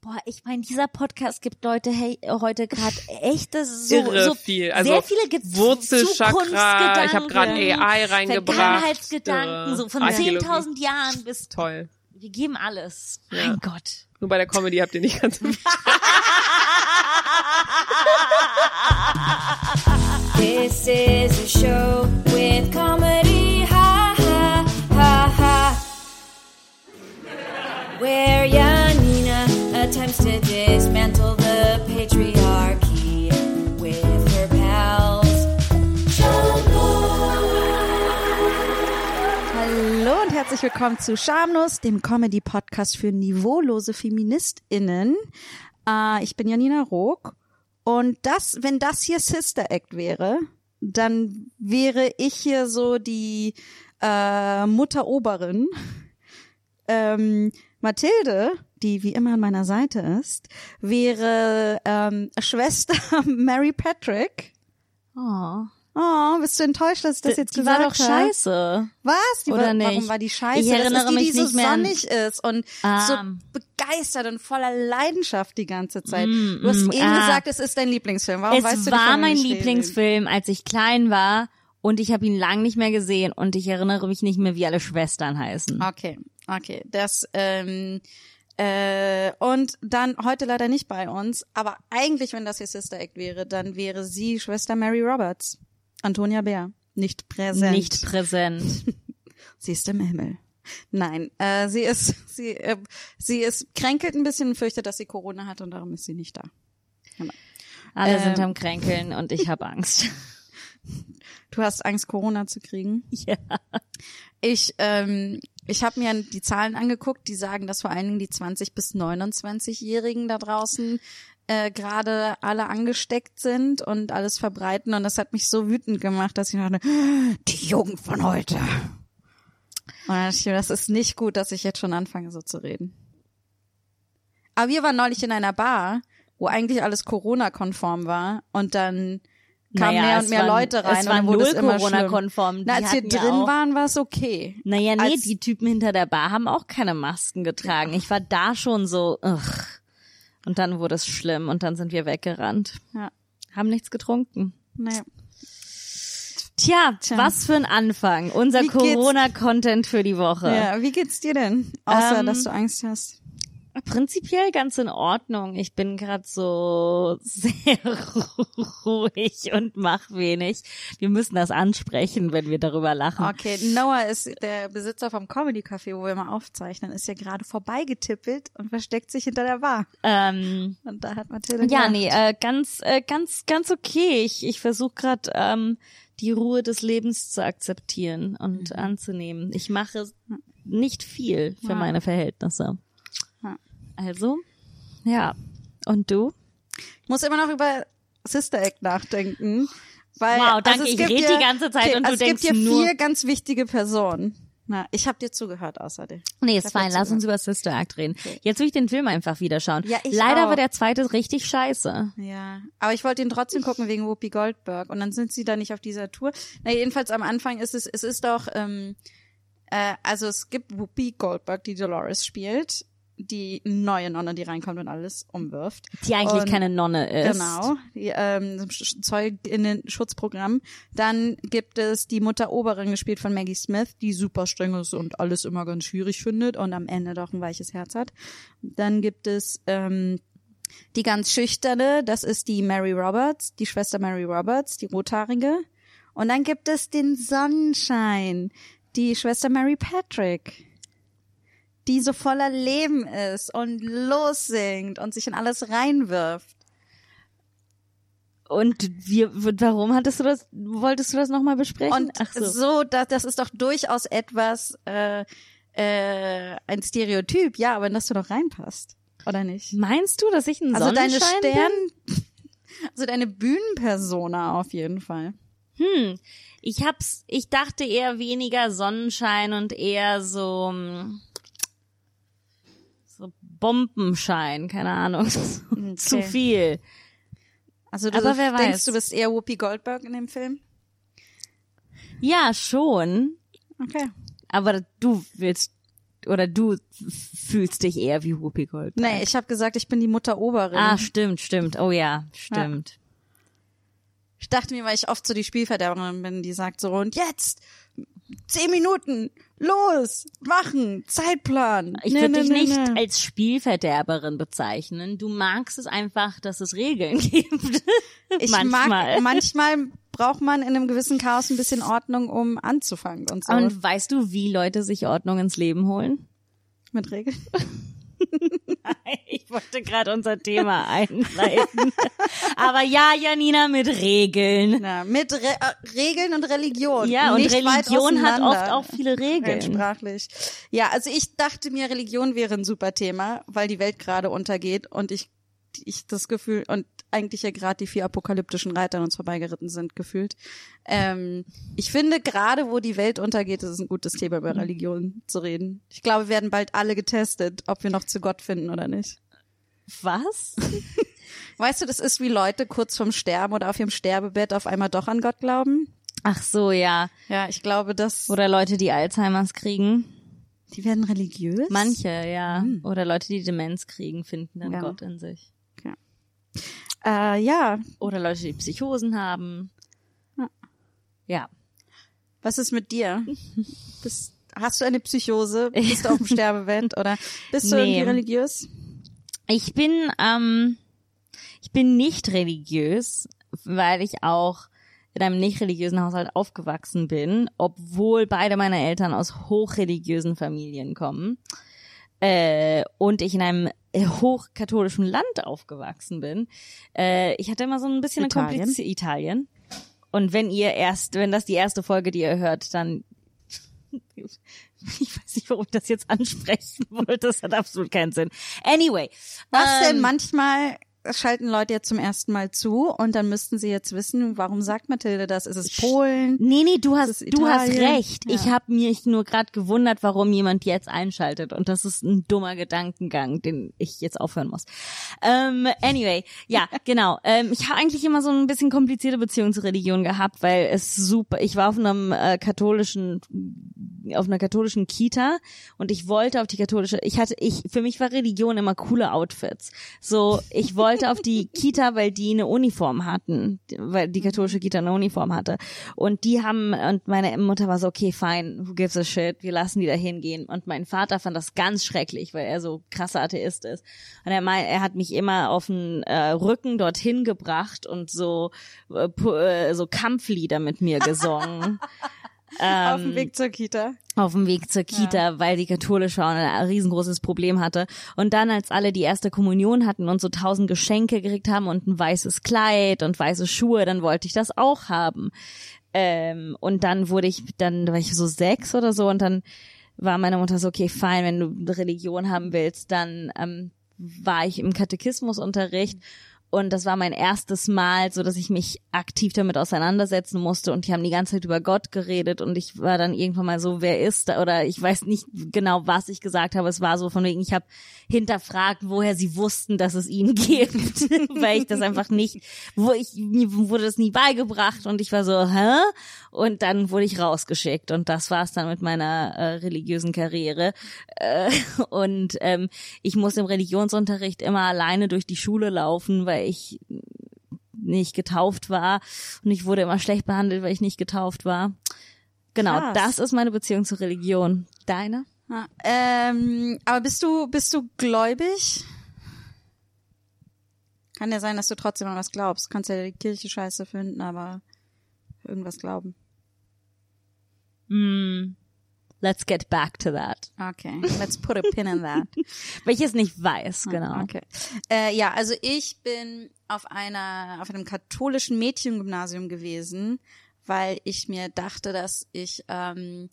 Boah, ich meine, dieser Podcast gibt Leute hey, heute gerade echte so, Irre so viel. Also sehr viele Ge Wurzelchakra, ich habe gerade AI reingebracht. Vergangenheitsgedanken, so von Archäologie. 10.000 Jahren bis Toll. wir geben alles. Ja. Mein Gott. Nur bei der Comedy habt ihr nicht ganz so viel. This is a show with comedy, ha ha ha ha. Where Janina willkommen zu Schamlos, dem Comedy-Podcast für niveaulose FeministInnen. Äh, ich bin Janina Rook und das, wenn das hier Sister Act wäre, dann wäre ich hier so die äh, Mutteroberin. Ähm, Mathilde, die wie immer an meiner Seite ist, wäre ähm, Schwester Mary Patrick. Oh, Oh, bist du enttäuscht, dass ich das jetzt die gesagt war doch habe? scheiße. Was? Die Oder war, nicht? Warum war die scheiße? Ich erinnere das ist die, mich die so nicht mehr sonnig ist und Ah. so begeistert und voller Leidenschaft die ganze Zeit. Mm, du hast mm, eben ah. gesagt, es ist dein Lieblingsfilm. Warum es weißt du war nicht, mein Lieblingsfilm, als ich klein war und ich habe ihn lang nicht mehr gesehen und ich erinnere mich nicht mehr, wie alle Schwestern heißen. Okay, okay. Das ähm, äh, und dann heute leider nicht bei uns, aber eigentlich, wenn das hier Sister Act wäre, dann wäre sie Schwester Mary Roberts, Antonia Bär, nicht präsent. Nicht präsent. Sie ist im Himmel. Nein, äh, sie ist, sie, äh, sie ist kränkelt ein bisschen und fürchtet, dass sie Corona hat und darum ist sie nicht da. Alle Ähm. sind am Kränkeln und ich habe Angst. Du hast Angst, Corona zu kriegen? ja. Ich, ähm, ich habe mir die Zahlen angeguckt, die sagen, dass vor allen Dingen die 20 bis 29-Jährigen da draußen äh, gerade alle angesteckt sind und alles verbreiten. Und das hat mich so wütend gemacht, dass ich dachte, die Jugend von heute. Und dann dachte ich mir, das ist nicht gut, dass ich jetzt schon anfange, so zu reden. Aber wir waren neulich in einer Bar, wo eigentlich alles Corona-konform war und dann kamen Naja, mehr und mehr waren- Leute rein es und war dann wurde es null. Corona-konform. Na, als wir ja drin auch- waren, war es okay. Naja, nee, Als- die Typen hinter der Bar haben auch keine Masken getragen. Ich war da schon so, ugh. Und dann wurde es schlimm und dann sind wir weggerannt. Ja. Haben nichts getrunken. Naja. Tja, Tja. was für ein Anfang. Unser Corona-Content für die Woche. Ja, wie geht's dir denn? Außer, Ähm, dass du Angst hast. Prinzipiell ganz in Ordnung. Ich bin gerade so sehr ruhig und mach wenig. Wir müssen das ansprechen, wenn wir darüber lachen. Okay, Noah ist der Besitzer vom Comedy Café, wo wir immer aufzeichnen, ist ja gerade vorbeigetippelt und versteckt sich hinter der Bar. Ähm, Und da hat Mathilde ja, nee, äh, ganz, äh, ganz, ganz okay. Ich, ich versuche gerade ähm, die Ruhe des Lebens zu akzeptieren und Mhm. anzunehmen. Ich mache nicht viel für Ja. meine Verhältnisse. Also, ja. Und du? Ich muss immer noch über Sister Act nachdenken. Weil, Wow, danke. Also es Ich gibt red ja, die ganze Zeit und du also denkst Es gibt hier nur- vier ganz wichtige Personen. Na, ich habe dir zugehört außerdem. Nee, ist fein. Lass uns über Sister Act reden. Okay. Jetzt will ich den Film einfach wieder schauen. Ja, ich Leider auch. war der zweite richtig scheiße. Ja, aber ich wollte ihn trotzdem gucken wegen Whoopi Goldberg und dann sind sie da nicht auf dieser Tour. Na jedenfalls am Anfang ist es, es ist doch, ähm, äh, also es gibt Whoopi Goldberg, die Dolores spielt, die neue Nonne, die reinkommt und alles umwirft. Die eigentlich Und- keine Nonne ist. Genau, die, ähm, Sch- Zeuginnen-Schutzprogramm. Dann gibt es die Mutter Oberin, gespielt von Maggie Smith, die super streng ist und alles immer ganz schwierig findet und am Ende doch ein weiches Herz hat. Dann gibt es ähm, die ganz schüchterne, das ist die Mary Roberts, die Schwester Mary Roberts, die rothaarige. Und dann gibt es den Sonnenschein, die Schwester Mary Patrick die so voller Leben ist und lossingt und sich in alles reinwirft. Und wir, warum hattest du das, wolltest du das nochmal besprechen? Und Ach so. so, das, das ist doch durchaus etwas, äh, äh, ein Stereotyp, ja, aber in das du doch reinpasst, oder nicht? Meinst du, dass ich ein Also deine Sonnenschein Stern, also deine Bühnenpersona auf jeden Fall. bin? Hm. Ich hab's, ich dachte eher weniger Sonnenschein und eher so, hm, so Bombenschein, keine Ahnung. Zu viel. Also du Aber wer denkst, weiß. du bist eher Whoopi Goldberg in dem Film? Ja, schon. Okay. Aber du willst, oder du fühlst dich eher wie Whoopi Goldberg. Nee, ich habe gesagt, ich bin die Mutter Oberin. Ah, stimmt, stimmt. Oh ja, stimmt. Ich dachte mir, weil ich oft so die Spielverderberin bin, die sagt so, und jetzt zehn Minuten, los, machen, Zeitplan. Ich würde dich nicht als Spielverderberin bezeichnen. Du magst es einfach, dass es Regeln gibt. Ich manchmal. mag, manchmal braucht man in einem gewissen Chaos ein bisschen Ordnung, um anzufangen und so. Und weißt du, wie Leute sich Ordnung ins Leben holen? mit Regeln. Ich wollte gerade unser Thema einleiten. Aber ja, Janina, mit Regeln. Na, mit Re äh, Regeln und Religion. Ja, und Nicht Religion hat oft auch viele Regeln. Sprachlich. Ja, also ich dachte mir, Religion wäre ein super Thema, weil die Welt gerade untergeht und ich, ich das Gefühl, und eigentlich ja gerade die vier apokalyptischen Reiter an uns vorbeigeritten sind, gefühlt. Ähm, ich finde, gerade wo die Welt untergeht, ist es ein gutes Thema, über Religion zu reden. Ich glaube, wir werden bald alle getestet, ob wir noch zu Gott finden oder nicht. Was? Weißt du, das ist wie Leute kurz vorm Sterben oder auf ihrem Sterbebett auf einmal doch an Gott glauben. Ach so, ja. Ja, ich glaube, das, Oder Leute, die Alzheimers kriegen. die werden religiös. Manche, ja. Oder Leute, die Demenz kriegen, finden dann Ja. Gott in sich. Äh, ja, Oder Leute, die Psychosen haben. Ja. Ja. Was ist mit dir? Bist, hast du eine Psychose? Bist du auf dem Sterbebett oder bist du Nee. irgendwie religiös? Ich bin, ähm, ich bin nicht religiös, weil ich auch in einem nicht religiösen Haushalt aufgewachsen bin, obwohl beide meiner Eltern aus hochreligiösen Familien kommen. Äh, und ich in einem äh, hochkatholischen Land aufgewachsen bin. Äh, ich hatte immer so ein bisschen Italien? eine komplizierte Italien. Und wenn ihr erst, wenn das die erste Folge, die ihr hört, dann ich weiß nicht, warum ich das jetzt ansprechen wollte. Das hat absolut keinen Sinn. Anyway. Was denn? ähm, Manchmal schalten Leute jetzt zum ersten Mal zu und dann müssten sie jetzt wissen, warum sagt Mathilde das? Ist es Polen? Nee, nee, du hast, du hast recht. Ja. Ich habe mich nur gerade gewundert, warum jemand jetzt einschaltet. Und das ist ein dummer Gedankengang, den ich jetzt aufhören muss. Ähm, anyway, ja, genau. Ähm, ich habe eigentlich immer so ein bisschen komplizierte Beziehung zur Religion gehabt, weil es super, ich war auf einem äh, katholischen, auf einer katholischen Kita und ich wollte auf die katholische, ich hatte, ich, für mich war Religion immer coole Outfits. So, ich wollte auf die Kita, weil die eine Uniform hatten, weil die katholische Kita eine Uniform hatte. Und die haben, und meine Mutter war so, okay, fine, who gives a shit, wir lassen die da hingehen. Und mein Vater fand das ganz schrecklich, weil er so krasser Atheist ist. Und er er hat mich immer auf den äh, Rücken dorthin gebracht und so, äh, äh, so Kampflieder mit mir gesungen. auf Ähm, dem Weg zur Kita. auf dem Weg zur Kita, weil die katholisch war und ein riesengroßes Problem hatte. Und dann, als alle die erste Kommunion hatten und so tausend Geschenke gekriegt haben und ein weißes Kleid und weiße Schuhe, dann wollte ich das auch haben. Ähm, und dann wurde ich, dann war ich so sechs oder so und dann war meine Mutter so, okay, fein, wenn du eine Religion haben willst, dann ähm, war ich im Katechismusunterricht und das war mein erstes Mal, so dass ich mich aktiv damit auseinandersetzen musste. Und die haben die ganze Zeit über Gott geredet. Und ich war dann irgendwann mal so, wer ist da? Oder ich weiß nicht genau, was ich gesagt habe. Es war so von wegen, ich habe hinterfragt, woher sie wussten, dass es ihn gibt, weil ich das einfach nicht, wo ich wurde das nie beigebracht und ich war so, hä? Und dann wurde ich rausgeschickt und das war's dann mit meiner äh, religiösen Karriere. Äh, und ähm, ich muss im Religionsunterricht immer alleine durch die Schule laufen, weil ich nicht getauft war und ich wurde immer schlecht behandelt, weil ich nicht getauft war. Genau, Krass. das ist meine Beziehung zur Religion. Deine? Ja, ähm, aber bist du, bist du gläubig? Kann ja sein, dass du trotzdem an was glaubst. Kannst ja die Kirche scheiße finden, aber irgendwas glauben. Mm, let's get back to that. Okay, let's put a pin in that. Weil ich es nicht weiß, genau. Okay. Äh, ja, also ich bin auf einer, auf einem katholischen Mädchengymnasium gewesen, weil ich mir dachte, dass ich, ähm,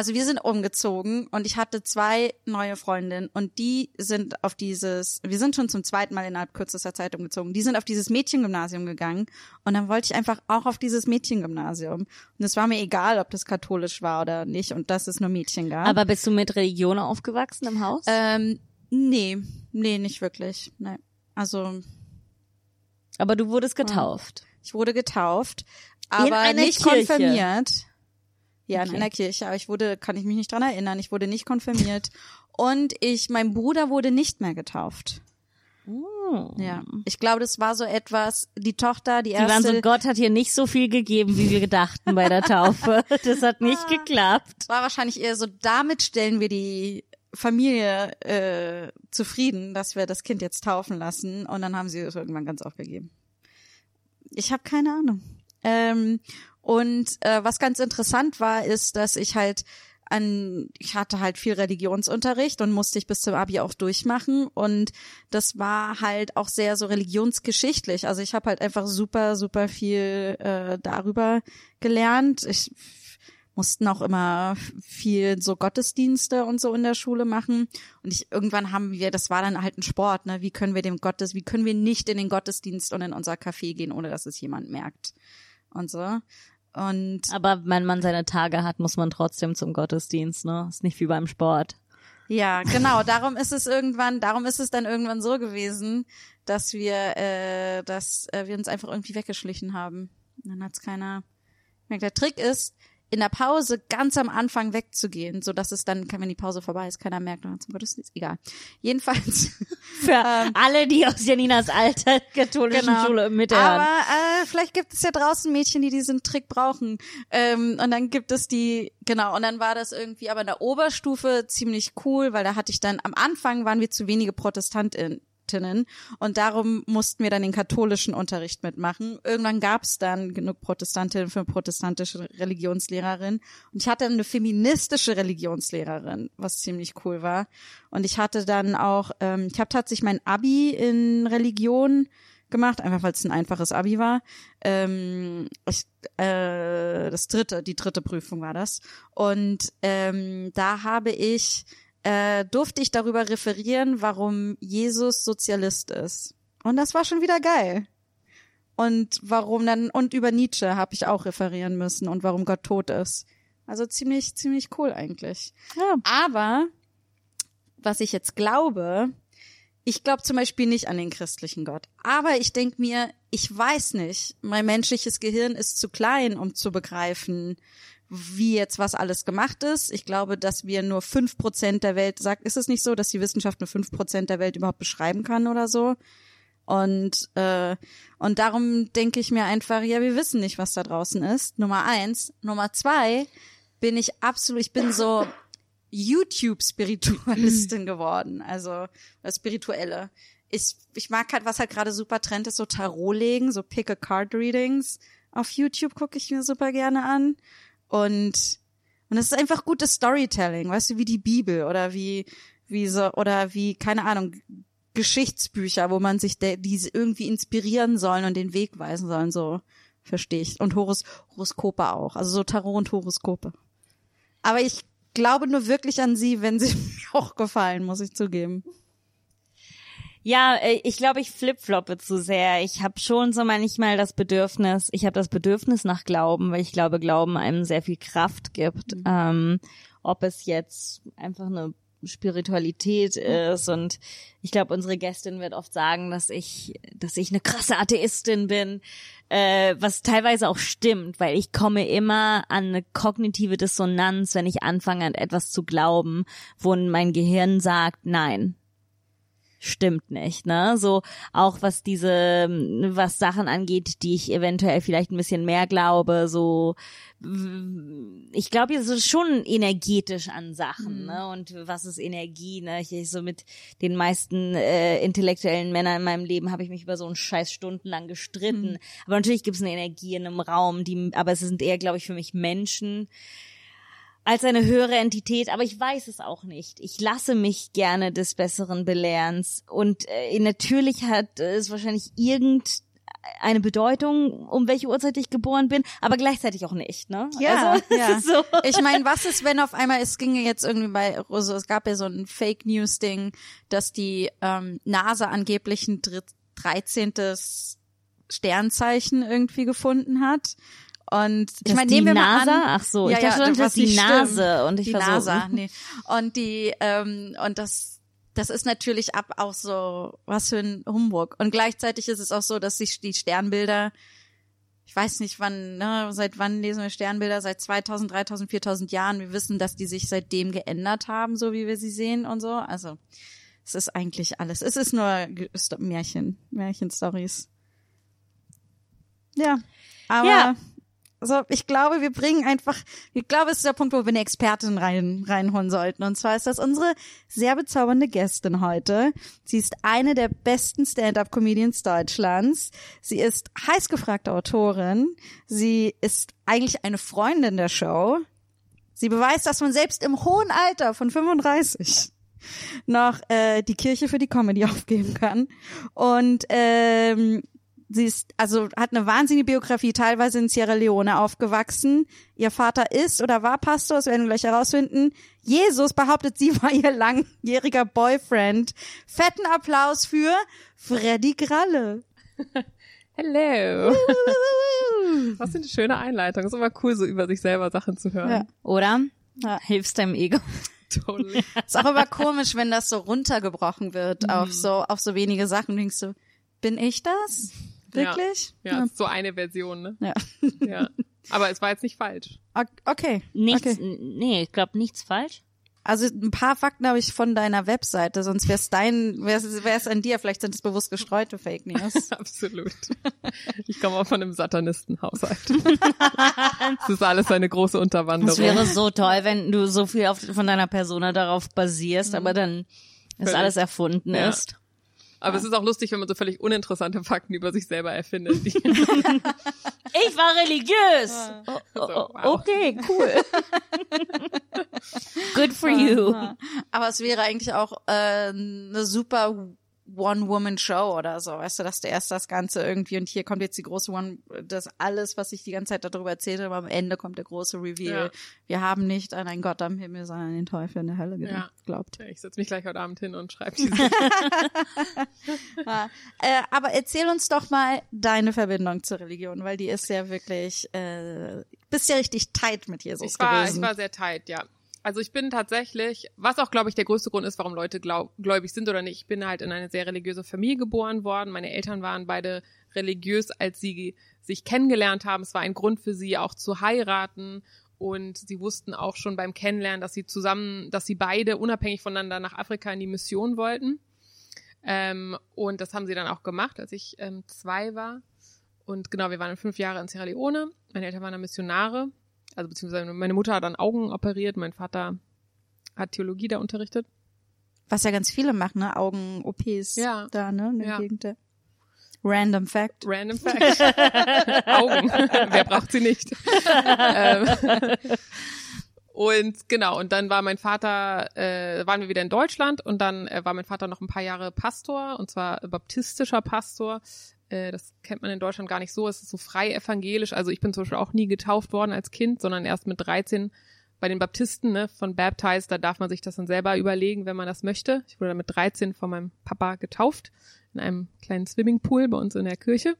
also wir sind umgezogen und ich hatte zwei neue Freundinnen und die sind auf dieses, wir sind schon zum zweiten Mal innerhalb kürzester Zeit umgezogen, die sind auf dieses Mädchengymnasium gegangen und dann wollte ich einfach auch auf dieses Mädchengymnasium. Und es war mir egal, ob das katholisch war oder nicht und dass es nur Mädchen gab. Aber bist du mit Religion aufgewachsen im Haus? ähm, nee, nee, nicht wirklich. Nee. Also Aber du wurdest getauft. Ich wurde getauft, aber nicht Kirche. konfirmiert. Ja, in Okay. einer Kirche, aber ich wurde, kann ich mich nicht dran erinnern, ich wurde nicht konfirmiert und ich, mein Bruder wurde nicht mehr getauft. Oh. Ja, ich glaube, das war so etwas, die Tochter, die Die waren erste, so, Gott hat hier nicht so viel gegeben, wie wir gedachten bei der Taufe. Das hat nicht geklappt. war wahrscheinlich eher so, damit stellen wir die Familie äh, zufrieden, dass wir das Kind jetzt taufen lassen und dann haben sie es irgendwann ganz aufgegeben. Ich habe keine Ahnung. Ähm, und äh, was ganz interessant war, ist, dass ich halt an, ich hatte halt viel Religionsunterricht und musste ich bis zum Abi auch durchmachen und das war halt auch sehr so religionsgeschichtlich. Also ich habe halt einfach super, super viel äh, darüber gelernt. Ich mussten auch immer viel so Gottesdienste und so in der Schule machen. Und ich irgendwann haben wir, das war dann halt ein Sport, ne? Wie können wir dem Gottes, wie können wir nicht in den Gottesdienst und in unser Café gehen, ohne dass es jemand merkt? Und so. Und Aber wenn man seine Tage hat, muss man trotzdem zum Gottesdienst, ne? Ist nicht wie beim Sport. ja, genau, darum ist es irgendwann, darum ist es dann irgendwann so gewesen, dass wir, äh, dass äh, wir uns einfach irgendwie weggeschlichen haben. Und dann hat's keiner gemerkt. Der Trick ist, in der Pause ganz am Anfang wegzugehen, so dass es dann, wenn die Pause vorbei ist, keiner merkt, und zum Gottesdienst, egal. Jedenfalls, Für alle, die aus Janinas alter katholischen Genau. Schule mithören. aber äh, vielleicht gibt es ja draußen Mädchen, die diesen Trick brauchen. Ähm, und dann gibt es die, genau, und dann war das irgendwie aber in der Oberstufe ziemlich cool, weil da hatte ich dann, am Anfang waren wir zu wenige Protestantinnen. Und darum mussten wir dann den katholischen Unterricht mitmachen. Irgendwann gab es dann genug Protestantinnen für eine protestantische Religionslehrerin. Und ich hatte eine feministische Religionslehrerin, was ziemlich cool war. Und ich hatte dann auch, ähm, ich habe tatsächlich mein Abi in Religion gemacht, einfach weil es ein einfaches Abi war. Ähm, ich, äh, das dritte, die dritte Prüfung war das. Und ähm, da habe ich, äh, durfte ich darüber referieren, warum Jesus Sozialist ist. Und das war schon wieder geil. Und warum dann, und über Nietzsche habe ich auch referieren müssen und warum Gott tot ist. Also ziemlich, ziemlich cool eigentlich. Ja. Aber was ich jetzt glaube, ich glaube zum Beispiel nicht an den christlichen Gott. Aber ich denke mir, ich weiß nicht, mein menschliches Gehirn ist zu klein, um zu begreifen, wie jetzt was alles gemacht ist. Ich glaube, dass wir nur fünf Prozent der Welt, sagt, ist es nicht so, dass die Wissenschaft nur fünf Prozent der Welt überhaupt beschreiben kann oder so? Und, äh, und darum denke ich mir einfach, ja, wir wissen nicht, was da draußen ist. Nummer eins. Nummer zwei bin ich absolut, ich bin so YouTube-Spiritualistin geworden. Also äh, spirituelle. Ich, ich mag halt, was halt gerade super Trend ist, so Tarot legen, so Pick-a-Card-Readings. Auf YouTube gucke ich mir super gerne an. Und, und es ist einfach gutes Storytelling, weißt du, wie die Bibel oder wie, wie so, oder wie, keine Ahnung, Geschichtsbücher, wo man sich de, diese irgendwie inspirieren sollen und den Weg weisen sollen, so verstehe ich. Und Horos, Horoskope auch, also so Tarot und Horoskope. Aber ich glaube nur wirklich an sie, wenn sie mir auch gefallen, muss ich zugeben. Ja, äh, ich glaube, ich flipfloppe zu sehr. Ich habe schon so manchmal das Bedürfnis, ich habe das Bedürfnis nach Glauben, weil ich glaube, Glauben einem sehr viel Kraft gibt. Ähm, ob es jetzt einfach eine Spiritualität ist und ich glaube, unsere Gästin wird oft sagen, dass ich, dass ich eine krasse Atheistin bin, äh, was teilweise auch stimmt, weil ich komme immer an eine kognitive Dissonanz, wenn ich anfange an etwas zu glauben, wo mein Gehirn sagt, nein, stimmt nicht, ne? So auch was diese, was Sachen angeht, die ich eventuell vielleicht ein bisschen mehr glaube, so ich glaube, es ist schon energetisch an Sachen, ne? Und was ist Energie, ne? Ich, ich so mit den meisten äh, intellektuellen Männern in meinem Leben habe ich mich über so einen Scheiß stundenlang gestritten. Aber natürlich gibt es eine Energie in einem Raum, die, aber es sind eher, glaube ich, für mich Menschen, als eine höhere Entität, aber ich weiß es auch nicht. Ich lasse mich gerne des Besseren belehrens und äh, natürlich hat es wahrscheinlich irgendeine Bedeutung, um welche Uhrzeit ich geboren bin, aber gleichzeitig auch nicht, ne? also, es ja. so. Ich meine, was ist, wenn auf einmal, es ging ja jetzt irgendwie bei, also es gab ja so ein Fake News Ding, dass die ähm, NASA angeblich ein dritt- 13. Sternzeichen irgendwie gefunden hat. Und ich meine, die nehmen wir mal NASA? an, Ach so, ja, ich dachte ja, schon, das ist die Nase stimmt. und ich die so, NASA, nee. Und die ähm, und das das ist natürlich ab auch so was für ein Humbug. Und gleichzeitig ist es auch so, dass sich die Sternbilder ich weiß nicht wann, ne, seit wann lesen wir Sternbilder? Seit 2000, 3000, 4000 Jahren. Wir wissen, dass die sich seitdem geändert haben, so wie wir sie sehen und so. Also, es ist eigentlich alles. Es ist nur Märchen, Märchenstories. Ja, aber Ja. So, ich glaube, wir bringen einfach, ich glaube, es ist der Punkt, wo wir eine Expertin rein, reinholen sollten. Und zwar ist das unsere sehr bezaubernde Gästin heute. Sie ist eine der besten Stand-up-Comedians Deutschlands. Sie ist heiß gefragte Autorin. Sie ist eigentlich eine Freundin der Show. Sie beweist, dass man selbst im hohen Alter von 35 noch äh, die Kirche für die Comedy aufgeben kann. Und ähm, sie ist, also hat eine wahnsinnige Biografie, teilweise in Sierra Leone aufgewachsen. Ihr Vater ist oder war Pastor, das werden wir gleich herausfinden. Jesus behauptet, sie war ihr langjähriger Boyfriend. Fetten Applaus für Freddy Gralle. Hello. Was für eine schöne Einleitung. Ist immer cool, so über sich selber Sachen zu hören. Ja. Oder? Ja. Hilfst deinem Ego. Totally. Ist auch immer komisch, wenn das so runtergebrochen wird auf so, auf so wenige Sachen. Du denkst so, bin ich das? Wirklich? Ja, ist so eine Version, ne? Ja. Ja. Aber es war jetzt nicht falsch. Okay. Nichts, Okay. nee, ich glaube nichts falsch. Also ein paar Fakten habe ich von deiner Webseite, sonst wär's dein, wär's, wär's an dir, vielleicht sind es bewusst gestreute Fake News. Absolut. Ich komme auch von einem Satanistenhaushalt. Das ist alles eine große Es Unterwanderung. wäre so toll, wenn du so viel auf, von deiner Persona darauf basierst, aber dann ist alles erfunden Ja. ist. Aber es ist auch lustig, wenn man so völlig uninteressante Fakten über sich selber erfindet. Ich war religiös. Oh, oh, oh, wow. okay, cool. Good for you. Aber es wäre eigentlich auch äh, eine super One-Woman-Show oder so, weißt du, dass du erst das Ganze irgendwie und hier kommt jetzt die große One, das alles, was ich die ganze Zeit darüber erzählt habe, am Ende kommt der große Reveal. Ja. Wir haben nicht an einen Gott am Himmel, sondern an den Teufel in der Hölle Ja. geglaubt. ich setze mich gleich heute Abend hin und schreibe diese. Ja. Äh, aber erzähl uns doch mal deine Verbindung zur Religion, weil die ist ja wirklich, äh, bist ja richtig tight mit Jesus Ich war, gewesen. ich war sehr tight, ja. Also ich bin tatsächlich, was auch, glaube ich, der größte Grund ist, warum Leute glaub, gläubig sind oder nicht. Ich bin halt in eine sehr religiöse Familie geboren worden. Meine Eltern waren beide religiös, als sie sich kennengelernt haben. Es war ein Grund für sie auch zu heiraten. Und sie wussten auch schon beim Kennenlernen, dass sie zusammen, dass sie beide unabhängig voneinander nach Afrika in die Mission wollten. Ähm, und das haben sie dann auch gemacht, als ich ähm, zwei war. Und genau, wir waren fünf Jahre in Sierra Leone. Meine Eltern waren Missionare. Also beziehungsweise meine Mutter hat dann Augen operiert, mein Vater hat Theologie da unterrichtet. Was ja ganz viele machen, ne? Augen-OPs Ja. da, ne? In der Ja. Gegend. Random Fact. Random Fact. Augen. Wer braucht sie nicht? ähm, und genau, und dann war mein Vater, äh, waren wir wieder in Deutschland und dann äh, war mein Vater noch ein paar Jahre Pastor und zwar baptistischer Pastor. Äh, das kennt man in Deutschland gar nicht so. Es ist so frei evangelisch. Also ich bin zum Beispiel auch nie getauft worden als Kind, sondern erst mit 13 bei den Baptisten ne, von Baptized. Da darf man sich das dann selber überlegen, wenn man das möchte. Ich wurde dann mit 13 von meinem Papa getauft in einem kleinen Swimmingpool bei uns in der Kirche.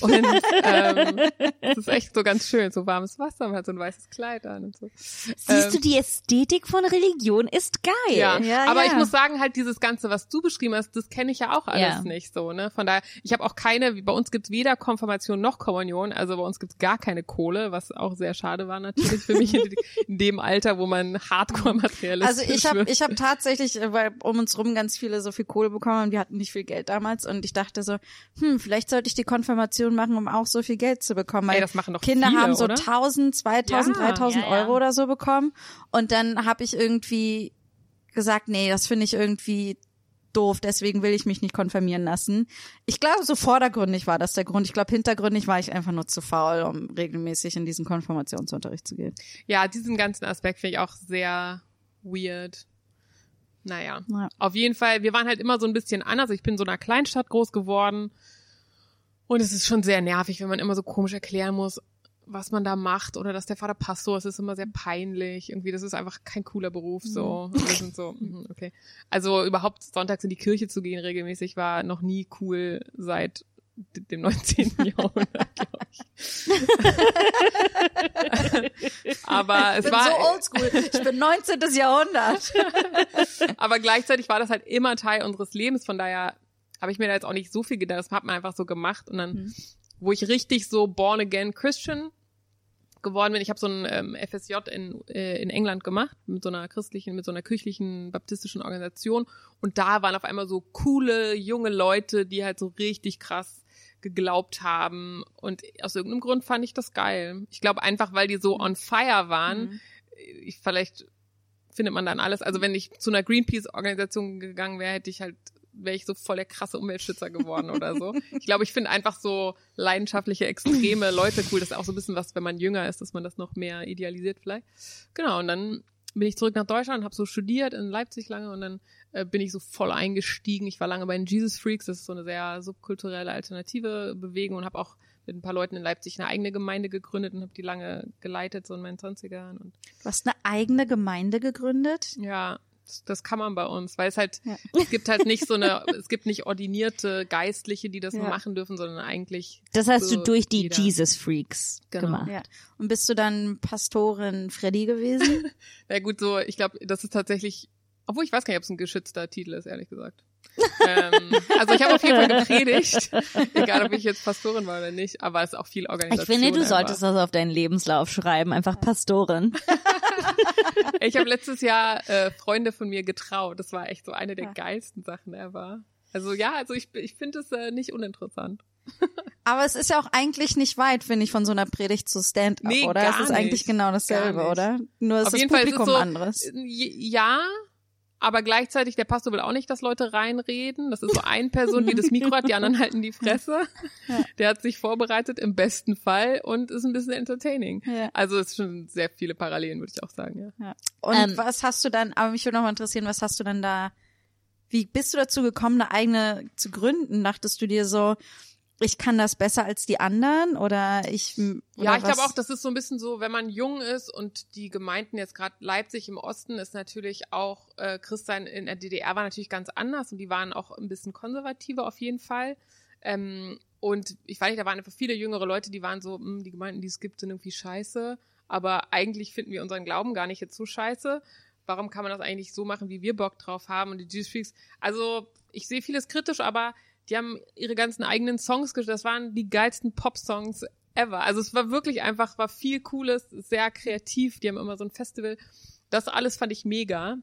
Und ähm, es ist echt so ganz schön, so warmes Wasser, man hat so ein weißes Kleid an und so. Siehst Ähm, du, die Ästhetik von Religion ist geil. Ja, Ja, aber ja. ich muss sagen, halt dieses Ganze, was du beschrieben hast, das kenne ich ja auch alles Ja. nicht so, ne? Von daher, ich habe auch keine, wie bei uns gibt's weder Konfirmation noch Kommunion, also bei uns gibt's gar keine Kohle, was auch sehr schade war natürlich für mich in, in dem Alter, wo man hardcore materialistisch Also ich habe ich hab tatsächlich, äh, weil um uns rum ganz viele so viel Kohle bekommen und wir hatten nicht viel Geld damals und ich dachte so, hm, vielleicht sollte ich die Konfirmation machen, um auch so viel Geld zu bekommen. Weil Ey, das machen doch Kinder viele, haben so oder? 1000, 2000, Ja, 3000 ja, ja. Euro oder so bekommen und dann habe ich irgendwie gesagt, nee, das finde ich irgendwie doof, deswegen will ich mich nicht konfirmieren lassen. Ich glaube, so vordergründig war das der Grund. Ich glaube, hintergründig war ich einfach nur zu faul, um regelmäßig in diesen Konfirmationsunterricht zu gehen. Ja, diesen ganzen Aspekt finde ich auch sehr weird. Naja, Ja. auf jeden Fall, wir waren halt immer so ein bisschen anders. Ich bin in so einer Kleinstadt groß geworden. Und es ist schon sehr nervig, wenn man immer so komisch erklären muss, was man da macht oder dass der Vater Pastor ist, ist immer sehr peinlich. Irgendwie, das ist einfach kein cooler Beruf, so. Und wir sind so, mhm, okay. Also überhaupt sonntags in die Kirche zu gehen regelmäßig war noch nie cool seit dem 19. Jahrhundert, glaube ich. Aber es ich bin war, so oldschool. Ich bin 19. Jahrhundert. aber gleichzeitig war das halt immer Teil unseres Lebens. Von daher habe ich mir da jetzt auch nicht so viel gedacht. Das hat man einfach so gemacht und dann wo ich richtig so born again Christian geworden bin. Ich habe so ein ähm, FSJ in, äh, in England gemacht mit so einer christlichen, mit so einer kirchlichen baptistischen Organisation und da waren auf einmal so coole junge Leute, die halt so richtig krass geglaubt haben und aus irgendeinem Grund fand ich das geil. Ich glaube einfach, weil die so on fire waren. Mhm. Ich vielleicht findet man dann alles. Also wenn ich zu einer Greenpeace-Organisation gegangen wäre, hätte ich halt wäre ich so voll der krasse Umweltschützer geworden oder so. Ich glaube, ich finde einfach so leidenschaftliche, extreme Leute cool. Das ist auch so ein bisschen was, wenn man jünger ist, dass man das noch mehr idealisiert vielleicht. Genau, und dann bin ich zurück nach Deutschland, habe so studiert in Leipzig lange und dann äh, bin ich so voll eingestiegen. Ich war lange bei den Jesus Freaks, das ist so eine sehr subkulturelle alternative Bewegung und habe auch mit ein paar Leuten in Leipzig eine eigene Gemeinde gegründet und habe die lange geleitet, so in meinen 20ern. Und Du hast eine eigene Gemeinde gegründet. ja, das, kann man bei uns, weil es halt, Ja. es gibt halt nicht so eine, es gibt nicht ordinierte Geistliche, die das Ja. machen dürfen, sondern eigentlich. Das hast so du durch die jeder. Jesus Freaks Genau. gemacht. Ja. Und bist du dann Pastorin Freddy gewesen? Ja gut, so, ich glaube, das ist tatsächlich, obwohl ich weiß gar nicht, ob es ein geschützter Titel ist, ehrlich gesagt. ähm, also ich habe auf jeden Fall gepredigt, egal ob ich jetzt Pastorin war oder nicht, aber es ist auch viel Ich Organisation. finde, du einfach. solltest das auf deinen Lebenslauf schreiben, einfach Pastorin. Ich habe letztes Jahr äh, Freunde von mir getraut. Das war echt so eine der Ja. geilsten Sachen ever. Also ja, also ich, ich finde es äh, nicht uninteressant. Aber es ist ja auch eigentlich nicht weit, finde ich, von so einer Predigt zu Stand-up, Nee, oder? gar es ist eigentlich nicht. genau dasselbe, oder? Nur ist Auf das jeden Fall ist es Publikum so, anderes. äh, Ja, aber gleichzeitig, der Pastor will auch nicht, dass Leute reinreden. Das ist so eine Person, die das Mikro hat, die anderen halten die Fresse. Ja. Der hat sich vorbereitet im besten Fall und ist ein bisschen entertaining. Ja. Also es sind schon sehr viele Parallelen, würde ich auch sagen, ja. Ja. Und Ähm, was hast du dann, aber mich würde noch mal interessieren, was hast du dann da, wie bist du dazu gekommen, eine eigene zu gründen? Dachtest du dir so, ich kann das besser als die anderen oder ich Ja, oder ich glaube auch, das ist so ein bisschen so, wenn man jung ist und die Gemeinden jetzt gerade Leipzig im Osten ist natürlich auch äh, Christsein in der DDR war natürlich ganz anders und die waren auch ein bisschen konservativer auf jeden Fall. Ähm, und ich weiß nicht, da waren einfach viele jüngere Leute, die waren so, "Hm, die Gemeinden, die es gibt, sind irgendwie scheiße. Aber eigentlich finden wir unseren Glauben gar nicht jetzt so scheiße. Warum kann man das eigentlich so machen, wie wir Bock drauf haben? Und die Jesus Freaks, also ich sehe vieles kritisch, aber die haben ihre ganzen eigenen Songs gesch- Das waren die geilsten Pop-Songs ever. Also es war wirklich einfach, war viel Cooles, sehr kreativ. Die haben immer so ein Festival. Das alles fand ich mega.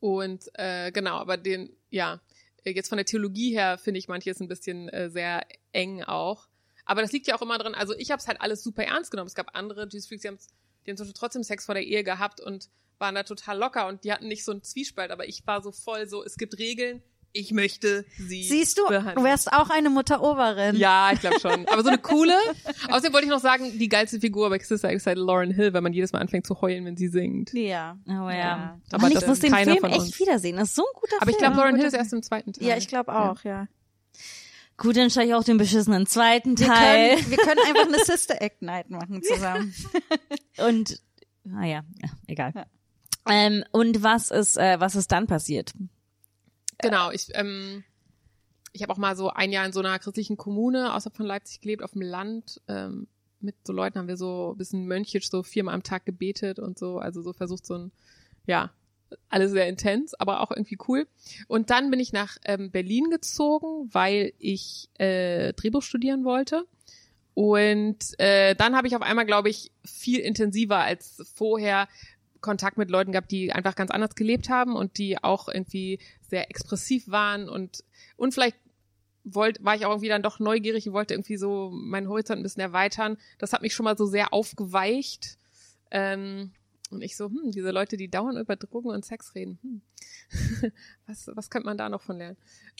Und äh, genau, aber den, ja, äh, jetzt von der Theologie her finde ich manches ein bisschen äh, sehr eng auch. Aber das liegt ja auch immer dran, also ich habe es halt alles super ernst genommen. Es gab andere Jesus Freaks, die, haben's- die haben zum Beispiel trotzdem Sex vor der Ehe gehabt und waren da total locker und die hatten nicht so einen Zwiespalt, aber ich war so voll so, es gibt Regeln, ich möchte sie Siehst du, behandeln. du wärst auch eine Mutter Oberin. Ja, ich glaube schon. Aber so eine coole. Außerdem wollte ich noch sagen, die geilste Figur bei Sister Act ist halt Lauren Hill, weil man jedes Mal anfängt zu heulen, wenn sie singt. Ja. Oh ja. Ja. Aber Aber ich das muss den Film echt wiedersehen. Das ist so ein guter Aber ich Film. glaube, Lauren Hill ist erst im zweiten Teil. Ja, ich glaube auch, ja. Gut, dann schaue ich auch den beschissenen zweiten Wir Teil. können, wir können einfach eine Sister Act Night machen zusammen. Und, naja, ja, egal. Ja. Ähm, und was ist, äh, was ist dann passiert? Genau, ich, ähm, ich habe auch mal so ein Jahr in so einer christlichen Kommune außerhalb von Leipzig gelebt, auf dem Land. Ähm, mit so Leuten haben wir so ein bisschen mönchisch so viermal am Tag gebetet und so, also so versucht so ein, ja, alles sehr intens, aber auch irgendwie cool. Und dann bin ich nach ähm, Berlin gezogen, weil ich äh, Drehbuch studieren wollte. Und äh, dann habe ich auf einmal, glaube ich, viel intensiver als vorher Kontakt mit Leuten gehabt, die einfach ganz anders gelebt haben und die auch irgendwie sehr expressiv waren und und vielleicht wollt, war ich auch irgendwie dann doch neugierig und wollte irgendwie so meinen Horizont ein bisschen erweitern. Das hat mich schon mal so sehr aufgeweicht. Ähm, und ich so, hm, diese Leute, die dauernd über Drogen und Sex reden, hm. was, was könnte man da noch von lernen?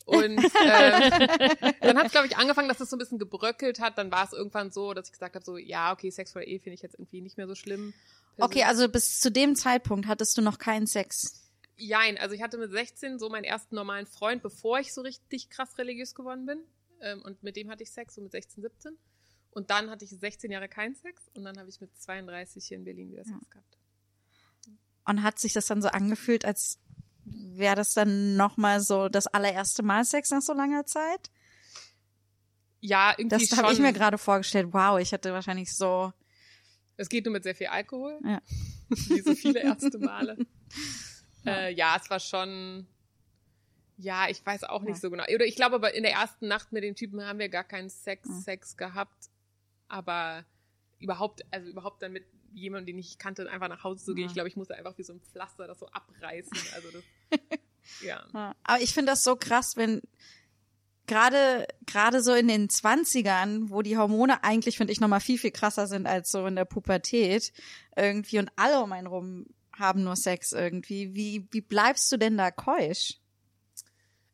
Und ähm, dann hat es, glaube ich, angefangen, dass es so ein bisschen gebröckelt hat. Dann war es irgendwann so, dass ich gesagt habe, so, ja, okay, Sex vor Ehe finde ich jetzt irgendwie nicht mehr so schlimm. Okay, also bis zu dem Zeitpunkt hattest du noch keinen Sex. Jein, also ich hatte mit 16 so meinen ersten normalen Freund, bevor ich so richtig krass religiös geworden bin. Ähm, und mit dem hatte ich Sex, so mit 16, 17. Und dann hatte ich 16 Jahre keinen Sex und dann habe ich mit 32 hier in Berlin wieder Sex gehabt. Und hat sich das dann so angefühlt, als wäre das dann nochmal so das allererste Mal Sex nach so langer Zeit? Ja, irgendwie Das habe ich mir gerade vorgestellt. Wow, ich hatte wahrscheinlich so. es geht nur mit sehr viel Alkohol. Ja. Wie so viele erste Male. äh, ja, es war schon. Ja, ich weiß auch nicht so genau. Oder ich glaube, aber in der ersten Nacht mit den Typen haben wir gar keinen Sex, Sex gehabt. Aber überhaupt, also überhaupt dann mit jemandem, den ich kannte, einfach nach Hause zu gehen. Ja. Ich glaube, ich musste einfach wie so ein Pflaster das so abreißen. Also das, ja. Ja. Aber ich finde das so krass, wenn gerade gerade so in den Zwanzigern, wo die Hormone eigentlich, finde ich, nochmal viel, viel krasser sind als so in der Pubertät irgendwie und alle um einen rum haben nur Sex irgendwie. Wie, wie bleibst du denn da keusch?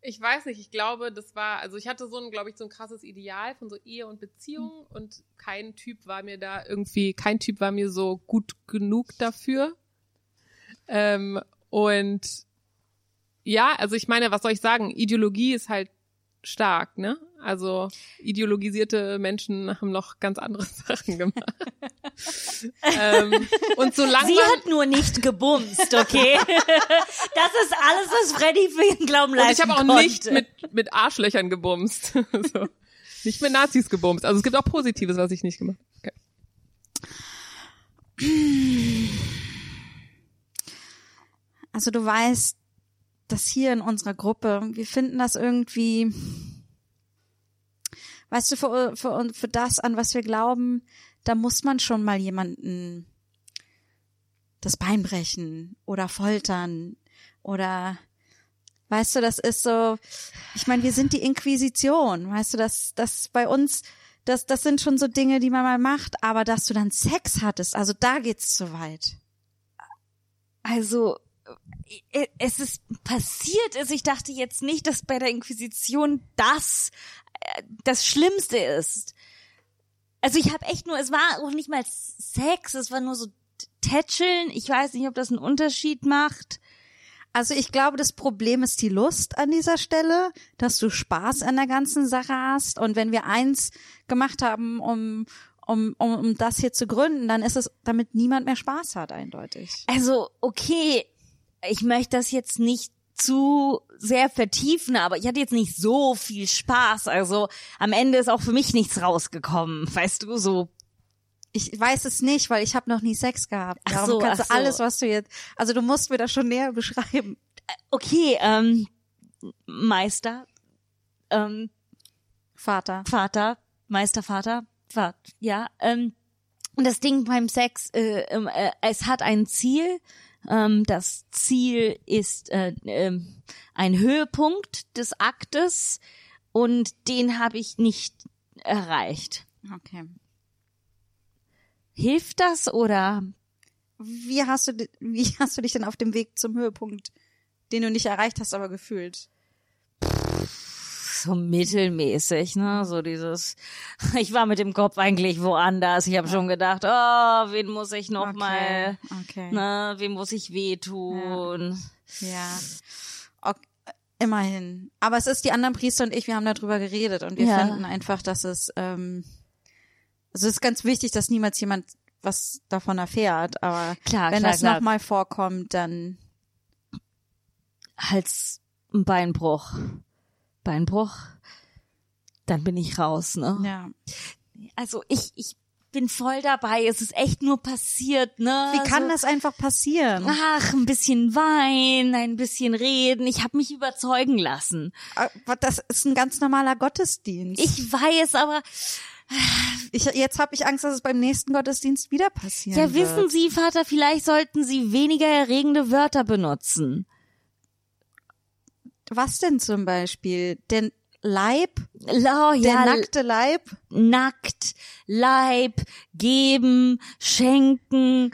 Ich weiß nicht, ich glaube, das war, also ich hatte so ein, glaube ich, so ein krasses Ideal von so Ehe und Beziehung und kein Typ war mir da irgendwie, kein Typ war mir so gut genug dafür. Ähm, und ja, also ich meine, was soll ich sagen? Ideologie ist halt stark, ne? Also ideologisierte Menschen haben noch ganz andere Sachen gemacht. ähm, und solange Sie hat nur nicht gebumst, okay? das ist alles, was Freddy für ihren Glauben Und leisten ich habe auch konnte. nicht mit, mit Arschlöchern gebumst. so. Nicht mit Nazis gebumst. Also es gibt auch Positives, was ich nicht gemacht habe. Okay. Also du weißt, dass hier in unserer Gruppe, wir finden das irgendwie, weißt du, für, für, für das, an was wir glauben, da muss man schon mal jemanden das Bein brechen oder foltern oder weißt du, das ist so, ich meine, wir sind die Inquisition, weißt du, das, das bei uns, das, das sind schon so Dinge, die man mal macht, aber dass du dann Sex hattest, also da geht's zu weit. Also, es ist passiert ist. Ich dachte jetzt nicht, dass bei der Inquisition das äh, das Schlimmste ist. Also ich habe echt nur, es war auch nicht mal Sex, es war nur so Tätscheln. Ich weiß nicht, ob das einen Unterschied macht. Also ich glaube, das Problem ist die Lust an dieser Stelle, dass du Spaß an der ganzen Sache hast. Und wenn wir eins gemacht haben, um, um, um, um das hier zu gründen, dann ist es, damit niemand mehr Spaß hat, eindeutig. Also, okay, ich möchte das jetzt nicht zu sehr vertiefen, aber ich hatte jetzt nicht so viel Spaß. Also am Ende ist auch für mich nichts rausgekommen, weißt du, so Ich weiß es nicht, weil ich habe noch nie Sex gehabt. Ach Darum so, kannst ach du alles, was du jetzt, also du musst mir das schon näher beschreiben. okay, ähm, Meister, ähm, Vater. Vater, Meistervater, Vater, ja. Ähm, und das Ding beim Sex, äh, ähm, äh, es hat ein Ziel. Ähm, das Ziel ist äh, ähm, ein Höhepunkt des Aktes und den habe ich nicht erreicht. Okay. Hilft das oder? Wie hast du, wie hast du dich denn auf dem Weg zum Höhepunkt, den du nicht erreicht hast, aber gefühlt? So mittelmäßig, ne? So dieses, ich war mit dem Kopf eigentlich woanders. Ich habe schon gedacht, oh, wen muss ich noch Okay, mal, okay. ne? Wem muss ich wehtun? Ja. Ok, immerhin. Aber es ist die anderen Priester und ich, wir haben darüber geredet und wir Ja. finden einfach, dass es, ähm, also es ist ganz wichtig, dass niemals jemand was davon erfährt, aber Klar, wenn klar, das nochmal vorkommt, dann Hals, Beinbruch, Beinbruch, dann bin ich raus, ne? ja. Also ich, ich bin voll dabei. Es ist echt nur passiert, ne? Wie kann so, das einfach passieren? Ach, ein bisschen Wein, ein bisschen reden. Ich habe mich überzeugen lassen. Aber Das ist ein ganz normaler Gottesdienst. Ich weiß, aber ich jetzt habe ich Angst, dass es beim nächsten Gottesdienst wieder passieren ja, wird. wissen Sie, Vater, vielleicht sollten Sie weniger erregende Wörter benutzen. Was denn zum Beispiel? Den Leib? Oh, Der ja, nackte Leib? nackt, Leib, geben, schenken,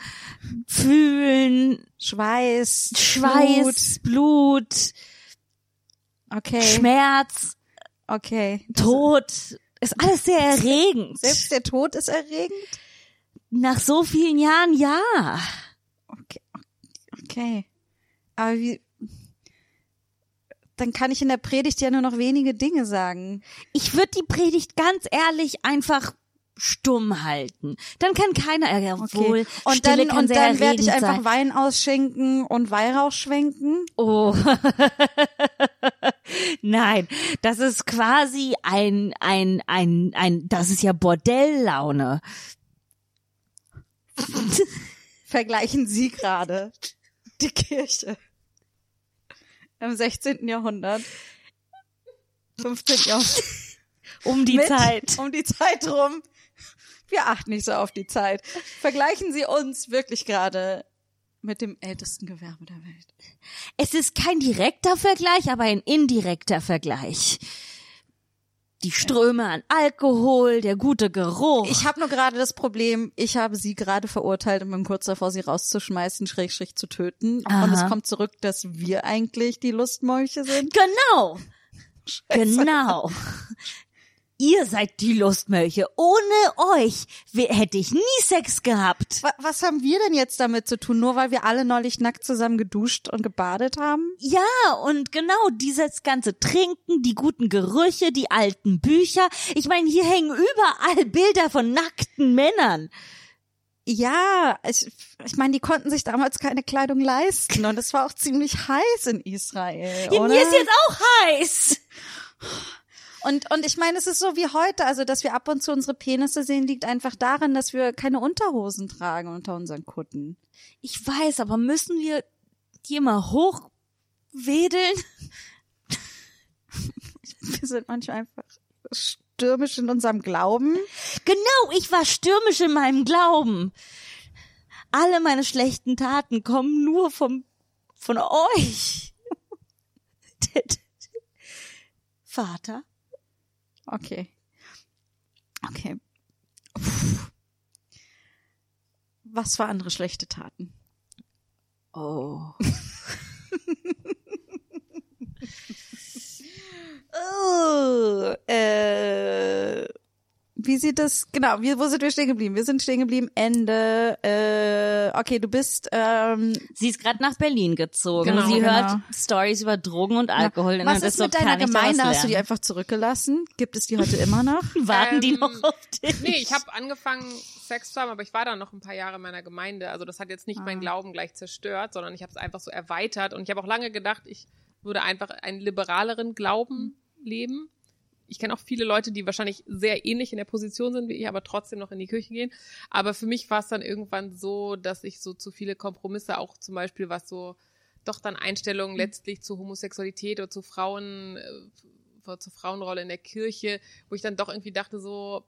fühlen, Schweiß? Schweiß, Blut, Blut. Okay. Schmerz, okay. Tod. Ist alles sehr erregend. Selbst der Tod ist erregend? Nach so vielen Jahren, ja. Okay. Okay. Aber wie, dann kann ich in der Predigt ja nur noch wenige Dinge sagen. Ich würde die Predigt ganz ehrlich einfach stumm halten. Dann kann keiner, obwohl, Und Stille dann, und dann werde ich einfach sein. Wein ausschenken und Weihrauch schwenken. Oh. Nein, das ist quasi ein, ein, ein, ein, das ist ja Bordelllaune. Vergleichen Sie gerade die Kirche im 16. Jahrhundert. 15. Jahrhundert. Um die Mit- Zeit. Um die Zeit rum. Wir achten nicht so auf die Zeit. Vergleichen Sie uns wirklich gerade mit dem ältesten Gewerbe der Welt. Es ist kein direkter Vergleich, aber ein indirekter Vergleich. Die Ströme an Alkohol, der gute Geruch. Ich habe nur gerade das Problem, ich habe sie gerade verurteilt und bin kurz davor, sie rauszuschmeißen, schrägstrich zu töten. Und Aha. es kommt zurück, dass wir eigentlich die Lustmolche sind. Genau. Genau. Ihr seid die Lustmölche. Ohne euch hätte ich nie Sex gehabt. Wa- Was haben wir denn jetzt damit zu tun? Nur weil wir alle neulich nackt zusammen geduscht und gebadet haben? Ja, und genau dieses ganze Trinken, die guten Gerüche, die alten Bücher. Ich meine, hier hängen überall Bilder von nackten Männern. Ja, ich, ich meine, die konnten sich damals keine Kleidung leisten und es war auch ziemlich heiß in Israel. Ja, oder? mir ist jetzt auch heiß. Und, und ich meine, es ist so wie heute, also dass wir ab und zu unsere Penisse sehen, liegt einfach daran, dass wir keine Unterhosen tragen unter unseren Kutten. Ich weiß, aber müssen wir die immer hochwedeln? Wir sind manchmal einfach stürmisch in unserem Glauben. Genau, ich war stürmisch in meinem Glauben. Alle meine schlechten Taten kommen nur vom, von euch. Vater? Okay. Okay. Puh. Was für andere schlechte Taten? Oh. Oh, äh, wie sieht das, genau, wie, wo sind wir stehen geblieben? Wir sind stehen geblieben Ende, äh, okay, du bist, ähm, Sie ist gerade nach Berlin gezogen. Genau, Sie genau. hört Stories über Drogen und Alkohol. was und ist so mit deiner kann ich Gemeinde? Hast du die einfach zurückgelassen? Gibt es die heute immer noch? Warten die Ähm, noch auf dich? Nee, ich habe angefangen, Sex zu haben, aber ich war dann noch ein paar Jahre in meiner Gemeinde. Also das hat jetzt nicht Ah. meinen Glauben gleich zerstört, sondern ich habe es einfach so erweitert. Und ich habe auch lange gedacht, ich würde einfach einen liberaleren Glauben leben. Ich kenne auch viele Leute, die wahrscheinlich sehr ähnlich in der Position sind wie ich, aber trotzdem noch in die Kirche gehen. Aber für mich war es dann irgendwann so, dass ich so zu viele Kompromisse, auch zum Beispiel was so doch dann Einstellungen letztlich zu Homosexualität oder zu Frauen, äh, zur Frauenrolle in der Kirche, wo ich dann doch irgendwie dachte so,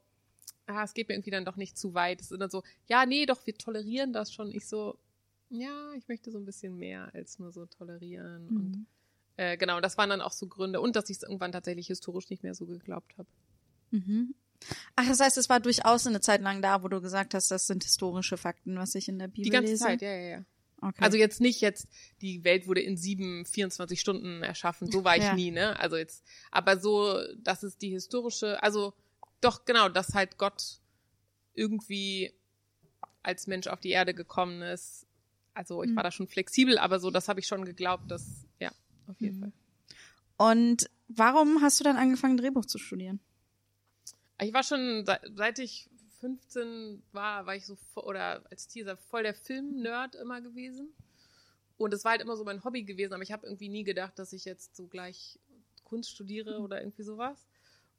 ah, es geht mir irgendwie dann doch nicht zu weit. Es ist dann so, ja, nee, doch, wir tolerieren das schon. Ich so, ja, ich möchte so ein bisschen mehr als nur so tolerieren. Und äh, genau, das waren dann auch so Gründe. Und dass ich es irgendwann tatsächlich historisch nicht mehr so geglaubt habe. Mhm. Ach, das heißt, es war durchaus eine Zeit lang da, wo du gesagt hast, das sind historische Fakten, was ich in der Bibel Die ganze lese. Zeit, ja, ja, ja. Okay. Also jetzt nicht jetzt, die Welt wurde in sieben, 24 Stunden erschaffen, so war ich Ja. nie, ne? Also jetzt, aber so, das ist die historische, also doch genau, dass halt Gott irgendwie als Mensch auf die Erde gekommen ist. Also ich war da schon flexibel, aber so, das habe ich schon geglaubt, dass, auf jeden Fall. Und warum hast du dann angefangen, Drehbuch zu studieren? Ich war schon, seit, ich 15 war, war ich so, oder als Teaser voll der Film-Nerd immer gewesen. Und es war halt immer so mein Hobby gewesen, aber ich habe irgendwie nie gedacht, dass ich jetzt so gleich Kunst studiere oder irgendwie sowas.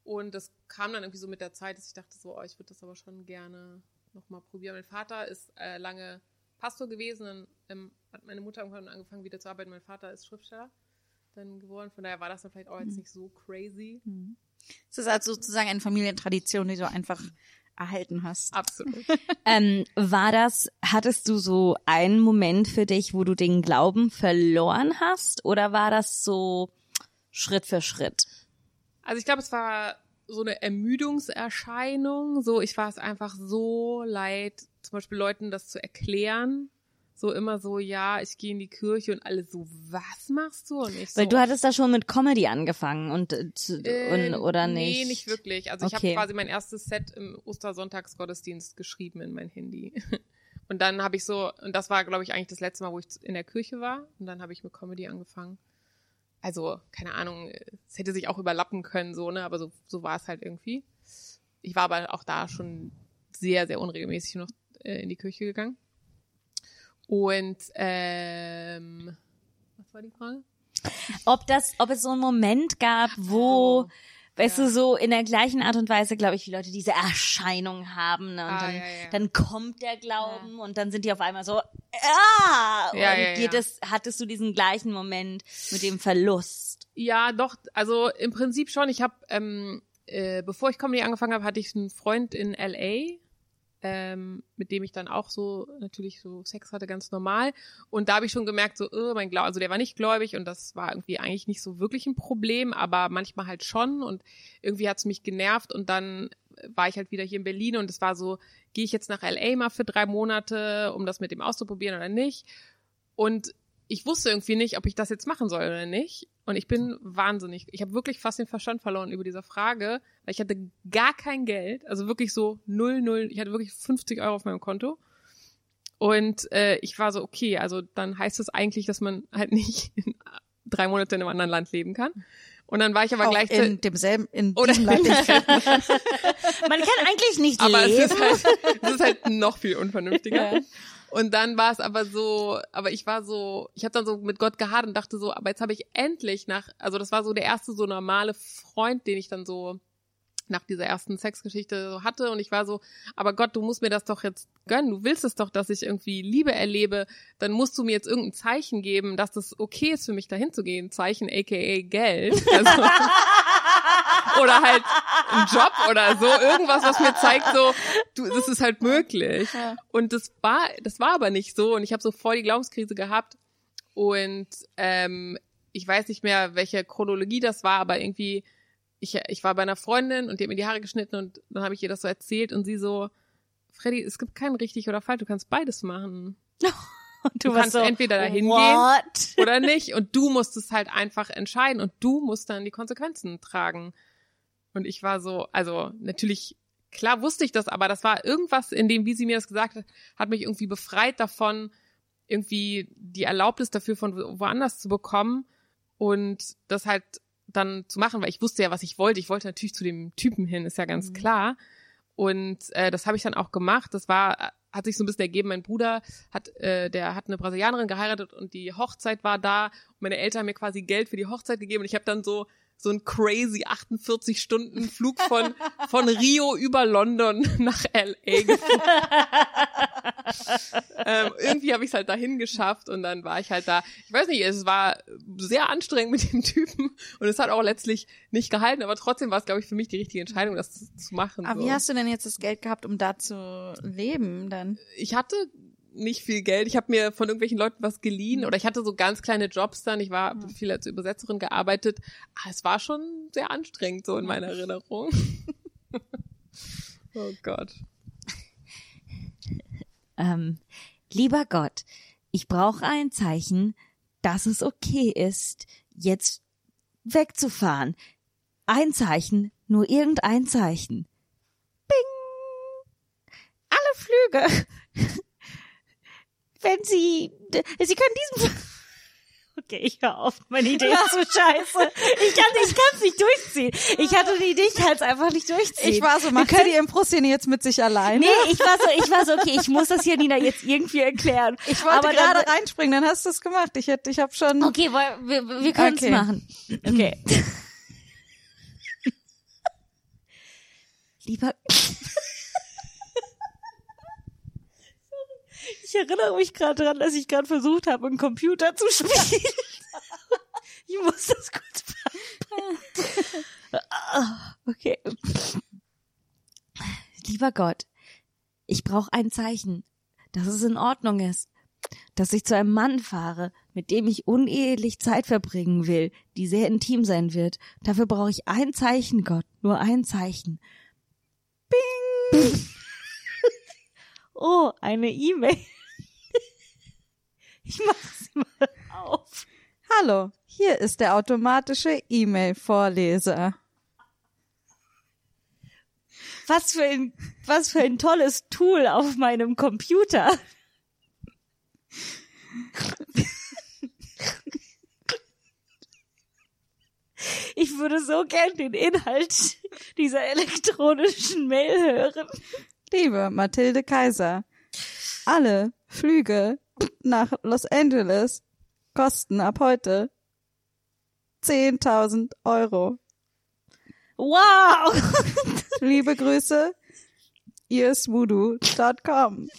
Und das kam dann irgendwie so mit der Zeit, dass ich dachte so, oh, ich würde das aber schon gerne nochmal probieren. Mein Vater ist äh, lange Pastor gewesen, dann ähm, hat meine Mutter irgendwann angefangen wieder zu arbeiten. Mein Vater ist Schriftsteller dann geworden, von daher war das dann vielleicht auch jetzt nicht so crazy. Es ist also sozusagen eine Familientradition, die du einfach erhalten hast. Absolut. Ähm, war das, hattest du so einen Moment für dich, wo du den Glauben verloren hast? Oder war das so Schritt für Schritt? Also ich glaube, es war so eine Ermüdungserscheinung. So, ich war es einfach so leid, zum Beispiel Leuten das zu erklären. So immer so, ja, ich gehe in die Kirche und alle so, was machst du? Und ich so, Weil du hattest da schon mit Comedy angefangen und, äh, zu- äh, und oder nicht? Nee, nicht wirklich. Also ich Okay. habe quasi mein erstes Set im Ostersonntagsgottesdienst geschrieben in mein Handy. Und dann habe ich so, und das war, glaube ich, eigentlich das letzte Mal, wo ich in der Kirche war. Und dann habe ich mit Comedy angefangen. Also, keine Ahnung, es hätte sich auch überlappen können, so, ne? Aber so, so war es halt irgendwie. Ich war aber auch da schon sehr, sehr unregelmäßig noch äh, in die Kirche gegangen. Und ähm, was war die Frage? Ob das, ob es so einen Moment gab, wo, weißt Ja. du, so in der gleichen Art und Weise, glaube ich, wie Leute diese Erscheinung haben. Ne? Und Ah, dann, ja, ja. dann kommt der Glauben und dann sind die auf einmal so, ah! Ja, und geht es, hattest du diesen gleichen Moment mit dem Verlust? Ja, doch, also im Prinzip schon. Ich habe, ähm, äh, bevor ich Comedy angefangen habe, hatte ich einen Freund in LA, ähm, mit dem ich dann auch so natürlich so Sex hatte, ganz normal. Und da habe ich schon gemerkt, so, oh, mein Glaube, also der war nicht gläubig und das war irgendwie eigentlich nicht so wirklich ein Problem, aber manchmal halt schon und irgendwie hat's mich genervt und dann war ich halt wieder hier in Berlin und es war so, gehe ich jetzt nach LA mal für drei Monate, um das mit dem auszuprobieren oder nicht? Und ich wusste irgendwie nicht, ob ich das jetzt machen soll oder nicht. Und ich bin wahnsinnig. Ich habe wirklich fast den Verstand verloren über diese Frage, weil ich hatte gar kein Geld, also wirklich so null null. Ich hatte wirklich 50 Euro auf meinem Konto. Und äh, ich war so, okay, also dann heißt es eigentlich, dass man halt nicht in drei Monate in einem anderen Land leben kann. Und dann war ich aber Auch gleichzeitig. in demselben, in Oder- diesem Land. Man kann eigentlich nicht aber es leben. ist halt, es ist halt noch viel unvernünftiger. Und dann war es aber so, aber ich war so, ich habe dann so mit Gott gehadert und dachte so, aber jetzt habe ich endlich nach, also das war so der erste so normale Freund, den ich dann so nach dieser ersten Sexgeschichte so hatte. Und ich war so, aber Gott, du musst mir das doch jetzt gönnen, du willst es doch, dass ich irgendwie Liebe erlebe, dann musst du mir jetzt irgendein Zeichen geben, dass das okay ist für mich dahin zu gehen, Zeichen aka Geld. Also, oder halt ein Job oder so, irgendwas, was mir zeigt, so, du, das ist halt möglich. Und das war, das war aber nicht so. Und ich habe so voll die Glaubenskrise gehabt. Und ähm, ich weiß nicht mehr, welche Chronologie das war, aber irgendwie, ich, ich war bei einer Freundin und die hat mir die Haare geschnitten und dann habe ich ihr das so erzählt und sie so, Freddy, es gibt kein richtig oder falsch, du kannst beides machen. Und du warst kannst entweder dahin gehen oder nicht. Und du musst es halt einfach entscheiden und du musst dann die Konsequenzen tragen. Und ich war so, also natürlich, klar wusste ich das, aber das war irgendwas in dem, wie sie mir das gesagt hat, hat mich irgendwie befreit davon, irgendwie die Erlaubnis dafür von wo- woanders zu bekommen und das halt dann zu machen, weil ich wusste ja, was ich wollte. Ich wollte natürlich zu dem Typen hin, ist ja ganz klar. Und äh, das habe ich dann auch gemacht. Das war, hat sich so ein bisschen ergeben. Mein Bruder hat, äh, der hat eine Brasilianerin geheiratet und die Hochzeit war da. Und meine Eltern haben mir quasi Geld für die Hochzeit gegeben. Und ich habe dann so so ein crazy 48 Stunden Flug von von Rio über London nach LA ähm, irgendwie habe ich es halt dahin geschafft und dann war ich halt da. Ich weiß nicht, es war sehr anstrengend mit dem Typen und es hat auch letztlich nicht gehalten, aber trotzdem war es, glaube ich, für mich die richtige Entscheidung, das zu, zu machen. Aber so. wie hast du denn jetzt das Geld gehabt, um da zu leben dann? ich hatte nicht viel Geld. Ich habe mir von irgendwelchen Leuten was geliehen oder ich hatte so ganz kleine Jobs dann. Ich war viel als Übersetzerin gearbeitet. Aber es war schon sehr anstrengend so in meiner Erinnerung. oh Gott. Ähm, lieber Gott, ich brauche ein Zeichen, dass es okay ist, jetzt wegzufahren. Ein Zeichen, nur irgendein Zeichen. Bing! Alle Flüge. Wenn Sie, Sie können diesen. Okay, ich höre auf. Meine Idee ist so scheiße. Ich kann ich kann's nicht durchziehen. Ich hatte die Idee, ich kann es einfach nicht durchziehen. Ich war so, macht die Impro-Szene jetzt mit sich alleine? Nee, ich war so, ich war so, okay, ich muss das hier Nina jetzt irgendwie erklären. Ich wollte Aber gerade dann, reinspringen, dann hast du es gemacht. Ich hätte, ich habe schon. Okay, wir, wir können es Okay. machen. Okay. Lieber. Ich erinnere mich gerade daran, dass ich gerade versucht habe, einen Computer zu spielen. Ich muss das kurz Okay. Lieber Gott, ich brauche ein Zeichen, dass es in Ordnung ist, dass ich zu einem Mann fahre, mit dem ich unehelich Zeit verbringen will, die sehr intim sein wird. Dafür brauche ich ein Zeichen, Gott, nur ein Zeichen. Bing! oh, eine E-Mail. Ich mach sie mal auf. Hallo, hier ist der automatische E-Mail-Vorleser. Was für ein, was für ein tolles Tool auf meinem Computer. Ich würde so gern den Inhalt dieser elektronischen Mail hören. Liebe Mathilde Kaiser, alle Flüge nach Los Angeles kosten ab heute 10.000 Euro. Wow! Liebe Grüße, earsvoodoo.com.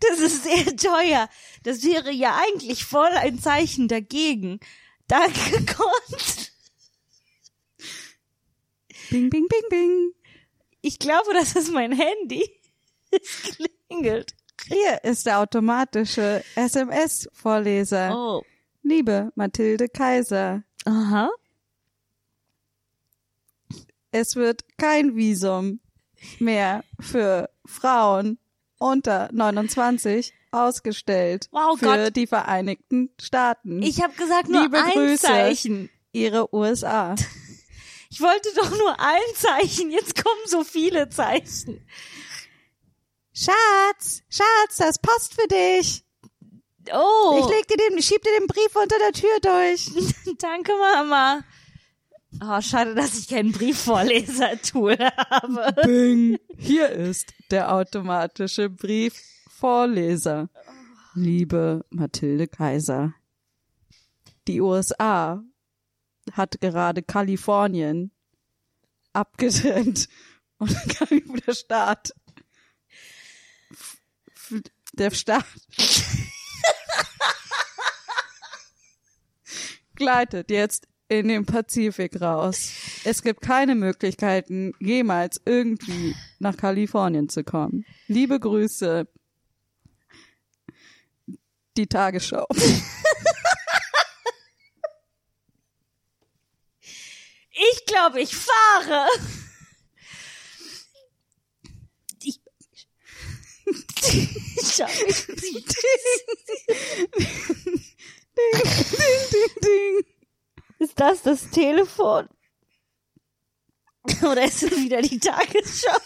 Das ist sehr teuer. Das wäre ja eigentlich voll ein Zeichen dagegen. Danke Gott. Bing, bing, bing, bing. Ich glaube, das ist mein Handy. Es klingelt. Hier ist der automatische SMS-Vorleser. Oh. Liebe Mathilde Kaiser, Aha. es wird kein Visum mehr für Frauen unter 29 ausgestellt Wow, für Gott. die Vereinigten Staaten. Ich habe gesagt nur Liebe ein Grüße. Zeichen. ihre USA. Ich wollte doch nur ein Zeichen. Jetzt kommen so viele Zeichen. Schatz, Schatz, das Post für dich. Oh. Ich leg dir den, ich schieb dir den Brief unter der Tür durch. Danke, Mama. Oh, schade, dass ich kein Briefvorleser-Tool habe. Bing. Hier ist der automatische Briefvorleser. Liebe Mathilde Kaiser, die USA hat gerade Kalifornien abgetrennt und der Staat der Staat gleitet jetzt in den Pazifik raus. Es gibt keine Möglichkeiten, jemals irgendwie nach Kalifornien zu kommen. Liebe Grüße. Die Tagesschau. Ich glaube, ich fahre. Schau, ich, ding, ding, ding. ist das das Telefon? Oder ist es wieder die Tagesschau?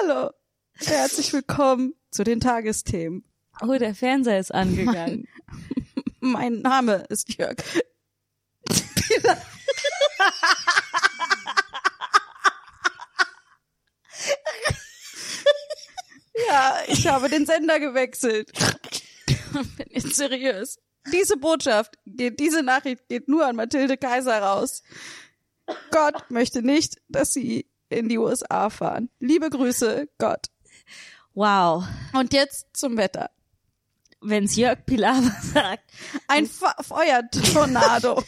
Hallo. Herzlich willkommen zu den Tagesthemen. Oh, der Fernseher ist angegangen. Mein Name ist Jörg. Ja, ich habe den Sender gewechselt. Bin jetzt seriös. Diese Botschaft geht, diese Nachricht geht nur an Mathilde Kaiser raus. Gott möchte nicht, dass sie in die USA fahren. Liebe Grüße, Gott. Wow. Und jetzt zum Wetter. Wenn's Jörg Pilawa sagt. Ein Fe Feuertornado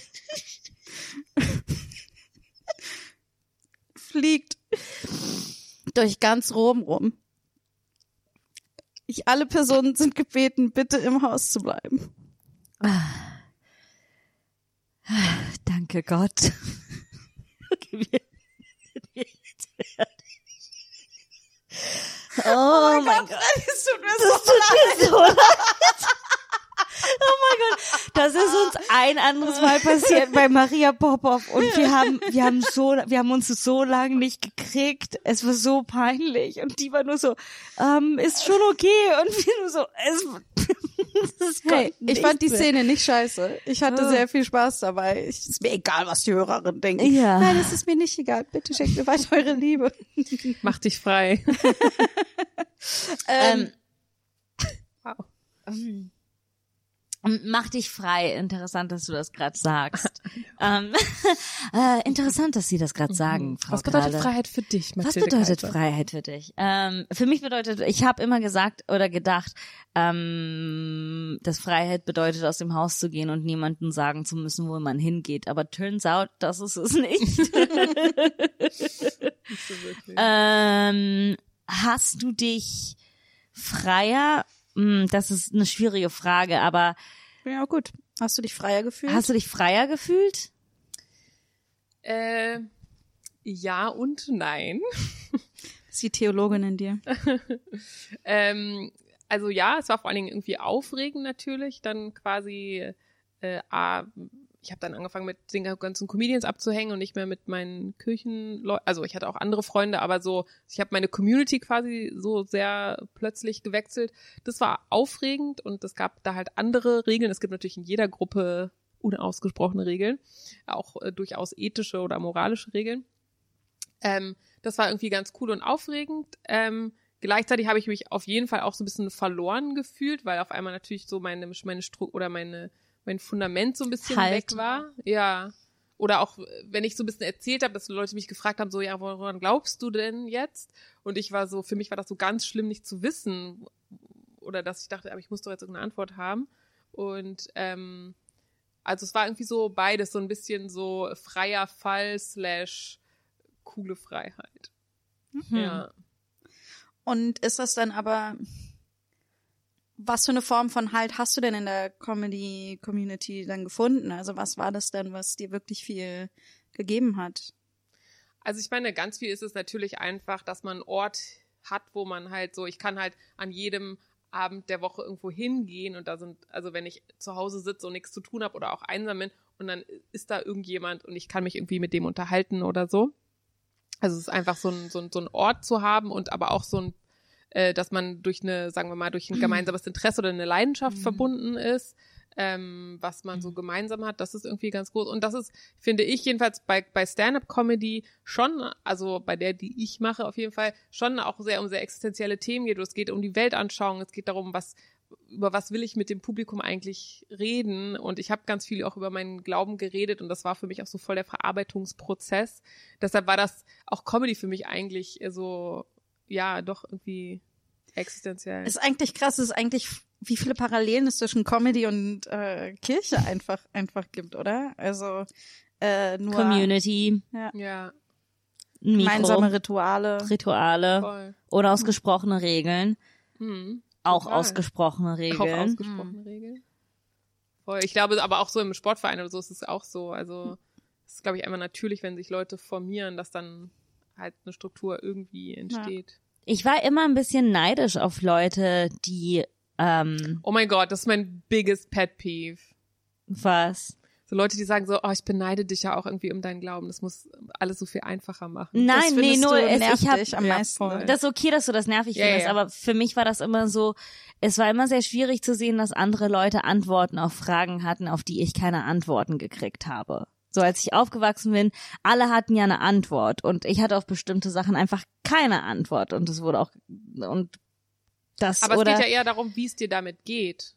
fliegt durch ganz Rom rum. Ich, alle Personen sind gebeten, bitte im Haus zu bleiben. Danke Gott. Fertig. Oh, mein Gott. Es tut mir Das tut mir so leid. Oh mein Gott, das ist uns ein anderes Mal passiert bei Maria Popov und wir haben, wir haben so, wir haben uns so lange nicht gekriegt. Es war so peinlich und die war nur so, ähm, ist schon okay und wir nur so, es, Hey, ich fand die. Szene nicht scheiße. Ich hatte Ah. sehr viel Spaß dabei. Ich, ist mir egal, was die Hörerinnen denken. Ja. Nein, es ist mir nicht egal. Bitte schenkt mir weiter eure Liebe. Mach dich frei. Ähm, Wow. Mach dich frei. Interessant, dass du das gerade sagst. ähm, äh, interessant, dass Sie das gerade sagen, Frau Was bedeutet Krahle. Freiheit für dich, Was Mathilde bedeutet Kaiser? Freiheit für dich? Ähm, für mich bedeutet, ich habe immer gesagt oder gedacht, ähm, dass Freiheit bedeutet, aus dem Haus zu gehen und niemandem sagen zu müssen, wo man hingeht. Aber turns out, das ist es nicht. ähm, hast du dich freier? Hm, Das ist eine schwierige Frage, aber Ja, gut. Hast du dich freier gefühlt? hast du dich freier gefühlt? Äh, ja und nein. Das ist die Theologin in dir. Ähm, also ja, es war vor allen Dingen irgendwie aufregend natürlich, dann quasi, äh, A, ich habe dann angefangen mit den ganzen Comedians abzuhängen und nicht mehr mit meinen Kirchenleuten. Also ich hatte auch andere Freunde, aber so, ich habe meine Community quasi so sehr plötzlich gewechselt. Das war aufregend und es gab da halt andere Regeln. Es gibt natürlich in jeder Gruppe unausgesprochene Regeln, auch äh, durchaus ethische oder moralische Regeln. Ähm, das war irgendwie ganz cool und aufregend. Ähm, gleichzeitig habe ich mich auf jeden Fall auch so ein bisschen verloren gefühlt, weil auf einmal natürlich so meine meine Stru oder meine mein Fundament so ein bisschen Halt. weg war. Ja. Oder auch, wenn ich so ein bisschen erzählt habe, dass Leute mich gefragt haben, so, ja, woran glaubst du denn jetzt? Und ich war so, für mich war das so ganz schlimm, nicht zu wissen. Oder dass ich dachte, aber ich muss doch jetzt irgendeine Antwort haben. Und ähm, also es war irgendwie so beides, so ein bisschen so freier Fall slash coole Freiheit. Hm. Ja. Und ist das dann aber, was für eine Form von Halt hast du denn in der Comedy-Community dann gefunden? Also was war das denn, was dir wirklich viel gegeben hat? Also ich meine, ganz viel ist es natürlich einfach, dass man einen Ort hat, wo man halt so, ich kann halt an jedem Abend der Woche irgendwo hingehen und da sind, also wenn ich zu Hause sitze und nichts zu tun habe oder auch einsam bin und dann ist da irgendjemand und ich kann mich irgendwie mit dem unterhalten oder so. Also es ist einfach so ein, so ein, so ein Ort zu haben und aber auch so ein, äh, dass man durch eine, sagen wir mal, durch ein gemeinsames Interesse oder eine Leidenschaft verbunden ist, ähm, was man so gemeinsam hat, das ist irgendwie ganz groß. Und das ist, finde ich jedenfalls bei, bei Stand-up-Comedy schon, also bei der, die ich mache auf jeden Fall, schon auch sehr um sehr existenzielle Themen geht. Es geht um die Weltanschauung, es geht darum, was über was will ich mit dem Publikum eigentlich reden und ich habe ganz viel auch über meinen Glauben geredet und das war für mich auch so voll der Verarbeitungsprozess. Deshalb war das auch Comedy für mich eigentlich so ja doch irgendwie existenziell. Ist eigentlich krass, ist eigentlich, wie viele Parallelen es zwischen Comedy und äh, Kirche einfach, einfach gibt, oder? Also äh, nur Community, ja, gemeinsame Mikro, Rituale. Rituale, voll. unausgesprochene Regeln, Hm. auch Total. ausgesprochene Auch Regeln. ausgesprochene Regeln. Voll. Ich glaube, aber auch so im Sportverein oder so ist es auch so. Also es ist, glaube ich, einfach natürlich, wenn sich Leute formieren, dass dann halt eine Struktur irgendwie entsteht. Ich war immer ein bisschen neidisch auf Leute, die ähm, Oh mein Gott, das ist mein biggest pet peeve. was? So Leute, die sagen so, oh, ich beneide dich ja auch irgendwie um deinen Glauben. Das muss alles so viel einfacher machen. Nein, das nee, nur es, ich hab, am Ja, meisten. voll. das ist okay, dass du das nervig Ja, findest, ja. aber für mich war das immer so, es war immer sehr schwierig zu sehen, dass andere Leute Antworten auf Fragen hatten, auf die ich keine Antworten gekriegt habe. So als ich aufgewachsen bin, alle hatten ja eine Antwort und ich hatte auf bestimmte Sachen einfach keine Antwort und es wurde auch und das Aber oder es geht ja eher darum, wie es dir damit geht.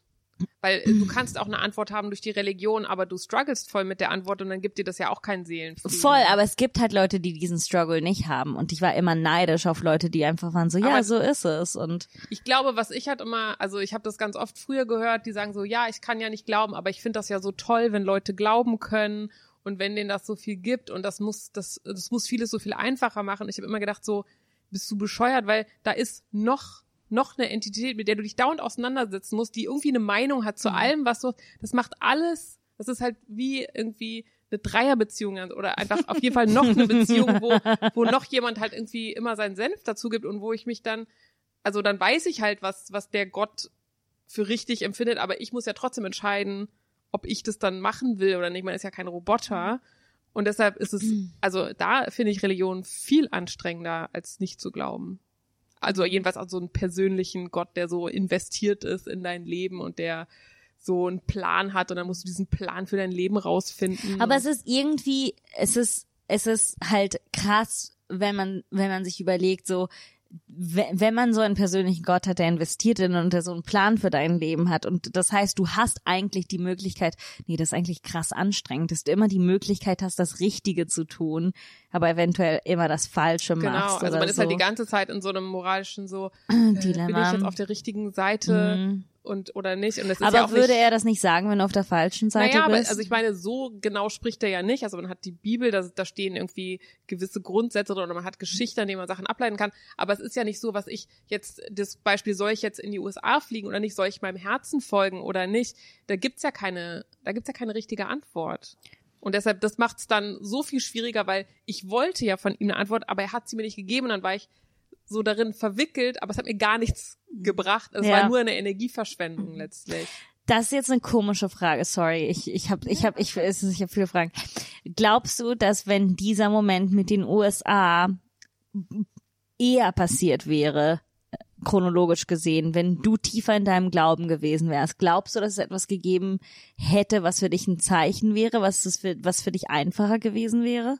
Weil äh, du kannst auch eine Antwort haben durch die Religion, aber du strugglest voll mit der Antwort und dann gibt dir das ja auch keinen Seelenfrieden. Voll, aber es gibt halt Leute, die diesen Struggle nicht haben. Und ich war immer neidisch auf Leute, die einfach waren so, ja, Aber- so ist es. Und Ich glaube, was ich halt immer, also ich habe das ganz oft früher gehört, die sagen so, ja, ich kann ja nicht glauben, aber ich finde das ja so toll, wenn Leute glauben können und wenn denen das so viel gibt und das muss, das, das muss vieles so viel einfacher machen. Ich habe immer gedacht so, bist du bescheuert, weil da ist noch noch eine Entität, mit der du dich dauernd auseinandersetzen musst, die irgendwie eine Meinung hat zu allem, was du, das macht alles, das ist halt wie irgendwie eine Dreierbeziehung oder einfach auf jeden Fall noch eine Beziehung, wo, wo noch jemand halt irgendwie immer seinen Senf dazu gibt und wo ich mich dann, also dann weiß ich halt, was, was der Gott für richtig empfindet, aber ich muss ja trotzdem entscheiden, ob ich das dann machen will oder nicht. Man ist ja kein Roboter. Und deshalb ist es, also da finde ich Religion viel anstrengender, als nicht zu glauben. Also jedenfalls auch so einen persönlichen Gott, der so investiert ist in dein Leben und der so einen Plan hat und dann musst du diesen Plan für dein Leben rausfinden. aber es ist irgendwie, es ist, es ist halt krass, wenn man, wenn man sich überlegt, so, wenn man so einen persönlichen Gott hat, der investiert in und der so einen Plan für dein Leben hat und das heißt, du hast eigentlich die Möglichkeit, nee, das ist eigentlich krass anstrengend, dass du immer die Möglichkeit hast, das Richtige zu tun, aber eventuell immer das Falsche Genau, machst also oder man ist so. halt die ganze Zeit in so einem moralischen so, äh, bin ich jetzt auf der richtigen Seite Mhm. Und oder nicht? Und das ist Aber ja auch würde nicht, er das nicht sagen, wenn du auf der falschen Seite naja, aber, bist? also ich meine, so genau spricht er ja nicht. Also man hat die Bibel, da, da stehen irgendwie gewisse Grundsätze drin oder man hat Geschichten, an denen man Sachen ableiten kann. Aber es ist ja nicht so, was ich jetzt, das Beispiel, soll ich jetzt in die USA fliegen oder nicht, soll ich meinem Herzen folgen oder nicht? Da gibt's ja keine, da gibt's ja keine richtige Antwort. Und deshalb, das macht's dann so viel schwieriger, weil ich wollte ja von ihm eine Antwort, aber er hat sie mir nicht gegeben und dann war ich so darin verwickelt, aber es hat mir gar nichts gebracht. Es Ja. war nur eine Energieverschwendung letztlich. Das ist jetzt eine komische Frage, sorry. Ich, ich habe ich hab, ich, es ist- ich hab viele Fragen. Glaubst du, dass wenn dieser Moment mit den USA eher passiert wäre, chronologisch gesehen, wenn du tiefer in deinem Glauben gewesen wärst, glaubst du, dass es etwas gegeben hätte, was für dich ein Zeichen wäre, was, das für, was für dich einfacher gewesen wäre?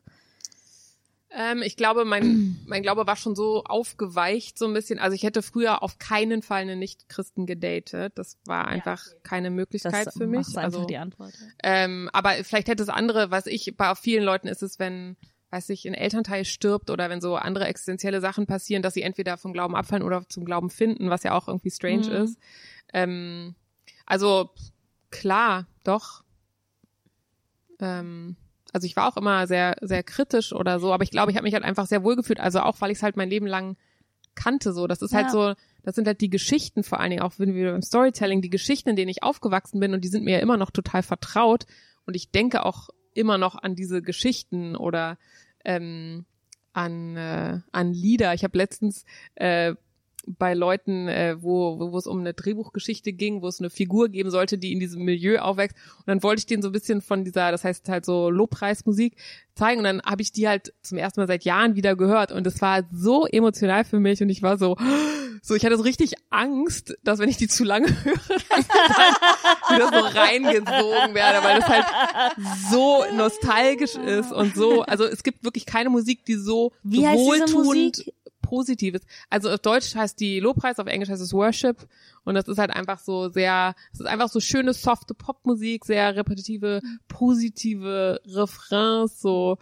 Ähm, ich glaube, mein, mein Glaube war schon so aufgeweicht, so ein bisschen. Also ich hätte früher auf keinen Fall einen Nicht-Christen gedatet. Das war einfach keine Möglichkeit Das für mich. einfach Also, die Antwort. ähm, aber vielleicht hätte es andere, was ich, bei vielen Leuten ist es, wenn, weiß ich, ein Elternteil stirbt oder wenn so andere existenzielle Sachen passieren, dass sie entweder vom Glauben abfallen oder zum Glauben finden, was ja auch irgendwie strange Mhm. ist. Ähm, also klar, doch. Ähm, also ich war auch immer sehr, sehr kritisch oder so, aber ich glaube, ich habe mich halt einfach sehr wohl gefühlt. Also auch, weil ich es halt mein Leben lang kannte. So, das ist halt Ja. so, das sind halt die Geschichten, vor allen Dingen auch wenn wir beim Storytelling, die Geschichten, in denen ich aufgewachsen bin und die sind mir ja immer noch total vertraut. Und ich denke auch immer noch an diese Geschichten oder ähm, an, äh, an Lieder. Ich habe letztens äh, bei Leuten, äh, wo, wo es um eine Drehbuchgeschichte ging, wo es eine Figur geben sollte, die in diesem Milieu aufwächst. Und dann wollte ich denen so ein bisschen von dieser, das heißt halt so Lobpreismusik zeigen. Und dann habe ich die halt zum ersten Mal seit Jahren wieder gehört. Und es war so emotional für mich. Und ich war so, so, ich hatte so richtig Angst, dass wenn ich die zu lange höre, dass ich dann wieder so reingesogen werde, weil das halt so nostalgisch ist und so, also es gibt wirklich keine Musik, die so Wie wohltuend Musik? positiv ist. Also auf Deutsch heißt die Lobpreis, auf Englisch heißt es Worship und das ist halt einfach so sehr, es ist einfach so schöne, softe Popmusik, sehr repetitive, positive Refrains, so,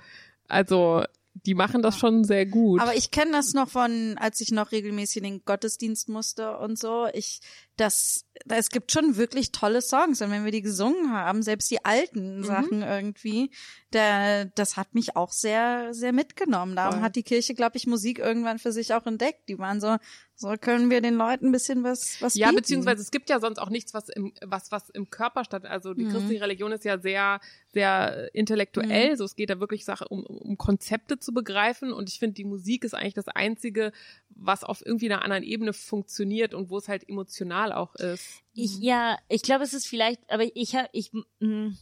also die machen das schon sehr gut. Aber ich kenne das noch von, als ich noch regelmäßig in den Gottesdienst musste und so. Ich, das, da, es gibt schon wirklich tolle Songs. Und wenn wir die gesungen haben, selbst die alten Sachen irgendwie, der, das hat mich auch sehr, sehr mitgenommen. Darum Voll. hat die Kirche, glaube ich, Musik irgendwann für sich auch entdeckt. Die waren so, so können wir den Leuten ein bisschen was, was Ja, bieten. beziehungsweise es gibt ja sonst auch nichts, was im, was, was im Körper statt. Also die Mhm. christliche Religion ist ja sehr, sehr intellektuell. So, es geht da wirklich Sache um, um Konzepte zu begreifen. Und ich finde, die Musik ist eigentlich das Einzige, was auf irgendwie einer anderen Ebene funktioniert und wo es halt emotional auch ist. Ich, ja, ich glaube, es ist vielleicht, aber ich habe, ich, mh,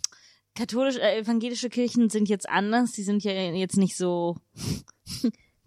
katholisch, äh, evangelische Kirchen sind jetzt anders. Die sind ja jetzt nicht so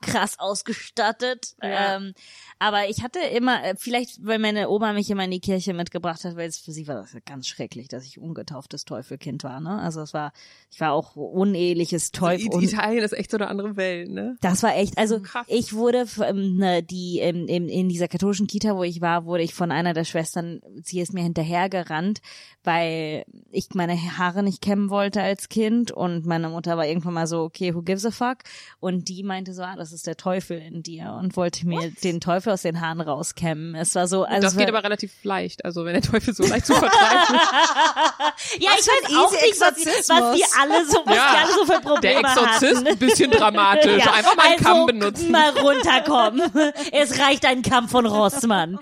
krass ausgestattet. Ja. Ähm, aber ich hatte immer, äh, vielleicht, weil meine Oma mich immer in die Kirche mitgebracht hat, weil es für sie war das ganz schrecklich, dass ich ungetauftes Teufelkind war. Ne? Also es war, ich war auch uneheliches Teufel. I- Italien ist echt so eine andere Welt, ne? Das war echt, also Krass. ich wurde ähm, ne, die ähm, in, in dieser katholischen Kita, wo ich war, wurde ich von einer der Schwestern, sie ist mir hinterhergerannt, weil ich meine Haare nicht kämmen wollte als Kind und meine Mutter war irgendwann mal so, okay, who gives a fuck? Und die meinte so, ah, das ist der Teufel in dir und wollte mir den Teufel aus den Haaren rauskämmen. Es war so, also das es geht war, aber relativ leicht. Also wenn der Teufel so leicht zu vertreiben ist. ja, ich für ein weiß auch nicht, was die, was die alle so, was Ja. die alle so für Probleme Der Exorzist, hatten. ein bisschen dramatisch. Ja, Einfach mal einen also, Kamm benutzen. Mal runterkommen. es reicht ein Kamm von Rossmann.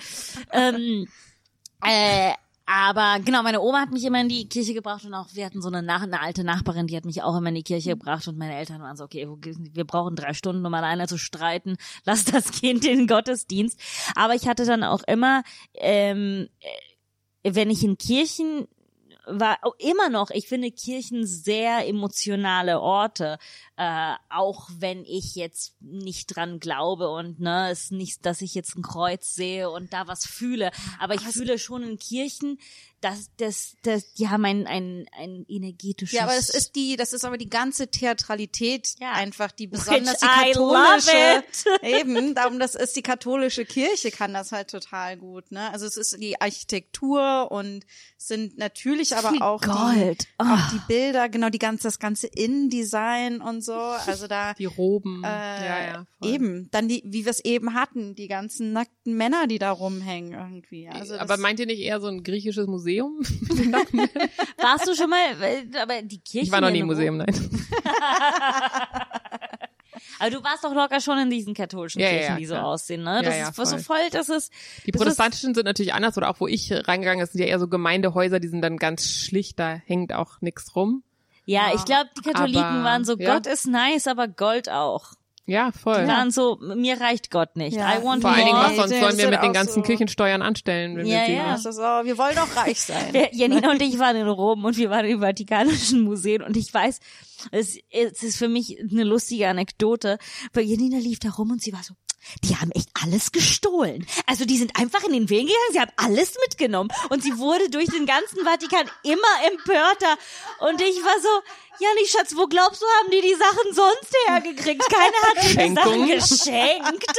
ähm, äh, aber genau, meine Oma hat mich immer in die Kirche gebracht und auch wir hatten so eine, Nach eine alte Nachbarin, die hat mich auch immer in die Kirche gebracht und meine Eltern waren so, okay, wir brauchen drei Stunden, um alleine zu streiten, lass das Kind in den Gottesdienst. Aber ich hatte dann auch immer, ähm, äh, wenn ich in Kirchen war immer noch, ich finde Kirchen sehr emotionale Orte, äh, auch wenn ich jetzt nicht dran glaube und ne, es ist nicht, dass ich jetzt ein Kreuz sehe und da was fühle, aber ich fühle schon in Kirchen, dass das, das, die haben ein, ein, ein energetisches. Ja, aber das ist die, das ist aber die ganze Theatralität Ja. einfach, die Which besonders die I katholische, eben, darum, das ist die katholische Kirche, kann das halt total gut, ne? Also es ist die Architektur und sind natürlich aber Viel auch Gold. Die, Oh. auch die Bilder, genau, die ganze, das ganze Innendesign und so, also da, Die Roben. äh, ja, ja. voll. eben, dann die, wie wir es eben hatten, die ganzen nackten Männer, die da rumhängen irgendwie, also das, aber meint ihr nicht eher so ein griechisches Museum? Warst du schon mal, aber die Kirche. ich war noch nie im Museum, nein. Aber du warst doch locker schon in diesen katholischen Ja, Kirchen, ja, die so klar. aussehen, ne? Das Ja, ja, ist so voll. voll, das ist. Die das protestantischen sind natürlich anders oder auch wo ich reingegangen ist, sind ja eher so Gemeindehäuser, die sind dann ganz schlicht, da hängt auch nix rum. Ja, ich glaube, die Katholiken Aber, waren so, ja. Gott ist nice, aber Gold auch. Ja, voll. Die waren so, mir reicht Gott nicht. Ja. I want Vor allen Dingen, was sonst sollen wir mit den ganzen so- Kirchensteuern anstellen, wenn Ja, wir sie ja. das ist so, wir wollen doch reich sein. Wir- Janina und ich waren in Rom und wir waren im Vatikanischen Museum und ich weiß, es, es ist für mich eine lustige Anekdote, weil Janina lief da rum und sie war so, die haben echt alles gestohlen. Also die sind einfach in den Willen gegangen, sie haben alles mitgenommen und sie wurde durch den ganzen Vatikan immer empörter und ich war so, ja nicht Schatz, wo glaubst du, haben die die Sachen sonst hergekriegt? Keiner hat die Sachen Schenkung. geschenkt.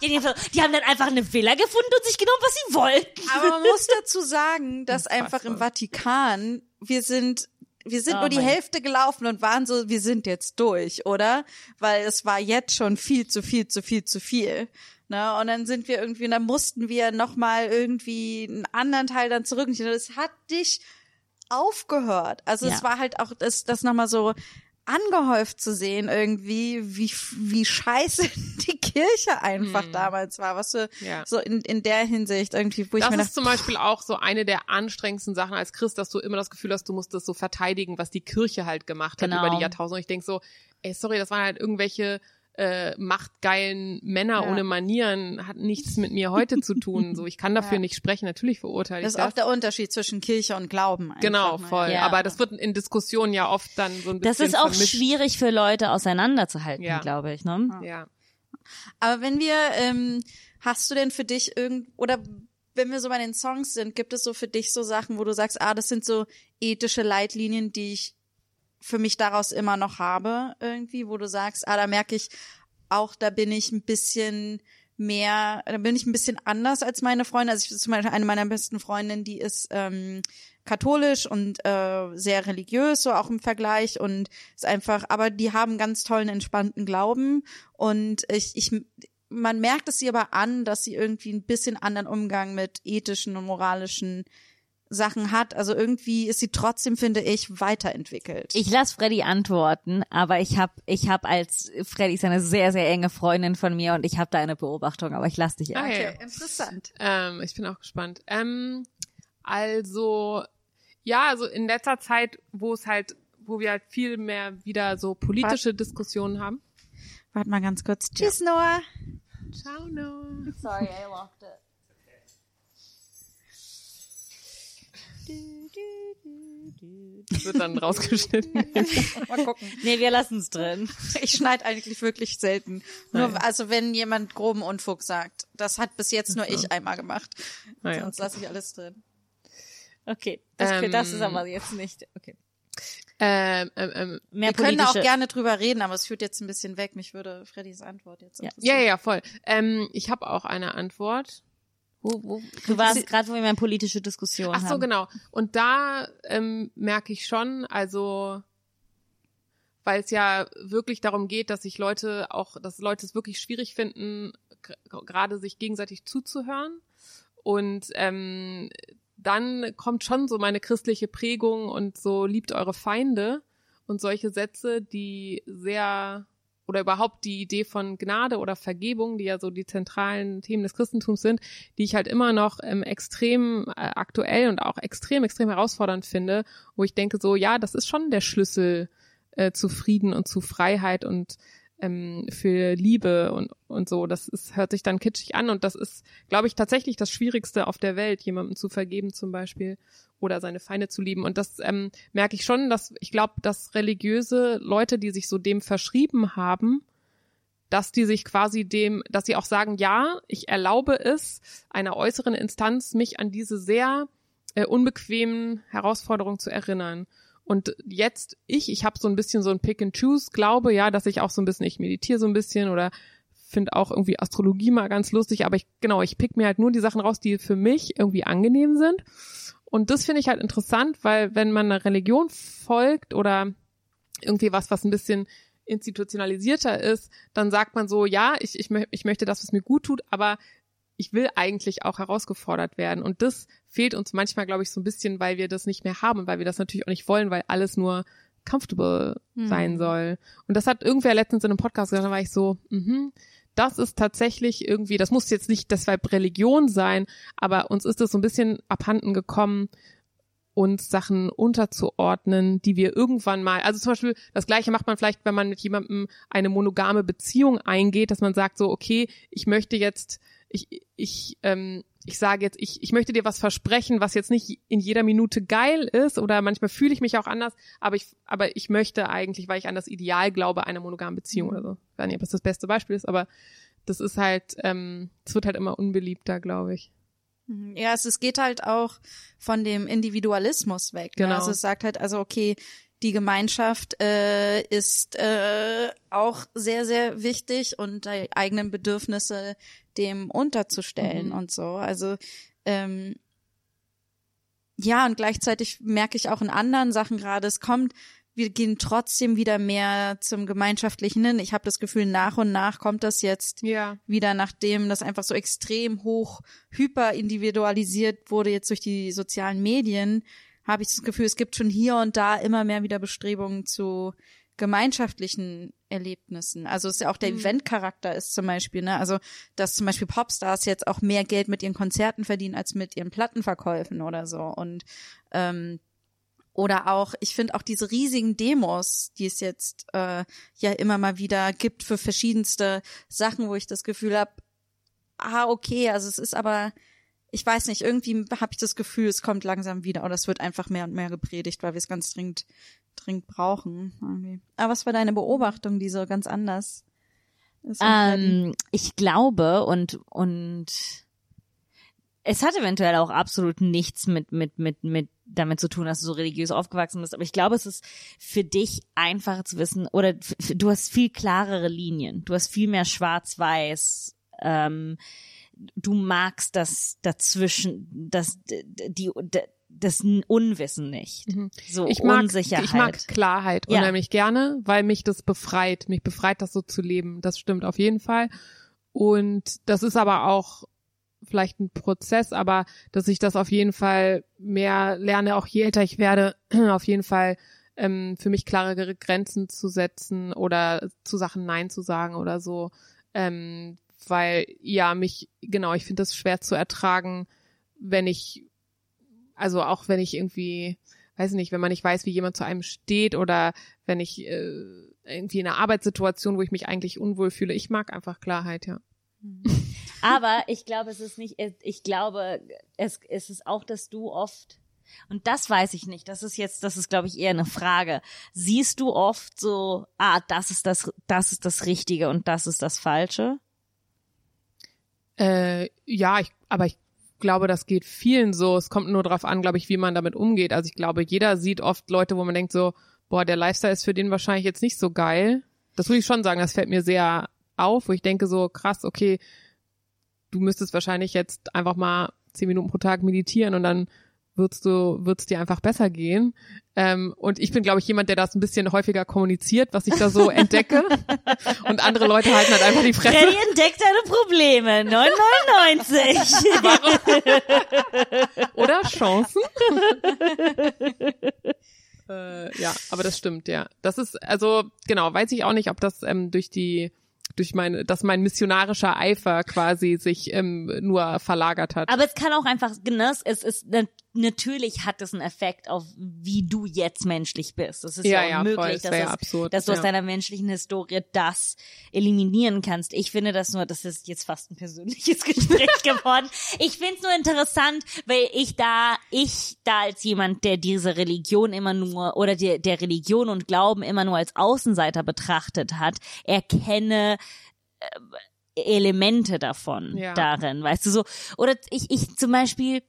Die haben dann einfach eine Villa gefunden und sich genommen, was sie wollten. Aber man muss dazu sagen, dass einfach im Vatikan, wir sind, wir sind Oh nur die Hälfte gelaufen und waren so, wir sind jetzt durch, oder? Weil es war jetzt schon viel zu viel, zu viel, zu viel. Ne? Und dann sind wir irgendwie, und dann mussten wir nochmal irgendwie einen anderen Teil dann zurück. Und das hat dich aufgehört. Also Ja. es war halt auch das, das nochmal so angehäuft zu sehen irgendwie, wie, wie scheiße die Kirche einfach damals war, was so, Ja. so in, in der Hinsicht irgendwie, wo ich Das mir ist dachte, zum Beispiel auch so eine der anstrengendsten Sachen als Christ, dass du immer das Gefühl hast, du musst das so verteidigen, was die Kirche halt gemacht hat Genau. über die Jahrtausende. Und ich denk so, ey, sorry, das waren halt irgendwelche äh, machtgeilen Männer Ja. ohne Manieren, hat nichts mit mir heute zu tun. So, ich kann dafür Ja. nicht sprechen, natürlich verurteile ich Das das. ist auch der Unterschied zwischen Kirche und Glauben. Einfach, genau, ne? voll. Ja. Aber das wird in Diskussionen ja oft dann so ein bisschen Das ist auch vermischt. schwierig für Leute auseinanderzuhalten, Ja. glaube ich. Ne? Ja. Aber wenn wir, ähm, hast du denn für dich irgend, oder wenn wir so bei den Songs sind, gibt es so für dich so Sachen, wo du sagst, ah, das sind so ethische Leitlinien, die ich für mich daraus immer noch habe, irgendwie, wo du sagst, ah, da merke ich auch, da bin ich ein bisschen mehr, da bin ich ein bisschen anders als meine Freunde. Also ich zum Beispiel eine meiner besten Freundinnen, die ist ähm, katholisch und äh, sehr religiös, so auch im Vergleich und ist einfach, aber die haben ganz tollen, entspannten Glauben und ich, ich man merkt es ihr aber an, dass sie irgendwie ein bisschen anderen Umgang mit ethischen und moralischen Sachen hat. Also irgendwie ist sie trotzdem, finde ich, weiterentwickelt. Ich lasse Freddy antworten, aber ich habe ich hab als Freddy ist eine sehr sehr enge Freundin von mir und ich habe da eine Beobachtung, aber ich lass dich an. ja. interessant. Ähm, ich bin auch gespannt. Ähm, also, ja, also in letzter Zeit, wo es halt, wo wir halt viel mehr wieder so politische Diskussionen haben. Warte mal ganz kurz. Tschüss, Noah. Ciao, no. Sorry, I locked it. Das wird dann rausgeschnitten. Mal gucken. Nee, wir lassen es drin. Ich schneide eigentlich wirklich selten. Nur, also wenn jemand groben Unfug sagt. Das hat bis jetzt nur ich einmal gemacht. Naja. Sonst lasse ich alles drin. Okay, das, Ähm, das ist aber jetzt nicht. Okay. ähm, ähm, ähm, Mehr Wir können auch gerne drüber reden, aber es führt jetzt ein bisschen weg. Mich würde Freddys Antwort jetzt Ja. interessieren. ja, ja, ja, voll. Ähm, ich habe auch eine Antwort. Wo, wo, Du warst gerade, wo wir eine politische Diskussion Ach so, haben. genau. Und da ähm, merke ich schon, also weil es ja wirklich darum geht, dass sich Leute auch, dass Leute es wirklich schwierig finden, gerade sich gegenseitig zuzuhören. Und ähm, dann kommt schon so meine christliche Prägung und so liebt eure Feinde und solche Sätze, die sehr oder überhaupt die Idee von Gnade oder Vergebung, die ja so die zentralen Themen des Christentums sind, die ich halt immer noch ähm, extrem äh, aktuell und auch extrem, extrem herausfordernd finde, wo ich denke so, ja, das ist schon der Schlüssel äh, zu Frieden und zu Freiheit und ähm, für Liebe und, und so. Das ist, hört sich dann kitschig an und das ist, glaube ich, tatsächlich das Schwierigste auf der Welt, jemandem zu vergeben zum Beispiel oder seine Feinde zu lieben. Und das ähm, merke ich schon, dass ich glaube, dass religiöse Leute, die sich so dem verschrieben haben, dass die sich quasi dem, dass sie auch sagen, ja, ich erlaube es einer äußeren Instanz, mich an diese sehr äh, unbequemen Herausforderungen zu erinnern. Und jetzt ich, ich habe so ein bisschen so ein Pick and Choose, glaube ja, dass ich auch so ein bisschen, ich meditiere so ein bisschen oder finde auch irgendwie Astrologie mal ganz lustig, aber ich genau, ich pick mir halt nur die Sachen raus, die für mich irgendwie angenehm sind. Und das finde ich halt interessant, weil wenn man einer Religion folgt oder irgendwie was, was ein bisschen institutionalisierter ist, dann sagt man so, ja, ich, ich, ich möchte das, was mir gut tut, aber ich will eigentlich auch herausgefordert werden. Und das fehlt uns manchmal, glaube ich, so ein bisschen, weil wir das nicht mehr haben und weil wir das natürlich auch nicht wollen, weil alles nur comfortable sein soll. Und das hat irgendwer letztens in einem Podcast gesagt, da war ich so, mhm, das ist tatsächlich irgendwie, das muss jetzt nicht deshalb Religion sein, aber uns ist es so ein bisschen abhanden gekommen, uns Sachen unterzuordnen, die wir irgendwann mal, also zum Beispiel das Gleiche macht man vielleicht, wenn man mit jemandem eine monogame Beziehung eingeht, dass man sagt so, okay, ich möchte jetzt, ich, ich, ähm, ich sage jetzt, ich, ich möchte dir was versprechen, was jetzt nicht in jeder Minute geil ist oder manchmal fühle ich mich auch anders, aber ich, aber ich möchte eigentlich, weil ich an das Ideal glaube, einer monogamen Beziehung oder so. Ich weiß nicht, ob das das beste Beispiel ist, aber das ist halt, ähm, es wird halt immer unbeliebter, glaube ich. Mhm. Ja, es, es geht halt auch von dem Individualismus weg. Ne? Genau. Also es sagt halt, also okay, die Gemeinschaft äh, ist äh, auch sehr, sehr wichtig und die eigenen Bedürfnisse dem unterzustellen Mhm. und so. Also ähm, ja, und gleichzeitig merke ich auch in anderen Sachen gerade, es kommt, wir gehen trotzdem wieder mehr zum Gemeinschaftlichen hin. Ich habe das Gefühl, nach und nach kommt das jetzt Ja. wieder, nachdem das einfach so extrem hoch hyper individualisiert wurde jetzt durch die sozialen Medien, habe ich das Gefühl, es gibt schon hier und da immer mehr wieder Bestrebungen zu gemeinschaftlichen Erlebnissen. Also es ist ja auch der Eventcharakter ist zum Beispiel, ne? Also dass zum Beispiel Popstars jetzt auch mehr Geld mit ihren Konzerten verdienen als mit ihren Plattenverkäufen oder so. Und ähm, oder auch, ich finde auch diese riesigen Demos, die es jetzt äh, ja immer mal wieder gibt für verschiedenste Sachen, wo ich das Gefühl habe, ah, okay, also es ist aber, ich weiß nicht, irgendwie habe ich das Gefühl, es kommt langsam wieder oder es wird einfach mehr und mehr gepredigt, weil wir es ganz dringend, dringend brauchen. Irgendwie. Aber was war deine Beobachtung, die so ganz anders ist? Ähm, ich glaube und und es hat eventuell auch absolut nichts mit mit mit mit damit zu tun, dass du so religiös aufgewachsen bist. Aber ich glaube, es ist für dich einfacher zu wissen oder du hast viel klarere Linien. Du hast viel mehr Schwarz-Weiß. Ähm, du magst das dazwischen, das die das Unwissen nicht. So Mhm. Ich mag, Unsicherheit. ich mag Klarheit Ja. unheimlich gerne, weil mich das befreit. Mich befreit, das so zu leben. Das stimmt auf jeden Fall. Und das ist aber auch vielleicht ein Prozess, aber dass ich das auf jeden Fall mehr lerne, auch je älter ich werde, auf jeden Fall ähm, für mich klarere Grenzen zu setzen oder zu Sachen Nein zu sagen oder so. Ähm, weil ja, mich, genau, ich finde das schwer zu ertragen, wenn ich, also auch wenn ich irgendwie, weiß nicht, wenn man nicht weiß, wie jemand zu einem steht oder wenn ich äh, irgendwie in einer Arbeitssituation, wo ich mich eigentlich unwohl fühle. Ich mag einfach Klarheit, ja. Aber ich glaube, es ist nicht, ich glaube, es, es ist auch, dass du oft, und das weiß ich nicht, das ist jetzt, das ist, glaube ich, eher eine Frage. Siehst du oft so, ah, das ist das, das ist das Richtige und das ist das Falsche? Äh, ja, ich, aber ich glaube, das geht vielen so. Es kommt nur darauf an, glaube ich, wie man damit umgeht. Also ich glaube, jeder sieht oft Leute, wo man denkt so, boah, der Lifestyle ist für den wahrscheinlich jetzt nicht so geil. Das würde ich schon sagen, das fällt mir sehr auf, wo ich denke so, krass, okay, du müsstest wahrscheinlich jetzt einfach mal zehn Minuten pro Tag meditieren und dann wird's du, wird's dir einfach besser gehen. Ähm, und ich bin, glaube ich, jemand, der das ein bisschen häufiger kommuniziert, was ich da so entdecke. Und andere Leute halten halt einfach die Fresse. Freddy entdeckt deine Probleme. 999. Oder Chancen. äh, ja, aber das stimmt, ja. Das ist, also, genau, weiß ich auch nicht, ob das ähm, durch die, durch meine, dass mein missionarischer Eifer quasi sich ähm, nur verlagert hat. Aber es kann auch einfach, genau, es ist, natürlich hat es einen Effekt auf, wie du jetzt menschlich bist. Es ist ja, Ja, ja, unmöglich, das dass, ja es, absurd, dass du aus ja. deiner menschlichen Historie das eliminieren kannst. Ich finde das nur, das ist jetzt fast ein persönliches Gespräch geworden. Ich finde es nur interessant, weil ich da, ich da als jemand, der diese Religion immer nur, oder der, der Religion und Glauben immer nur als Außenseiter betrachtet hat, erkenne, Elemente davon Ja. darin, weißt du so. Oder ich, ich zum Beispiel,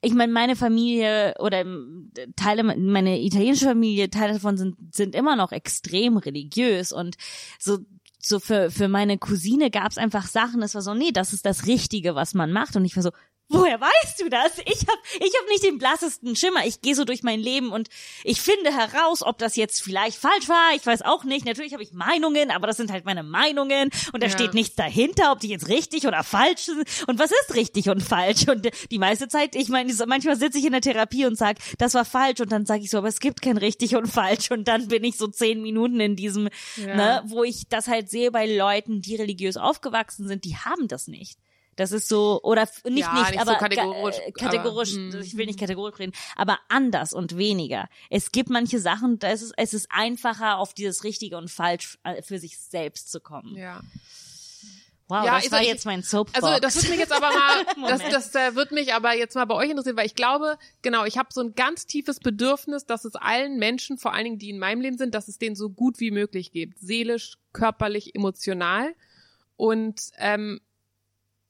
ich meine, meine Familie oder ähm, Teile, meine italienische Familie, Teile davon sind, sind immer noch extrem religiös und so, so für, für meine Cousine gab es einfach Sachen, es war so, nee, das ist das Richtige, was man macht. Und ich war so, woher weißt du das? Ich hab, ich hab nicht den blassesten Schimmer. Ich gehe so durch mein Leben und ich finde heraus, ob das jetzt vielleicht falsch war. Ich weiß auch nicht. Natürlich habe ich Meinungen, aber das sind halt meine Meinungen und da Ja. steht nichts dahinter, ob die jetzt richtig oder falsch sind. Und was ist richtig und falsch? Und die meiste Zeit, ich meine, manchmal sitze ich in der Therapie und sag, das war falsch und dann sage ich so, aber es gibt kein richtig und falsch und dann bin ich so zehn Minuten in diesem, Ja. ne, wo ich das halt sehe bei Leuten, die religiös aufgewachsen sind, die haben das nicht. Das ist so, oder nicht Ja, nicht, nicht so aber kategorisch, äh, kategorisch, aber, hm. ich will nicht kategorisch reden, aber anders und weniger. Es gibt manche Sachen, da ist es, es ist einfacher, auf dieses Richtige und Falsch äh, für sich selbst zu kommen. ja. Wow, Ja, das ist war ich- jetzt mein Soapbox. Also das wird mich jetzt aber mal, das, das äh, wird mich aber jetzt mal bei euch interessieren, weil ich glaube, genau, ich habe so ein ganz tiefes Bedürfnis, dass es allen Menschen, vor allen Dingen die in meinem Leben sind, dass es denen so gut wie möglich geht, seelisch, körperlich, emotional. Und ähm,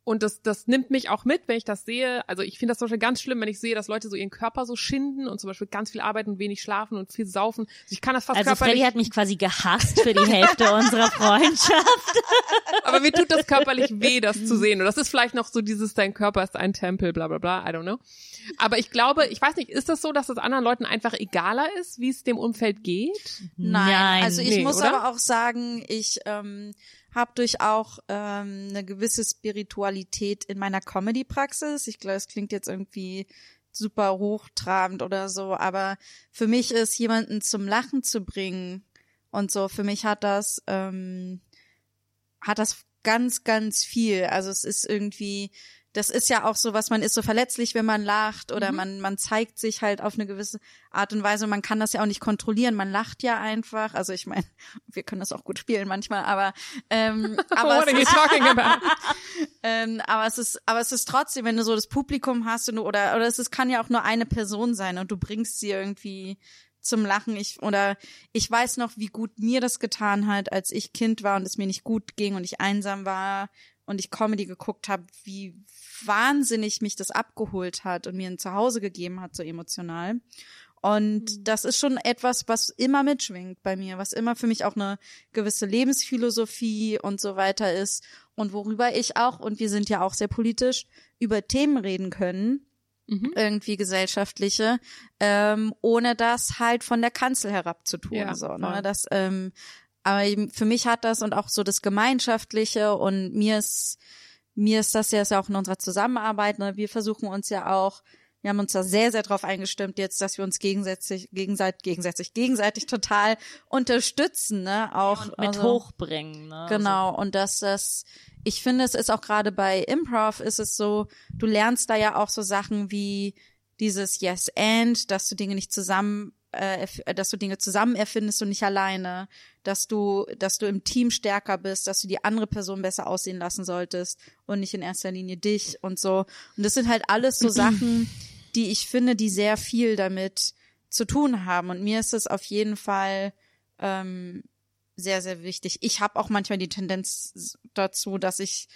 und das, das nimmt mich auch mit, wenn ich das sehe. Also ich finde das zum Beispiel ganz schlimm, wenn ich sehe, dass Leute so ihren Körper so schinden und zum Beispiel ganz viel arbeiten und wenig schlafen und viel saufen. Also ich kann das fast Also körperlich. Freddy hat mich quasi gehasst für die Hälfte unserer Freundschaft. aber mir tut das körperlich weh, das zu sehen. Und das ist vielleicht noch so dieses, dein Körper ist ein Tempel, bla bla bla, I don't know. Aber ich glaube, ich weiß nicht, ist das so, dass es anderen Leuten einfach egaler ist, wie es dem Umfeld geht? Nein. Nein. also ich Nee, muss oder? aber auch sagen, ich ähm, habe durch auch ähm, eine gewisse Spiritualität in meiner Comedy-Praxis. Ich glaube, es klingt jetzt irgendwie super hochtrabend oder so, aber für mich ist jemanden zum Lachen zu bringen und so, für mich hat das ähm, hat das ganz, ganz viel. Also es ist irgendwie, das ist ja auch so, was man ist so verletzlich, wenn man lacht oder man, man zeigt sich halt auf eine gewisse Art und Weise. Man kann das ja auch nicht kontrollieren. Man lacht ja einfach. Also ich meine, wir können das auch gut spielen manchmal, aber, ähm, aber, es about? ähm, aber es ist, aber es ist trotzdem, wenn du so das Publikum hast und du, oder, oder es ist, kann ja auch nur eine Person sein und du bringst sie irgendwie zum Lachen. Ich, oder ich weiß noch, wie gut mir das getan hat, als ich Kind war und es mir nicht gut ging und ich einsam war und ich Comedy geguckt habe, wie wahnsinnig mich das abgeholt hat und mir ein Zuhause gegeben hat, so emotional. Und das ist schon etwas, was immer mitschwingt bei mir, was immer für mich auch eine gewisse Lebensphilosophie und so weiter ist und worüber ich auch, und wir sind ja auch sehr politisch, über Themen reden können, Mhm. irgendwie gesellschaftliche, ähm, ohne das halt von der Kanzel herabzutun. Ja, so, voll. ne? Das, ähm, aber für mich hat das und auch so das Gemeinschaftliche und mir ist, mir ist das ja ist ja auch in unserer Zusammenarbeit, ne? Wir versuchen uns ja auch, wir haben uns da sehr, sehr drauf eingestimmt jetzt, dass wir uns gegenseitig, gegenseitig, gegenseitig, gegenseitig total unterstützen, ne? Auch Und mit also- hochbringen. Ne? Genau, und dass das, ich finde, es ist auch gerade bei Improv ist es so, du lernst da ja auch so Sachen wie dieses Yes and, dass du Dinge nicht zusammen, äh, erf- dass du Dinge zusammen erfindest und nicht alleine, dass du, dass du im Team stärker bist, dass du die andere Person besser aussehen lassen solltest und nicht in erster Linie dich und so. Und das sind halt alles so Sachen, die ich finde, die sehr viel damit zu tun haben. Und mir ist es auf jeden Fall ähm, sehr, sehr wichtig. Ich habe auch manchmal die Tendenz dazu, dass ich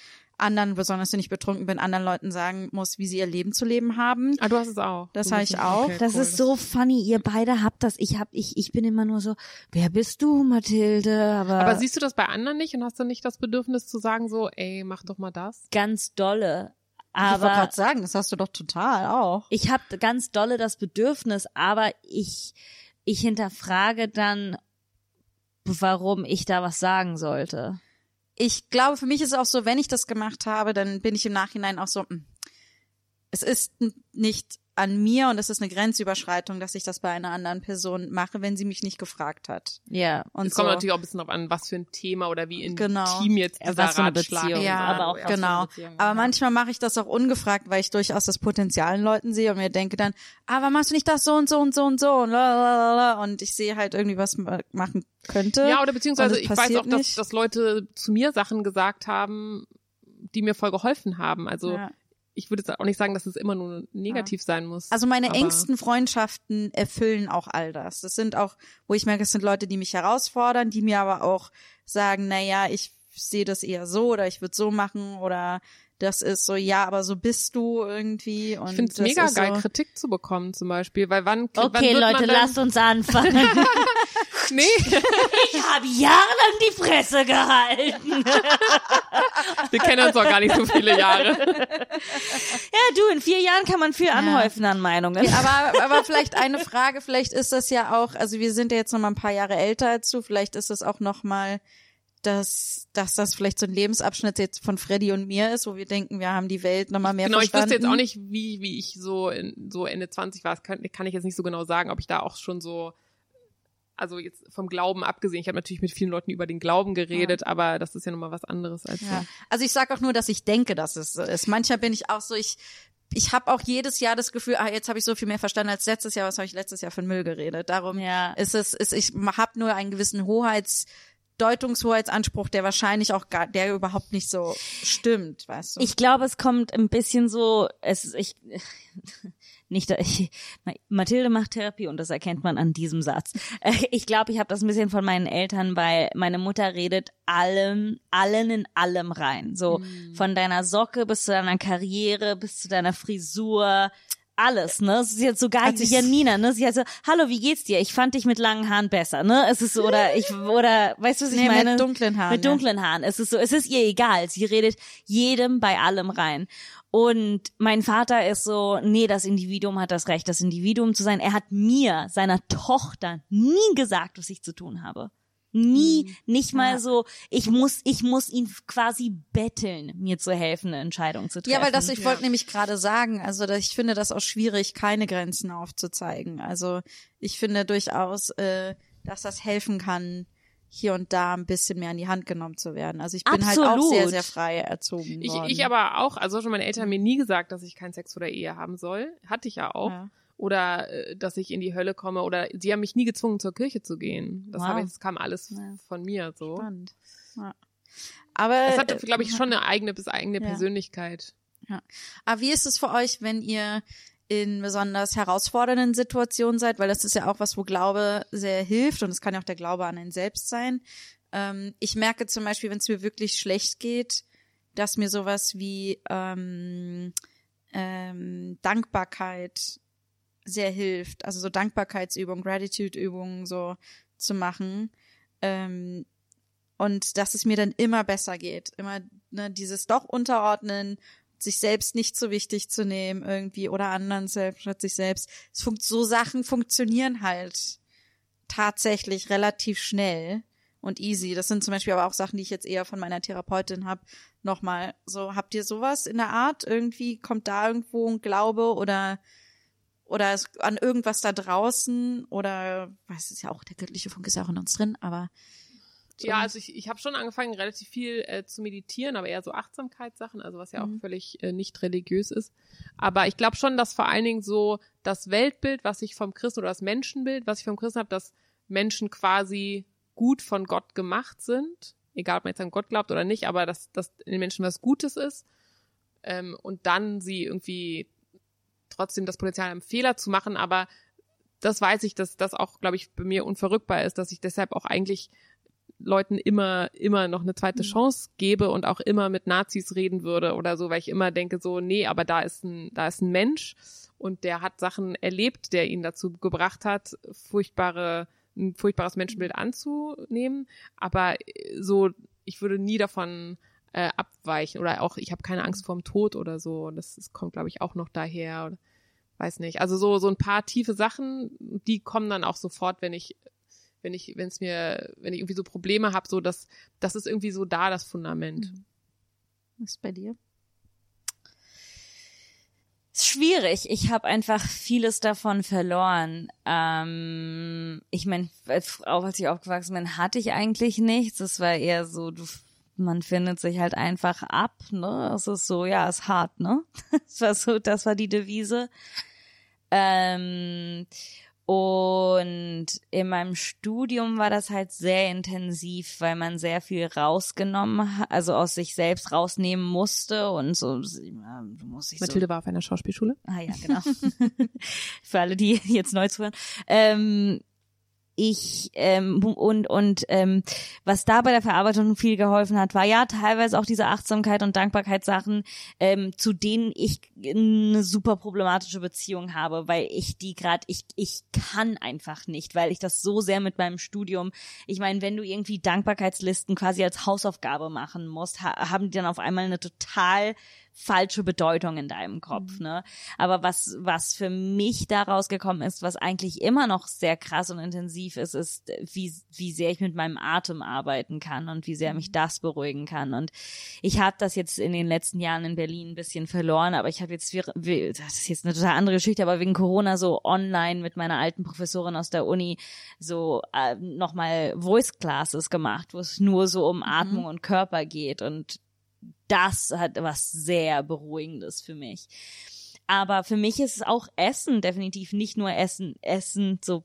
anderen, besonders wenn ich betrunken bin, anderen Leuten sagen muss, wie sie ihr Leben zu leben haben. Ah, du hast es auch. Das habe ich auch. okay, Das cool. ist so funny, ihr beide habt das. Ich hab, ich, ich bin immer nur so, wer bist du, Mathilde? Aber, Aber siehst du das bei anderen nicht und hast du nicht das Bedürfnis zu sagen so, ey, mach doch mal das? ganz dolle. ich wollte Aber gerade sagen, das hast du doch total auch. ich habe ganz dolle das Bedürfnis, aber ich, ich hinterfrage dann, warum ich da was sagen sollte. Ich glaube, für mich ist es auch so, wenn ich das gemacht habe, dann bin ich im Nachhinein auch so, hm, es ist nicht an mir und es ist eine Grenzüberschreitung, dass ich das bei einer anderen Person mache, wenn sie mich nicht gefragt hat. Ja. Und Es so. kommt natürlich auch ein bisschen drauf an, was für ein Thema oder wie intim Genau. jetzt Ja, dieser was für eine Ratschlag Beziehung, ja, aber auch was für eine genau. Beziehung, Aber ja. manchmal mache ich das auch ungefragt, weil ich durchaus das Potenzial in Leuten sehe und mir denke dann, aber machst du nicht das so und so und so und so und lalalala. und ich sehe halt irgendwie was ma- machen könnte. Ja, oder beziehungsweise ich weiß passiert auch, dass, nicht. dass Leute zu mir Sachen gesagt haben, die mir voll geholfen haben. Also Ja. Ich würde jetzt auch nicht sagen, dass es immer nur negativ sein muss. Also meine engsten Freundschaften erfüllen auch all das. Das sind auch, wo ich merke, es sind Leute, die mich herausfordern, die mir aber auch sagen, na ja, ich sehe das eher so oder ich würde so machen oder das ist so, ja, aber so bist du irgendwie. Und Ich finde es das mega geil, So, Kritik zu bekommen zum Beispiel, weil wann, wann Okay, wird Leute, lasst uns anfangen. Nee, ich habe jahrelang die Fresse gehalten. wir kennen uns auch gar nicht so viele Jahre. Ja, du, in vier Jahren kann man viel anhäufen an Meinungen. Aber, aber vielleicht eine Frage, vielleicht ist das ja auch, also wir sind ja jetzt noch mal ein paar Jahre älter als du, vielleicht ist es auch noch mal, dass, dass das vielleicht so ein Lebensabschnitt jetzt von Freddy und mir ist, wo wir denken, wir haben die Welt noch mal mehr genau, ich verstanden. wüsste jetzt auch nicht, wie, wie ich so, in, so Ende 20 war. Das kann, kann ich jetzt nicht so genau sagen, ob ich da auch schon so, also jetzt vom Glauben abgesehen. Ich habe natürlich mit vielen Leuten über den Glauben geredet, aber das ist ja nochmal was anderes als Ja. so. Also ich sag auch nur, dass ich denke, dass es so ist. Manchmal bin ich auch so, ich ich habe auch jedes Jahr das Gefühl, ah, jetzt habe ich so viel mehr verstanden als letztes Jahr. Was habe ich letztes Jahr für Müll geredet? Darum Ja. ist es, ist, ich habe nur einen gewissen Hoheits Deutungshoheitsanspruch, der wahrscheinlich auch gar, der überhaupt nicht so stimmt, weißt du? Ich glaube, es kommt ein bisschen so, es, ich, nicht, ich, Mathilde macht Therapie und das erkennt man an diesem Satz. Ich glaube, ich habe das ein bisschen von meinen Eltern, weil meine Mutter redet allem, allen in allem rein. So von deiner Socke bis zu deiner Karriere, bis zu deiner Frisur, alles, ne? Ist jetzt sogar Hat Janina, ne? Sie hat so, hallo, wie geht's dir? Ich fand dich mit langen Haaren besser, ne? Es ist so, oder ich, oder, weißt du, was ich Nee, mit meine? dunklen Haaren, Mit ja. dunklen Haaren. Es ist so, es ist ihr egal. Sie redet jedem bei allem rein. Und mein Vater ist so, nee, das Individuum hat das Recht, das Individuum zu sein. Er hat mir, seiner Tochter, nie gesagt, was ich zu tun habe. Nie, nicht mal Ja. so, ich muss, ich muss ihn quasi betteln, mir zu helfen, eine Entscheidung zu treffen. Ja, weil das, ich wollte nämlich gerade sagen, also dass ich finde das auch schwierig, keine Grenzen aufzuzeigen. Also ich finde durchaus, äh, dass das helfen kann, hier und da ein bisschen mehr in die Hand genommen zu werden. Also ich bin halt auch Absolut. sehr, sehr frei erzogen Ich, worden. ich aber auch, also schon meine Eltern haben mir nie gesagt, dass ich keinen Sex vor der Ehe haben soll. Hatte ich ja auch. Ja. Oder äh, dass ich in die Hölle komme. Oder sie haben mich nie gezwungen, zur Kirche zu gehen. Das, Wow. habe ich, das kam alles Ja. von mir so. Spannend. Ja. Aber, Es hatte, äh, glaube ich, schon eine eigene bis eigene Ja. Persönlichkeit. Aber wie ist es für euch, wenn ihr in besonders herausfordernden Situationen seid? Weil das ist ja auch was, wo Glaube sehr hilft und es kann ja auch der Glaube an einen selbst sein. Ähm, ich merke zum Beispiel, wenn es mir wirklich schlecht geht, dass mir sowas wie ähm, ähm, Dankbarkeit sehr hilft. Also so Dankbarkeitsübungen, Gratitude-Übungen so zu machen. Ähm, und dass es mir dann immer besser geht. Immer ne, dieses doch unterordnen, sich selbst nicht so wichtig zu nehmen irgendwie oder anderen selbst statt sich selbst. Es funkt, so Sachen funktionieren halt tatsächlich relativ schnell und easy. Das sind zum Beispiel aber auch Sachen, die ich jetzt eher von meiner Therapeutin habe. Nochmal, so habt ihr sowas in der Art? Irgendwie kommt da irgendwo ein Glaube oder oder an irgendwas da draußen oder weiß es ja auch der göttliche Funke ist ja auch in uns drin, aber Ja, also ich, ich habe schon angefangen, relativ viel äh, zu meditieren, aber eher so Achtsamkeitssachen, also was ja Mhm. auch völlig äh, nicht religiös ist. Aber ich glaube schon, dass vor allen Dingen so das Weltbild, was ich vom Christen oder das Menschenbild, was ich vom Christen habe, dass Menschen quasi gut von Gott gemacht sind, egal ob man jetzt an Gott glaubt oder nicht, aber dass, dass in den Menschen was Gutes ist ähm, und dann sie irgendwie trotzdem das Potenzial haben, Fehler zu machen, aber das weiß ich, dass das auch, glaube ich, bei mir unverrückbar ist, dass ich deshalb auch eigentlich Leuten immer, immer noch eine zweite Chance gebe und auch immer mit Nazis reden würde oder so, weil ich immer denke so, nee, aber da ist ein, da ist ein Mensch und der hat Sachen erlebt, der ihn dazu gebracht hat, furchtbare, ein furchtbares Menschenbild anzunehmen. Aber äh, so, ich würde nie davon äh, abweichen oder auch, ich habe keine Angst vorm Tod oder so. Das, das kommt, glaube ich, auch noch daher. Oder, weiß nicht. Also so, so ein paar tiefe Sachen, die kommen dann auch sofort, wenn ich wenn ich, wenn es mir, wenn ich irgendwie so Probleme habe, so dass das ist irgendwie so da das Fundament. was ist bei dir? ist schwierig. Ich habe einfach vieles davon verloren. Ähm, ich meine, auch als ich aufgewachsen bin, hatte ich eigentlich nichts. Es war eher so, du, man findet sich halt einfach ab. Ne, es ist so, ja, ist hart. Ne, das war so, das war die Devise. Ähm, und in meinem Studium war das halt sehr intensiv, weil man sehr viel rausgenommen hat, also aus sich selbst rausnehmen musste und so, ja, du musst dich so Mathilde war auf einer Schauspielschule. Ah ja, genau. Für alle, die jetzt neu zuhören. Ähm, ich ähm, und und ähm, was da bei der Verarbeitung viel geholfen hat, war ja teilweise auch diese Achtsamkeit und Dankbarkeitssachen, ähm, zu denen ich eine super problematische Beziehung habe, weil ich die gerade ich ich kann einfach nicht, weil ich das so sehr mit meinem Studium. Ich meine, wenn du irgendwie Dankbarkeitslisten quasi als Hausaufgabe machen musst, ha haben die dann auf einmal eine total falsche Bedeutung in deinem Kopf, ne? Aber was, was für mich da rausgekommen ist, was eigentlich immer noch sehr krass und intensiv ist, ist, wie, wie sehr ich mit meinem Atem arbeiten kann und wie sehr mich das beruhigen kann. Und ich habe das jetzt in den letzten Jahren in Berlin ein bisschen verloren, aber ich habe jetzt, das ist jetzt eine total andere Geschichte, aber wegen Corona so online mit meiner alten Professorin aus der Uni so äh, nochmal Voice Classes gemacht, wo es nur so um Atmung und Körper geht und das hat was sehr Beruhigendes für mich. Aber für mich ist es auch Essen definitiv nicht nur Essen, Essen so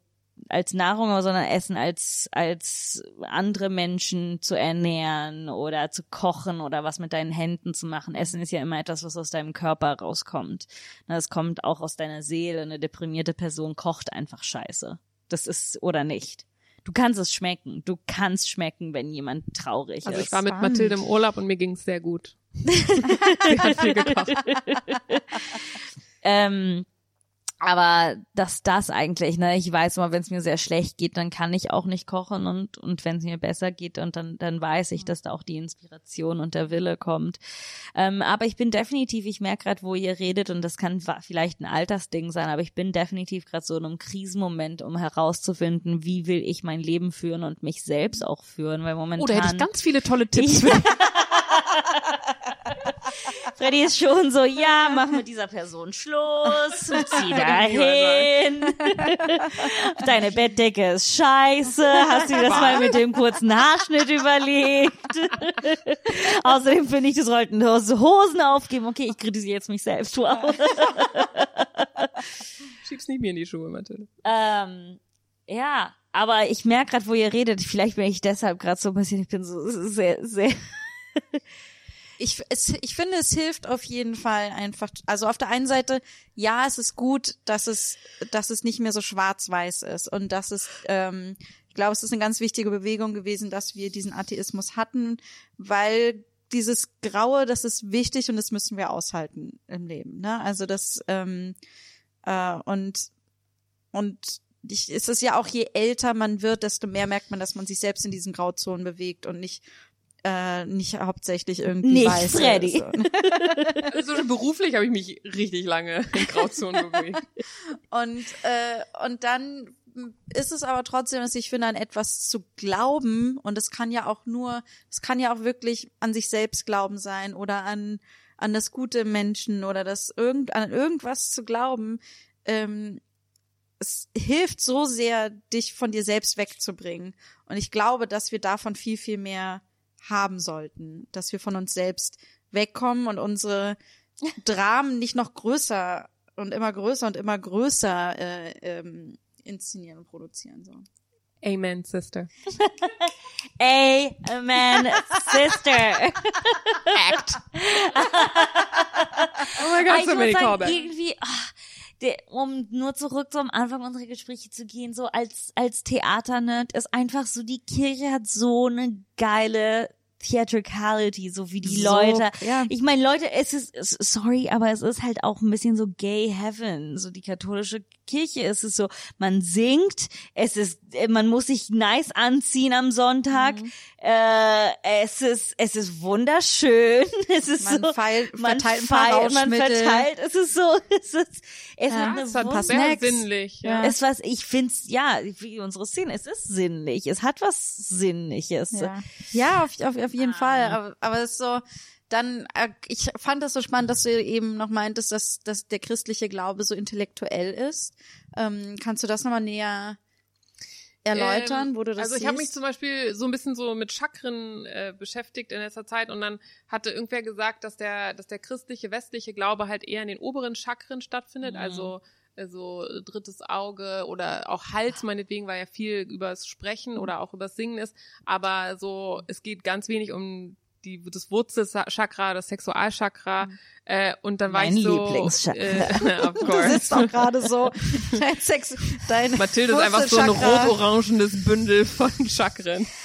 als Nahrung, sondern Essen als, als andere Menschen zu ernähren oder zu kochen oder was mit deinen Händen zu machen. Essen ist ja immer etwas, was aus deinem Körper rauskommt. Es kommt auch aus deiner Seele. Eine deprimierte Person kocht einfach scheiße. Das ist, oder nicht. Du kannst es schmecken. Du kannst schmecken, wenn jemand traurig Also ist. ich war mit Spannend. Mathilde im Urlaub und mir ging's sehr gut. Sie hat viel gekocht. Ähm, aber dass das eigentlich, ne, ich weiß immer, wenn es mir sehr schlecht geht, dann kann ich auch nicht kochen und und wenn es mir besser geht und dann dann weiß ich, dass da auch die Inspiration und der Wille kommt. Ähm, aber ich bin definitiv, ich merke gerade, wo ihr redet und das kann vielleicht ein Altersding sein, aber ich bin definitiv gerade so in einem Krisenmoment, um herauszufinden, wie will ich mein Leben führen und mich selbst auch führen, weil momentan Oh, da hätte ich ganz viele tolle Tipps. Freddy ist schon so, ja, mach mit dieser Person Schluss, zieh dahin. Deine Bettdecke ist scheiße. Hast du dir das mal mit dem kurzen Haarschnitt überlegt? Außerdem finde ich, du sollten Hosen aufgeben. Okay, ich kritisiere jetzt mich selbst. Wow. Schieb's nicht mir in die Schuhe, Mathilde. Ähm, ja, aber ich merke gerade, wo ihr redet. Vielleicht bin ich deshalb gerade so ein bisschen, ich bin so sehr, sehr. Ich, es, ich finde, es hilft auf jeden Fall einfach. Also auf der einen Seite, ja, es ist gut, dass es, dass es nicht mehr so schwarz-weiß ist und dass es, ähm, ich glaube, es ist eine ganz wichtige Bewegung gewesen, dass wir diesen Atheismus hatten, weil dieses Graue, das ist wichtig und das müssen wir aushalten im Leben. Ne? Also das ähm, äh, und und ich, es ist ja auch, je älter man wird, desto mehr merkt man, dass man sich selbst in diesen Grauzonen bewegt und nicht äh, nicht hauptsächlich irgendwie Nicht weiß. Freddy. Also schon beruflich habe ich mich richtig lange in Grauzonen bewegt. Und, äh, und dann ist es aber trotzdem, dass ich finde, an etwas zu glauben, und es kann ja auch nur, es kann ja auch wirklich an sich selbst glauben sein oder an, an das Gute Menschen oder das irgend, an irgendwas zu glauben, ähm, es hilft so sehr, dich von dir selbst wegzubringen. Und ich glaube, dass wir davon viel, viel mehr haben sollten, dass wir von uns selbst wegkommen und unsere Dramen nicht noch größer und immer größer und immer größer äh, ähm, inszenieren und produzieren. So. Amen, Sister. Amen, Sister. Act. oh Gott, ich so many callbacks. irgendwie, ach, der, um nur zurück zum Anfang unserer Gespräche zu gehen, so als, als Theaternerd ist einfach so, die Kirche hat so eine geile Theatricality, so wie die So, Leute. ja. Ich meine, Leute, es ist, es- sorry, aber es ist halt auch ein bisschen so gay heaven, so die katholische Kirche. Es ist so, man singt, es ist, äh, man muss sich nice anziehen am Sonntag. Mhm. Äh, es ist, es ist wunderschön. Es ist Man so, feil- man verteilt ein paar feilt, man verteilt. Es ist so, es ist, es Ja, hat eine Das hat Wunder- sehr sinnlich. Ja. es was, ich find's, ja, wie unsere Szene, es ist sinnlich. Es hat was Sinnliches. Ja, ja auf, auf, auf jeden Fall. Aber, aber es ist so, dann, äh, ich fand das so spannend, dass du eben noch meintest, dass, dass der christliche Glaube so intellektuell ist. Ähm, kannst du das nochmal näher erläutern, Ähm, wo du das Also ich habe mich zum Beispiel so ein bisschen so mit Chakren äh, beschäftigt in letzter Zeit und dann hatte irgendwer gesagt, dass der, dass der christliche westliche Glaube halt eher in den oberen Chakren stattfindet, Mhm. also äh, so drittes Auge oder auch Hals meinetwegen, weil ja viel übers Sprechen oder auch übers Singen ist, aber so es geht ganz wenig um die, das Wurzelchakra, das Sexualchakra äh, und dann war Mein ich so Lieblingschakra. Äh, of Du course. sitzt auch gerade so. Dein Sex, dein Mathilde ist einfach so ein rot-orangenes Bündel von Chakren.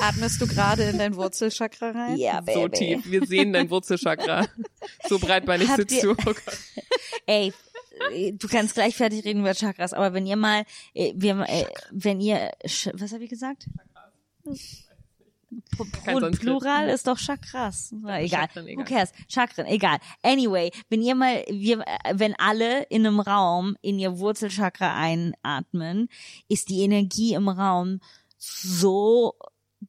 Atmest du gerade in dein Wurzelchakra rein? Ja, Baby. so tief. Wir sehen dein Wurzelchakra. So breitbeinig Habt sitzt ihr- du. Oh Gott. Ey, äh, du kannst gleich fertig reden über Chakras, aber wenn ihr mal, äh, wir, äh, wenn ihr, was habe ich gesagt? Kein Pl- Sanskrit. Plural ist doch Chakras. Na, egal. Chakren, Who egal. cares? Chakren, egal. Anyway, wenn ihr mal, wir, äh, wenn alle in einem Raum in ihr Wurzelchakra einatmen, ist die Energie im Raum so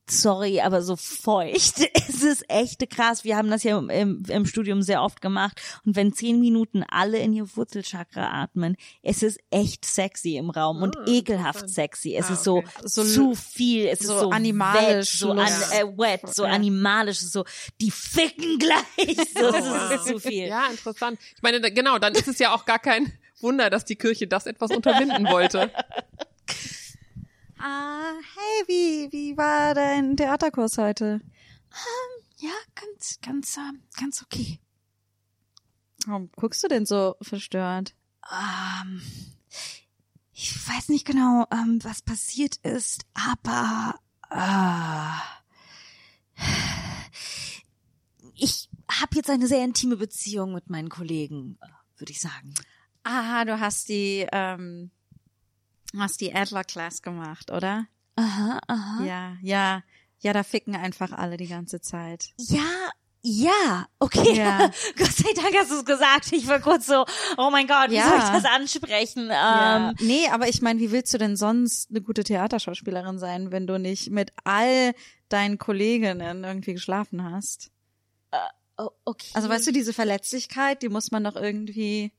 sorry, aber so feucht. Es ist echt krass. Wir haben das ja im, im, Studium sehr oft gemacht. Und wenn zehn Minuten alle in ihr Wurzelchakra atmen, es ist echt sexy im Raum und Ah, ekelhaft interessant. sexy. Es Ah, ist so, okay. So- zu viel. Es so ist so animalisch, wet, so an, äh, wet, so Ja. animalisch, so die ficken gleich. So, Oh, das wow. ist zu viel. Ja, interessant. Ich meine, genau, dann ist es ja auch gar kein Wunder, dass die Kirche das etwas unterbinden wollte. Ah, hey, wie, wie war dein Theaterkurs heute? Ja, ganz, ganz, ähm, ganz okay. Warum guckst du denn so verstört? Ähm, ich weiß nicht genau, ähm, was passiert ist, aber äh, ich habe jetzt eine sehr intime Beziehung mit meinen Kollegen, äh, würde ich sagen. Ah, du hast die, ähm, hast die Adler Class gemacht, oder? Aha, aha. Ja, ja, ja, da ficken einfach alle die ganze Zeit. Ja, ja, okay. Ja. Gott sei Dank hast du es gesagt. Ich war kurz so, oh mein Gott, wie Ja. soll ich das ansprechen? Ja. Ähm, Nee, aber ich meine, wie willst du denn sonst eine gute Theaterschauspielerin sein, wenn du nicht mit all deinen Kolleginnen irgendwie geschlafen hast? oh, okay. Also weißt du, diese Verletzlichkeit, die muss man doch irgendwie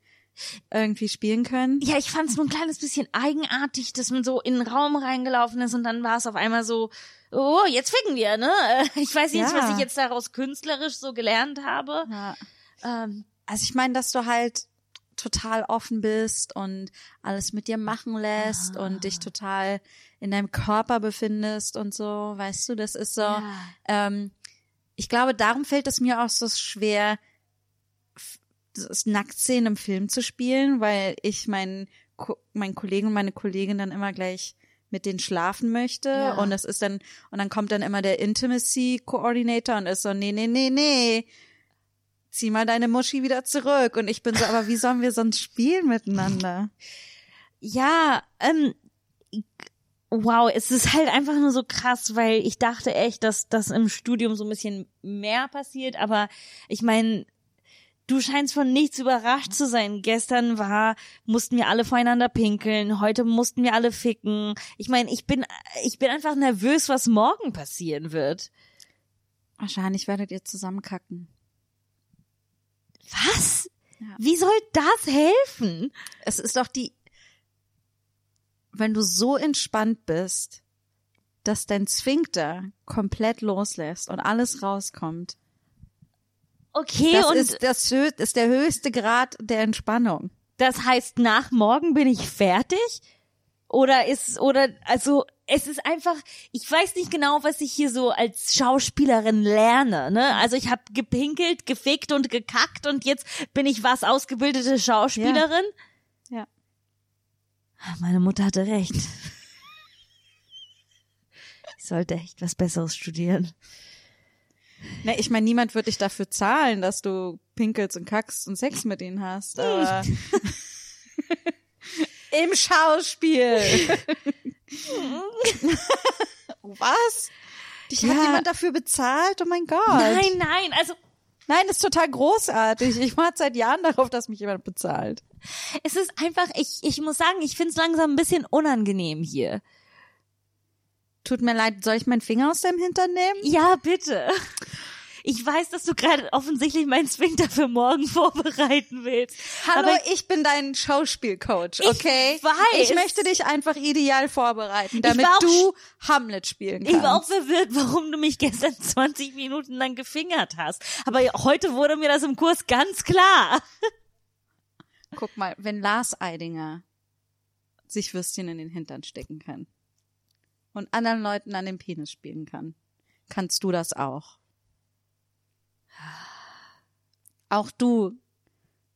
irgendwie spielen können. ja, ich fand es nur ein kleines bisschen eigenartig, dass man so in den Raum reingelaufen ist und dann war es auf einmal so, oh, jetzt ficken wir, ne? Ich weiß nicht, Ja. was ich jetzt daraus künstlerisch so gelernt habe. Ja. Ähm, Also ich meine, dass du halt total offen bist und alles mit dir machen lässt und dich total in deinem Körper befindest und so, weißt du, das ist so. ja. Ähm, ich glaube, darum fällt es mir auch so schwer, Nacktszenen im Film zu spielen, weil ich meinen Ko meinen Kollegen und meine Kollegin dann immer gleich mit denen schlafen möchte. Ja. und das ist dann und dann kommt dann immer der Intimacy Coordinator und ist so nee nee nee nee. Zieh mal deine Muschi wieder zurück. Und ich bin so aber wie sollen wir sonst spielen miteinander? Ja, ähm, wow, es ist halt einfach nur so krass, weil ich dachte echt, dass das im Studium so ein bisschen mehr passiert, aber ich meine, du scheinst von nichts überrascht zu sein. Gestern war, mussten wir alle voreinander pinkeln, heute mussten wir alle ficken. Ich meine, ich bin, ich bin einfach nervös, was morgen passieren wird. wahrscheinlich werdet ihr zusammenkacken Was? Ja. Wie soll das helfen? es ist doch die, wenn du so entspannt bist, dass dein Zwinkter komplett loslässt und alles rauskommt. Okay, Das und ist, das ist der höchste Grad der Entspannung. Das heißt, nach morgen bin ich fertig? Oder ist, oder, also, es ist einfach, ich weiß nicht genau, was ich hier so als Schauspielerin lerne, ne? Also ich habe gepinkelt, gefickt und gekackt und jetzt bin ich was, ausgebildete Schauspielerin? Ja. Meine Mutter hatte recht. Ich sollte echt was Besseres studieren. Ne, ich meine, niemand wird dich dafür zahlen, dass du pinkelst und kackst und Sex mit ihnen hast, aber im Schauspiel. Was? Dich hat Ja. jemand dafür bezahlt? Oh mein Gott. Nein, nein, also Nein, das ist total großartig. Ich warte seit Jahren darauf, dass mich jemand bezahlt. es ist einfach, ich, ich muss sagen, ich find's langsam ein bisschen unangenehm hier. Tut mir leid, soll ich meinen Finger aus deinem Hintern nehmen? Ja, bitte. Ich weiß, dass du gerade offensichtlich meinen Sphinkter für morgen vorbereiten willst. Hallo, Aber ich bin dein Schauspielcoach, okay? weiß. Ich möchte dich einfach ideal vorbereiten, damit auch du Hamlet spielen kannst. ich war auch verwirrt, warum du mich gestern 20 Minuten lang gefingert hast. Aber heute wurde mir das im Kurs ganz klar. Guck mal, wenn Lars Eidinger sich Würstchen in den Hintern stecken kann und anderen Leuten an den Penis spielen kann, kannst du das auch. Auch du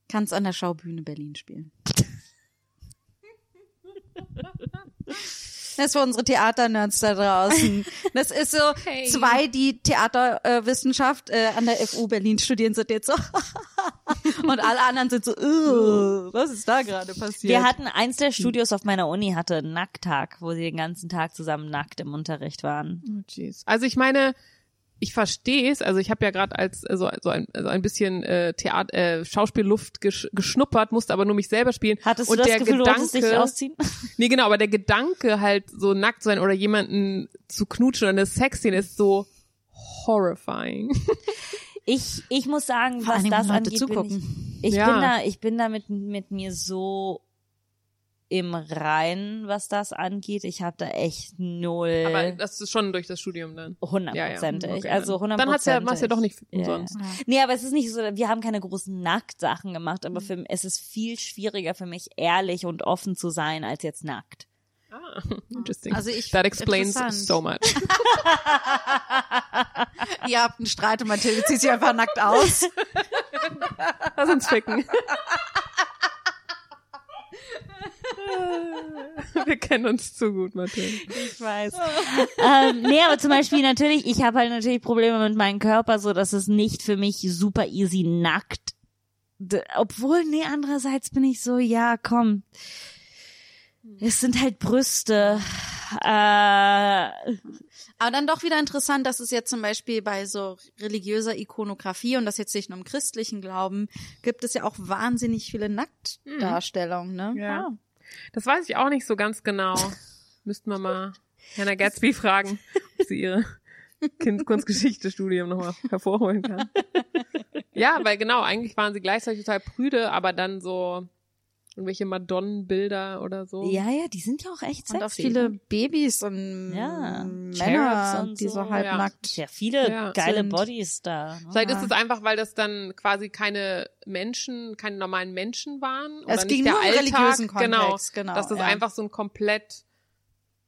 kannst an der Schaubühne Berlin spielen. Das ist für unsere Theaternerds da draußen. Das ist so, Hey. zwei, die Theaterwissenschaft äh, an der FU Berlin studieren, sind jetzt so und alle anderen sind so, "Ugh, was ist da gerade passiert? Wir hatten eins der Studios auf meiner Uni hatte einen Nackttag, wo sie den ganzen Tag zusammen nackt im Unterricht waren. Oh, jeez. Also ich meine, ich verstehe es. Also ich habe ja gerade als äh, so, so ein, so ein bisschen äh, Theater, äh, Schauspielluft gesch geschnuppert, musste aber nur mich selber spielen. Hattest Und du das der Gefühl, du Gedanke, wolltest dich ausziehen? Nee, genau, aber der Gedanke halt so nackt zu sein oder jemanden zu knutschen oder eine Sexszene ist so horrifying. Ich, ich muss sagen, Vor was das Leute angeht, bin zugucken. ich, ich Ja. bin da, ich bin da mit, mit mir so im Reinen, was das angeht. Ich habe da echt null Aber das ist schon durch das Studium dann. hundertprozentig. Ja, ja. Okay, also dann- hundertprozentig. Dann hat's ja, machst ja doch nicht Ja, umsonst. Nee, aber es ist nicht so, wir haben keine großen Nacktsachen gemacht, Mhm. aber für, es ist viel schwieriger für mich, ehrlich und offen zu sein, als jetzt nackt. Ah, interesting. Also ich- That explains so much. Ihr habt einen Streit und Mathilde zieht sich einfach nackt aus. Lass uns ficken. Wir kennen uns zu gut, Mathilde. Ich weiß. ähm, nee, aber zum Beispiel natürlich, ich habe halt natürlich Probleme mit meinem Körper, so dass es nicht für mich super easy nackt. Obwohl, nee, andererseits bin ich so, ja, komm. Es sind halt Brüste. Äh, Aber dann doch wieder interessant, dass es jetzt zum Beispiel bei so religiöser Ikonografie und das jetzt nicht nur im christlichen Glauben, gibt es ja auch wahnsinnig viele Nacktdarstellungen, ne? Ja. Das weiß ich auch nicht so ganz genau. Müssten wir mal Hannah Gatsby fragen, ob sie ihre Kind Kunstgeschichte-Studium nochmal hervorholen kann. Ja, weil genau, eigentlich waren sie gleichzeitig total prüde, aber dann so irgendwelche Madonnenbilder oder so. ja, ja, die sind ja auch echt sexy. Und auch viele Babys und Ja, Männer, und die so so, halbnackt. ja, viele Ja, geile sind- Bodies da. ne? Vielleicht ist es einfach, weil das dann quasi keine Menschen, keine normalen Menschen waren. Oder Es nicht ging der nur um Alltag. religiösen genau, Kontext, genau, Dass das ja. einfach so ein komplett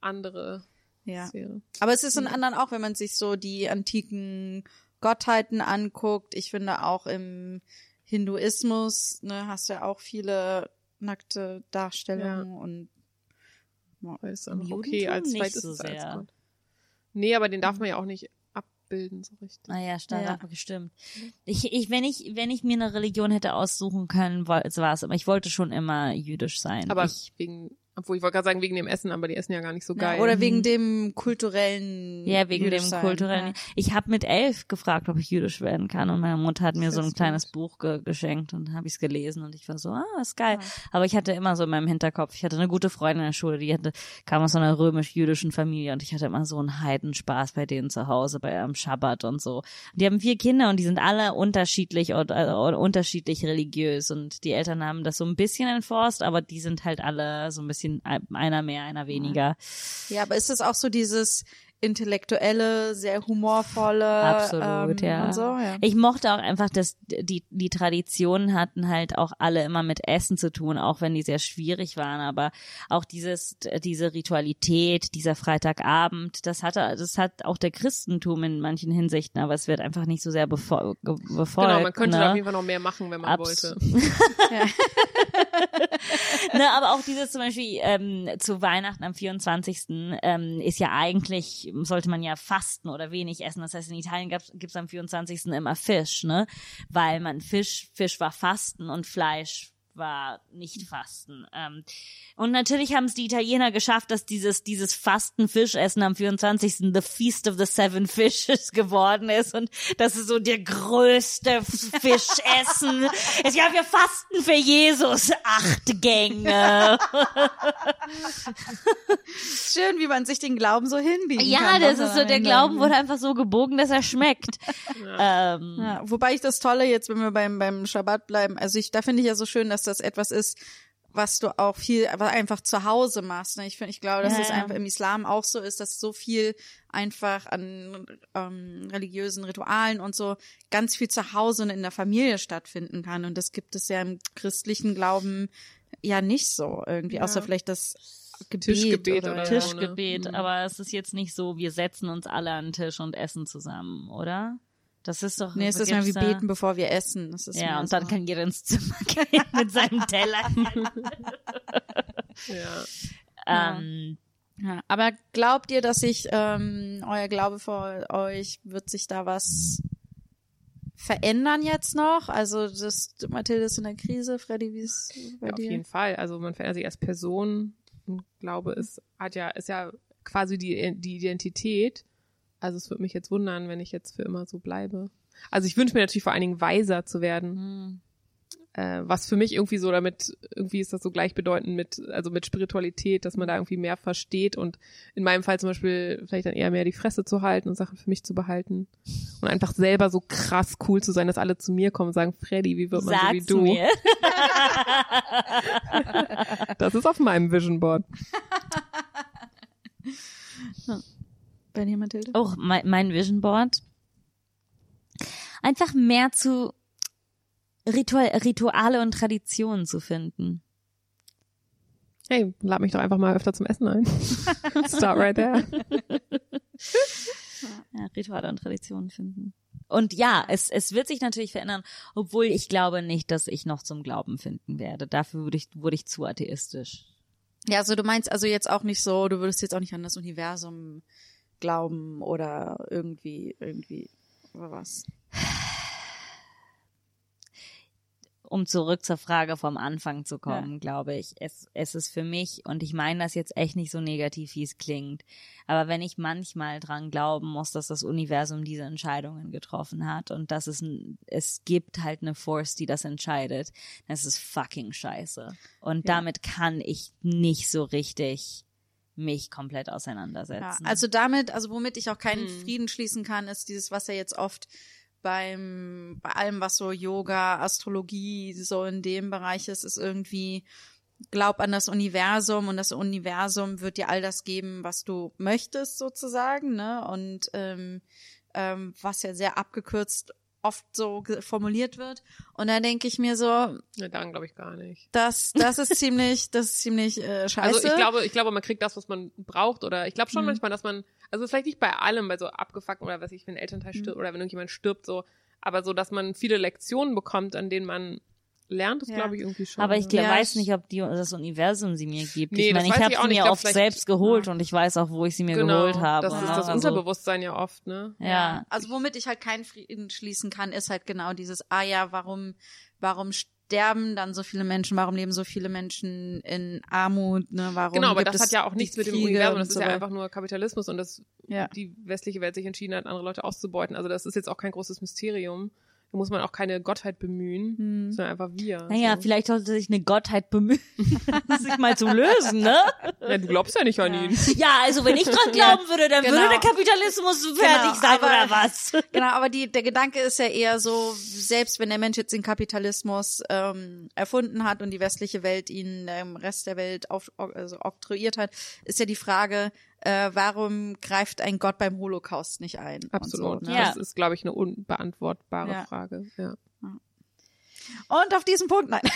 andere Ja. Sphäre. Aber es ist in anderen auch, wenn man sich so die antiken Gottheiten anguckt. Ich finde auch im Hinduismus, ne, hast du ja auch viele nackte Darstellungen und Weil es Im einfach okay als nicht vielleicht ist so es als sehr. Gott. Nee, aber den darf man ja auch nicht abbilden so richtig. Ah ja, stimmt, Ja. ja. bestimmt. Ich, ich, wenn ich, wenn ich mir eine Religion hätte aussuchen können, war es immer. Ich wollte schon immer jüdisch sein. Aber ich, wegen, obwohl ich wollte gerade sagen wegen dem Essen, aber die essen ja gar nicht so geil. Ja, oder wegen dem kulturellen ja, wegen dem Jüdischsein, kulturellen. Ja. Ich habe mit elf gefragt, ob ich jüdisch werden kann und meine Mutter hat mir so ein Sehr kleines. Buch ge geschenkt und habe ich es gelesen und ich war so, ah, ist geil. Aber ich hatte immer so in meinem Hinterkopf, ich hatte eine gute Freundin in der Schule, die hatte, kam aus so einer römisch-jüdischen Familie und ich hatte immer so einen Heidenspaß bei denen zu Hause, bei ihrem Schabbat und so. Und die haben vier Kinder und die sind alle unterschiedlich und äh, unterschiedlich religiös und die Eltern haben das so ein bisschen enforced, aber die sind halt alle so ein bisschen ein- einer mehr, einer weniger. Ja, aber ist es auch so dieses intellektuelle, sehr humorvolle Absolut, ähm, ja. und so, ja. Ich mochte auch einfach, dass die, die Traditionen hatten halt auch alle immer mit Essen zu tun, auch wenn die sehr schwierig waren, aber auch dieses, diese Ritualität, dieser Freitagabend, das hatte, das hat auch der Christentum in manchen Hinsichten, aber es wird einfach nicht so sehr befol ge- befolgt. genau, man könnte ne? da auf jeden Fall noch mehr machen, wenn man Abs- wollte. ne, aber auch dieses zum Beispiel ähm, zu Weihnachten am 24. Ähm, ist ja eigentlich, sollte man ja fasten oder wenig essen. Das heißt, in Italien gibt's am 24. immer Fisch, ne? Weil man Fisch, Fisch war Fasten und Fleisch war nicht Fasten. Ähm, und natürlich haben es die Italiener geschafft, dass dieses, dieses Fasten-Fischessen am 24. The Feast of the Seven Fishes geworden ist und das ist so der größte Fischessen. ist ja, wir fasten für Jesus. Acht Gänge. Schön, wie man sich den Glauben so hinbiegen ja, kann. das ist so, der Glauben wurde einfach so gebogen, dass er schmeckt. Ähm, Ja, wobei ich das Tolle jetzt, wenn wir beim beim Schabbat bleiben, also ich da finde ich ja so schön, dass das etwas ist, was du auch viel aber einfach zu Hause machst. Ne? Ich finde, ich glaube, dass Ja, es ja. einfach im Islam auch so ist, dass so viel einfach an ähm, religiösen Ritualen und so ganz viel zu Hause und in der Familie stattfinden kann. Und das gibt es ja im christlichen Glauben ja nicht so irgendwie, außer Ja. vielleicht das Gebet Tischgebet oder, oder so. Tischgebet, Mhm. aber es ist jetzt nicht so, wir setzen uns alle an den Tisch und essen zusammen, oder? Das ist doch. Nee, es ist mal wie beten, bevor wir essen. Das ist Ja, und dann so. kann jeder ins Zimmer gehen mit seinem Teller. Ja. ähm, Ja, aber glaubt ihr, dass sich ähm, euer Glaube vor euch, wird sich da was verändern jetzt noch? Also das Mathilde ist in der Krise, Freddy, wie ist es bei Ja, auf dir? jeden Fall. Also man verändert sich als Person und glaube, es hat ja, ist ja quasi die, die Identität. Also es würde mich jetzt wundern, wenn ich jetzt für immer so bleibe. Also ich wünsche mir natürlich vor allen Dingen weiser zu werden. hm. äh, was für mich irgendwie so damit, irgendwie ist das so gleichbedeutend mit, also mit Spiritualität, dass man da irgendwie mehr versteht und in meinem Fall zum Beispiel vielleicht dann eher mehr die Fresse zu halten und Sachen für mich zu behalten und einfach selber so krass cool zu sein, dass alle zu mir kommen und sagen, Freddy, wie wird man so wie Sag's du? mir. Das ist auf meinem Vision Board. Bei dir, Mathilde? Auch mein, mein Vision Board. Einfach mehr zu Ritual, Rituale und Traditionen zu finden. Hey, lad mich doch einfach mal öfter zum Essen ein. Start right there. Ja, Rituale und Traditionen finden. Und ja, es, es wird sich natürlich verändern, obwohl ich glaube nicht, dass ich noch zum Glauben finden werde. Dafür wurde ich, wurde ich zu atheistisch. Ja, also du meinst also jetzt auch nicht so, du würdest jetzt auch nicht an das Universum glauben oder irgendwie, irgendwie, oder was? um zurück zur Frage vom Anfang zu kommen, glaube ich. Es, es ist für mich, und ich meine das jetzt echt nicht so negativ, wie es klingt, aber wenn ich manchmal dran glauben muss, dass das Universum diese Entscheidungen getroffen hat und dass es, es gibt halt eine Force, die das entscheidet, das ist fucking scheiße. Und Ja. damit kann ich nicht so richtig mich komplett auseinandersetzen. Ja, also damit, also womit ich auch keinen Hm. Frieden schließen kann, ist dieses, was ja jetzt oft beim, bei allem, was so Yoga, Astrologie, so in dem Bereich ist, ist irgendwie, glaub an das Universum und das Universum wird dir all das geben, was du möchtest, sozusagen, ne? Und ähm, ähm, was ja sehr abgekürzt oft so formuliert wird. Und da denke ich mir so, Ja, daran glaube ich gar nicht. das, das ist ziemlich, das ist ziemlich äh, scheiße. Also ich glaube, ich glaube, man kriegt das, was man braucht, oder ich glaube schon Mhm. manchmal, dass man, also vielleicht nicht bei allem, bei so abgefuckten oder was ich, wenn ein Elternteil Mhm. stirbt oder wenn irgendjemand stirbt, so, aber so, dass man viele Lektionen bekommt, an denen man lernt, das Ja. glaube ich irgendwie schon. Aber ich glaub, Ja, weiß ich- nicht, ob die, das Universum sie mir gibt. Nee, ich meine, ich habe sie mir oft selbst geholt Ja. und ich weiß auch, wo ich sie mir genau, geholt habe. das ist ne? das Also- Unterbewusstsein ja oft, ne? Ja. Also womit ich halt keinen Frieden schließen kann, ist halt genau dieses, ah ja, warum, warum sterben dann so viele Menschen, warum leben so viele Menschen in Armut, ne, warum Genau, aber gibt das es hat ja auch nichts mit dem Kriege Universum, und das ist so ja einfach nur Kapitalismus und dass Ja. die westliche Welt sich entschieden hat, andere Leute auszubeuten. Also das ist jetzt auch kein großes Mysterium. Da muss man auch keine Gottheit bemühen, Hm. sondern einfach wir. Naja, so. vielleicht sollte sich eine Gottheit bemühen, sich mal zu lösen, ne? Ja, du glaubst ja nicht an Ja. ihn. Ja, also wenn ich dran glauben würde, dann Genau. würde der Kapitalismus fertig Genau, sein aber- oder was? Genau, aber die, der Gedanke ist ja eher so, selbst wenn der Mensch jetzt den Kapitalismus ähm, erfunden hat und die westliche Welt ihn dem Rest der Welt auf, also oktroyiert hat, ist ja die Frage, äh, warum greift ein Gott beim Holocaust nicht ein? Absolut. So, ne? Ja. Das ist, glaube ich, eine unbeantwortbare Ja. Frage. Ja. Und auf diesen Punkt, nein.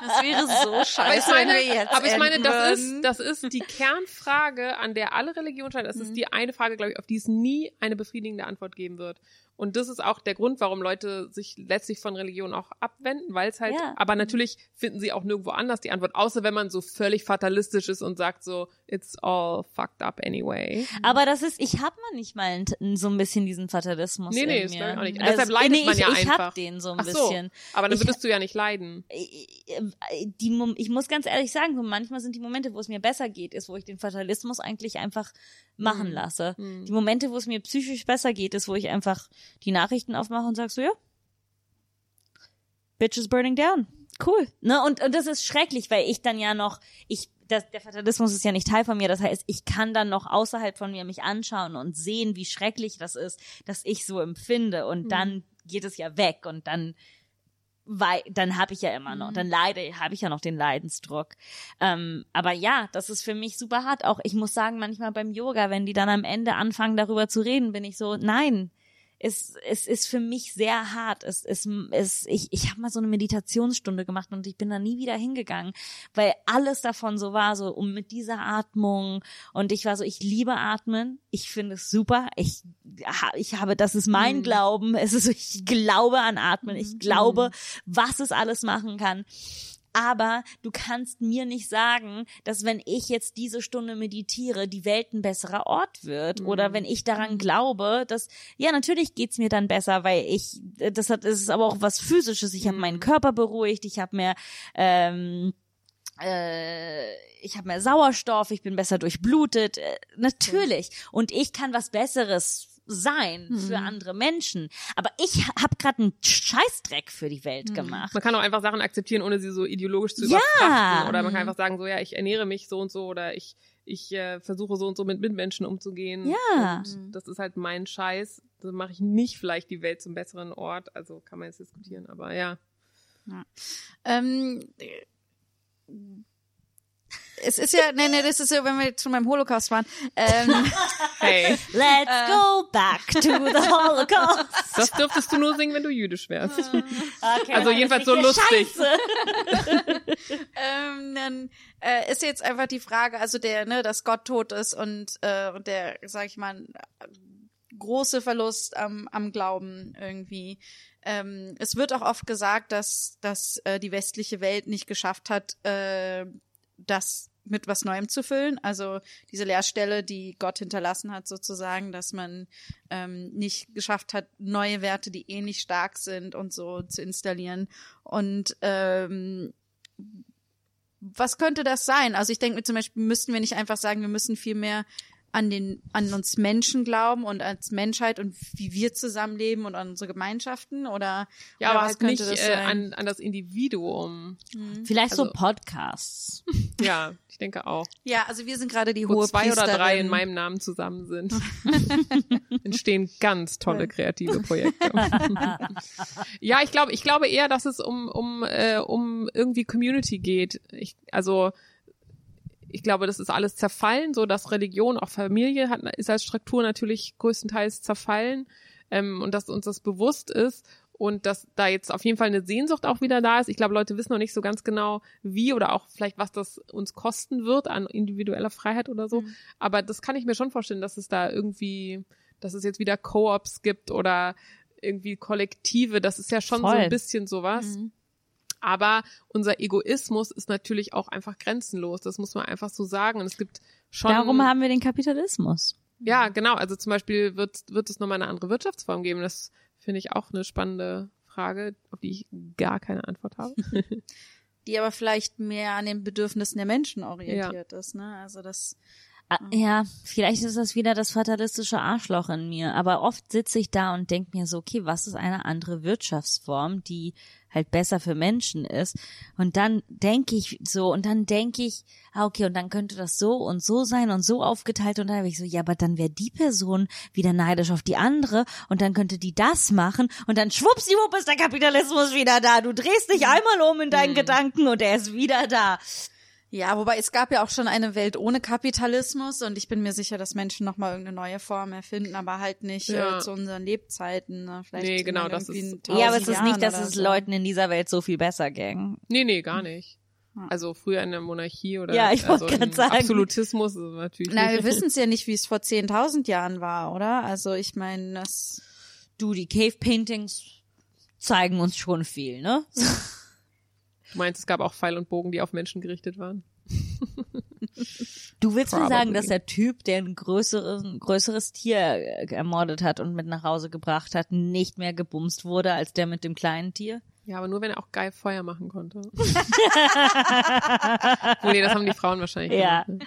das wäre so scheiße, Aber ich meine, wenn wir jetzt aber ich meine, das ist, das ist die Kernfrage, an der alle Religionen scheitern. Das Mhm. ist die eine Frage, glaube ich, auf die es nie eine befriedigende Antwort geben wird. Und das ist auch der Grund, warum Leute sich letztlich von Religion auch abwenden, weil es halt, Ja. aber natürlich finden sie auch nirgendwo anders die Antwort, außer wenn man so völlig fatalistisch ist und sagt so, it's all fucked up anyway. Aber das ist, ich hab mal nicht mal ein- so ein bisschen diesen Fatalismus Nee, nee, in das mir. glaub ich auch nicht. Also, Deshalb leidet nee, man ich, ja ich einfach. hab den so ein Ach so, bisschen. aber dann Ich- würdest du ja nicht leiden. die, Mom- ich muss ganz ehrlich sagen, so manchmal sind die Momente, wo es mir besser geht, ist, wo ich den Fatalismus eigentlich einfach machen Mhm. lasse. Mhm. Die Momente, wo es mir psychisch besser geht, ist, wo ich einfach die Nachrichten aufmache und sag so, ja, Bitch is burning down. Cool. Ne? Und, und das ist schrecklich, weil ich dann ja noch, ich, das, der Fatalismus ist ja nicht Teil von mir. Das heißt, ich kann dann noch außerhalb von mir mich anschauen und sehen, wie schrecklich das ist, dass ich so empfinde. Und Mhm. dann geht es ja weg und dann weil dann habe ich ja immer noch, Mhm. dann leide, habe ich ja noch den Leidensdruck. Ähm, aber ja, das ist für mich super hart. Auch ich muss sagen, manchmal beim Yoga, wenn die dann am Ende anfangen, darüber zu reden, bin ich so, nein, es, es ist für mich sehr hart. Es, es, es, ich ich habe mal so eine Meditationsstunde gemacht und ich bin da nie wieder hingegangen, weil alles davon so war, so um mit dieser Atmung und ich war so, ich liebe Atmen, ich finde es super, ich, ich habe, das ist mein Mhm. Glauben, es ist, ich glaube an Atmen, ich Mhm. glaube, was es alles machen kann. Aber du kannst mir nicht sagen, dass wenn ich jetzt diese Stunde meditiere, die Welt ein besserer Ort wird. Mhm. Oder wenn ich daran glaube, dass, ja, natürlich geht's mir dann besser, weil ich, das hat, das ist aber auch was Physisches. Ich habe Mhm. meinen Körper beruhigt, ich habe mehr, ähm, äh, ich habe mehr Sauerstoff, ich bin besser durchblutet, äh, natürlich. Und ich kann was Besseres sein für andere Menschen. Aber ich habe gerade einen Scheißdreck für die Welt gemacht. Man kann auch einfach Sachen akzeptieren, ohne sie so ideologisch zu Ja. überfrachten. Oder man kann einfach sagen, so ja, ich ernähre mich so und so oder ich, ich äh, versuche so und so mit Mitmenschen umzugehen. Ja. Und das ist halt mein Scheiß. Da mache ich nicht vielleicht die Welt zum besseren Ort. Also kann man jetzt diskutieren, aber ja. Ähm, es ist ja, nee, nee, das ist ja, wenn wir schon beim Holocaust waren. Ähm, Hey, Let's go back to the Holocaust. das dürftest du nur singen, wenn du jüdisch wärst. Okay, Also jedenfalls so lustig. Scheiße. ähm, dann äh, ist jetzt einfach die Frage, also der, ne, dass Gott tot ist und, äh, und der, sag ich mal, große Verlust am, am Glauben irgendwie. Ähm, es wird auch oft gesagt, dass, dass äh, die westliche Welt nicht geschafft hat, äh, das mit was Neuem zu füllen. Also diese Leerstelle, die Gott hinterlassen hat, sozusagen, dass man ähm, nicht geschafft hat, neue Werte, die ähnlich stark sind und so zu installieren. Und ähm, was könnte das sein? Also ich denke mir zum Beispiel, müssten wir nicht einfach sagen, wir müssen viel mehr an den, an uns Menschen glauben und als Menschheit und wie wir zusammenleben und an unsere Gemeinschaften oder, Ja, oder aber was halt nicht könnte das äh, sein? an, an das Individuum. Vielleicht so Also- Podcasts. Ja, ich denke auch. Ja, also wir sind gerade die Wo hohe zwei oder drei Priesterin. in meinem Namen zusammen sind, entstehen ganz tolle kreative Projekte. ja, ich glaube, ich glaube eher, dass es um um äh, um irgendwie Community geht. Ich, also ich glaube, das ist alles zerfallen, so dass Religion, auch Familie hat, ist als Struktur natürlich größtenteils zerfallen ähm, und dass uns das bewusst ist und dass da jetzt auf jeden Fall eine Sehnsucht auch wieder da ist. Ich glaube, Leute wissen noch nicht so ganz genau, wie oder auch vielleicht, was das uns kosten wird an individueller Freiheit oder so. Aber das kann ich mir schon vorstellen, dass es da irgendwie, dass es jetzt wieder Co-ops gibt oder irgendwie Kollektive. Das ist ja schon so Voll. ein bisschen sowas. Mhm. Aber unser Egoismus ist natürlich auch einfach grenzenlos. Das muss man einfach so sagen. Und es gibt schon. Darum haben wir den Kapitalismus. Ja, genau. Also zum Beispiel wird, wird es nochmal eine andere Wirtschaftsform geben. Das finde ich auch eine spannende Frage, auf die ich gar keine Antwort habe. die aber vielleicht mehr an den Bedürfnissen der Menschen orientiert ist, ne? Also das Ja, vielleicht ist das wieder das fatalistische Arschloch in mir. Aber oft sitze ich da und denke mir so, okay, was ist eine andere Wirtschaftsform, die halt besser für Menschen ist? Und dann denke ich so, und dann denke ich, ah, okay, und dann könnte das so und so sein und so aufgeteilt. Und dann habe ich so, ja, aber dann wäre die Person wieder neidisch auf die andere und dann könnte die das machen und dann schwuppsiwupp ist der Kapitalismus wieder da. Du drehst dich einmal um in deinen Gedanken und er ist wieder da. Ja, wobei es gab ja auch schon eine Welt ohne Kapitalismus und ich bin mir sicher, dass Menschen noch mal irgendeine neue Form erfinden, aber halt nicht Ja. äh, zu unseren Lebzeiten. Ne? Vielleicht Nee, genau, das ist- in Ja, aber es 1000 ist nicht, dass es so. Leuten in dieser Welt so viel besser ging. nee, nee, gar nicht. Also früher in der Monarchie oder Ja, ich also grad im sagen. Absolutismus ist natürlich Na, wir wissen es ja nicht, wie es vor 10.000 Jahren war, oder? Also ich meine, das Du, die Cave Paintings zeigen uns schon viel, ne? Du meinst, es gab auch Pfeil und Bogen, die auf Menschen gerichtet waren? Du willst mir Probably. sagen, dass der Typ, der ein größeres, ein größeres Tier äh, ermordet hat und mit nach Hause gebracht hat, nicht mehr gebumst wurde als der mit dem kleinen Tier? Ja, aber nur wenn er auch geil Feuer machen konnte. oh nee, das haben die Frauen wahrscheinlich Ja. gemacht. Ne?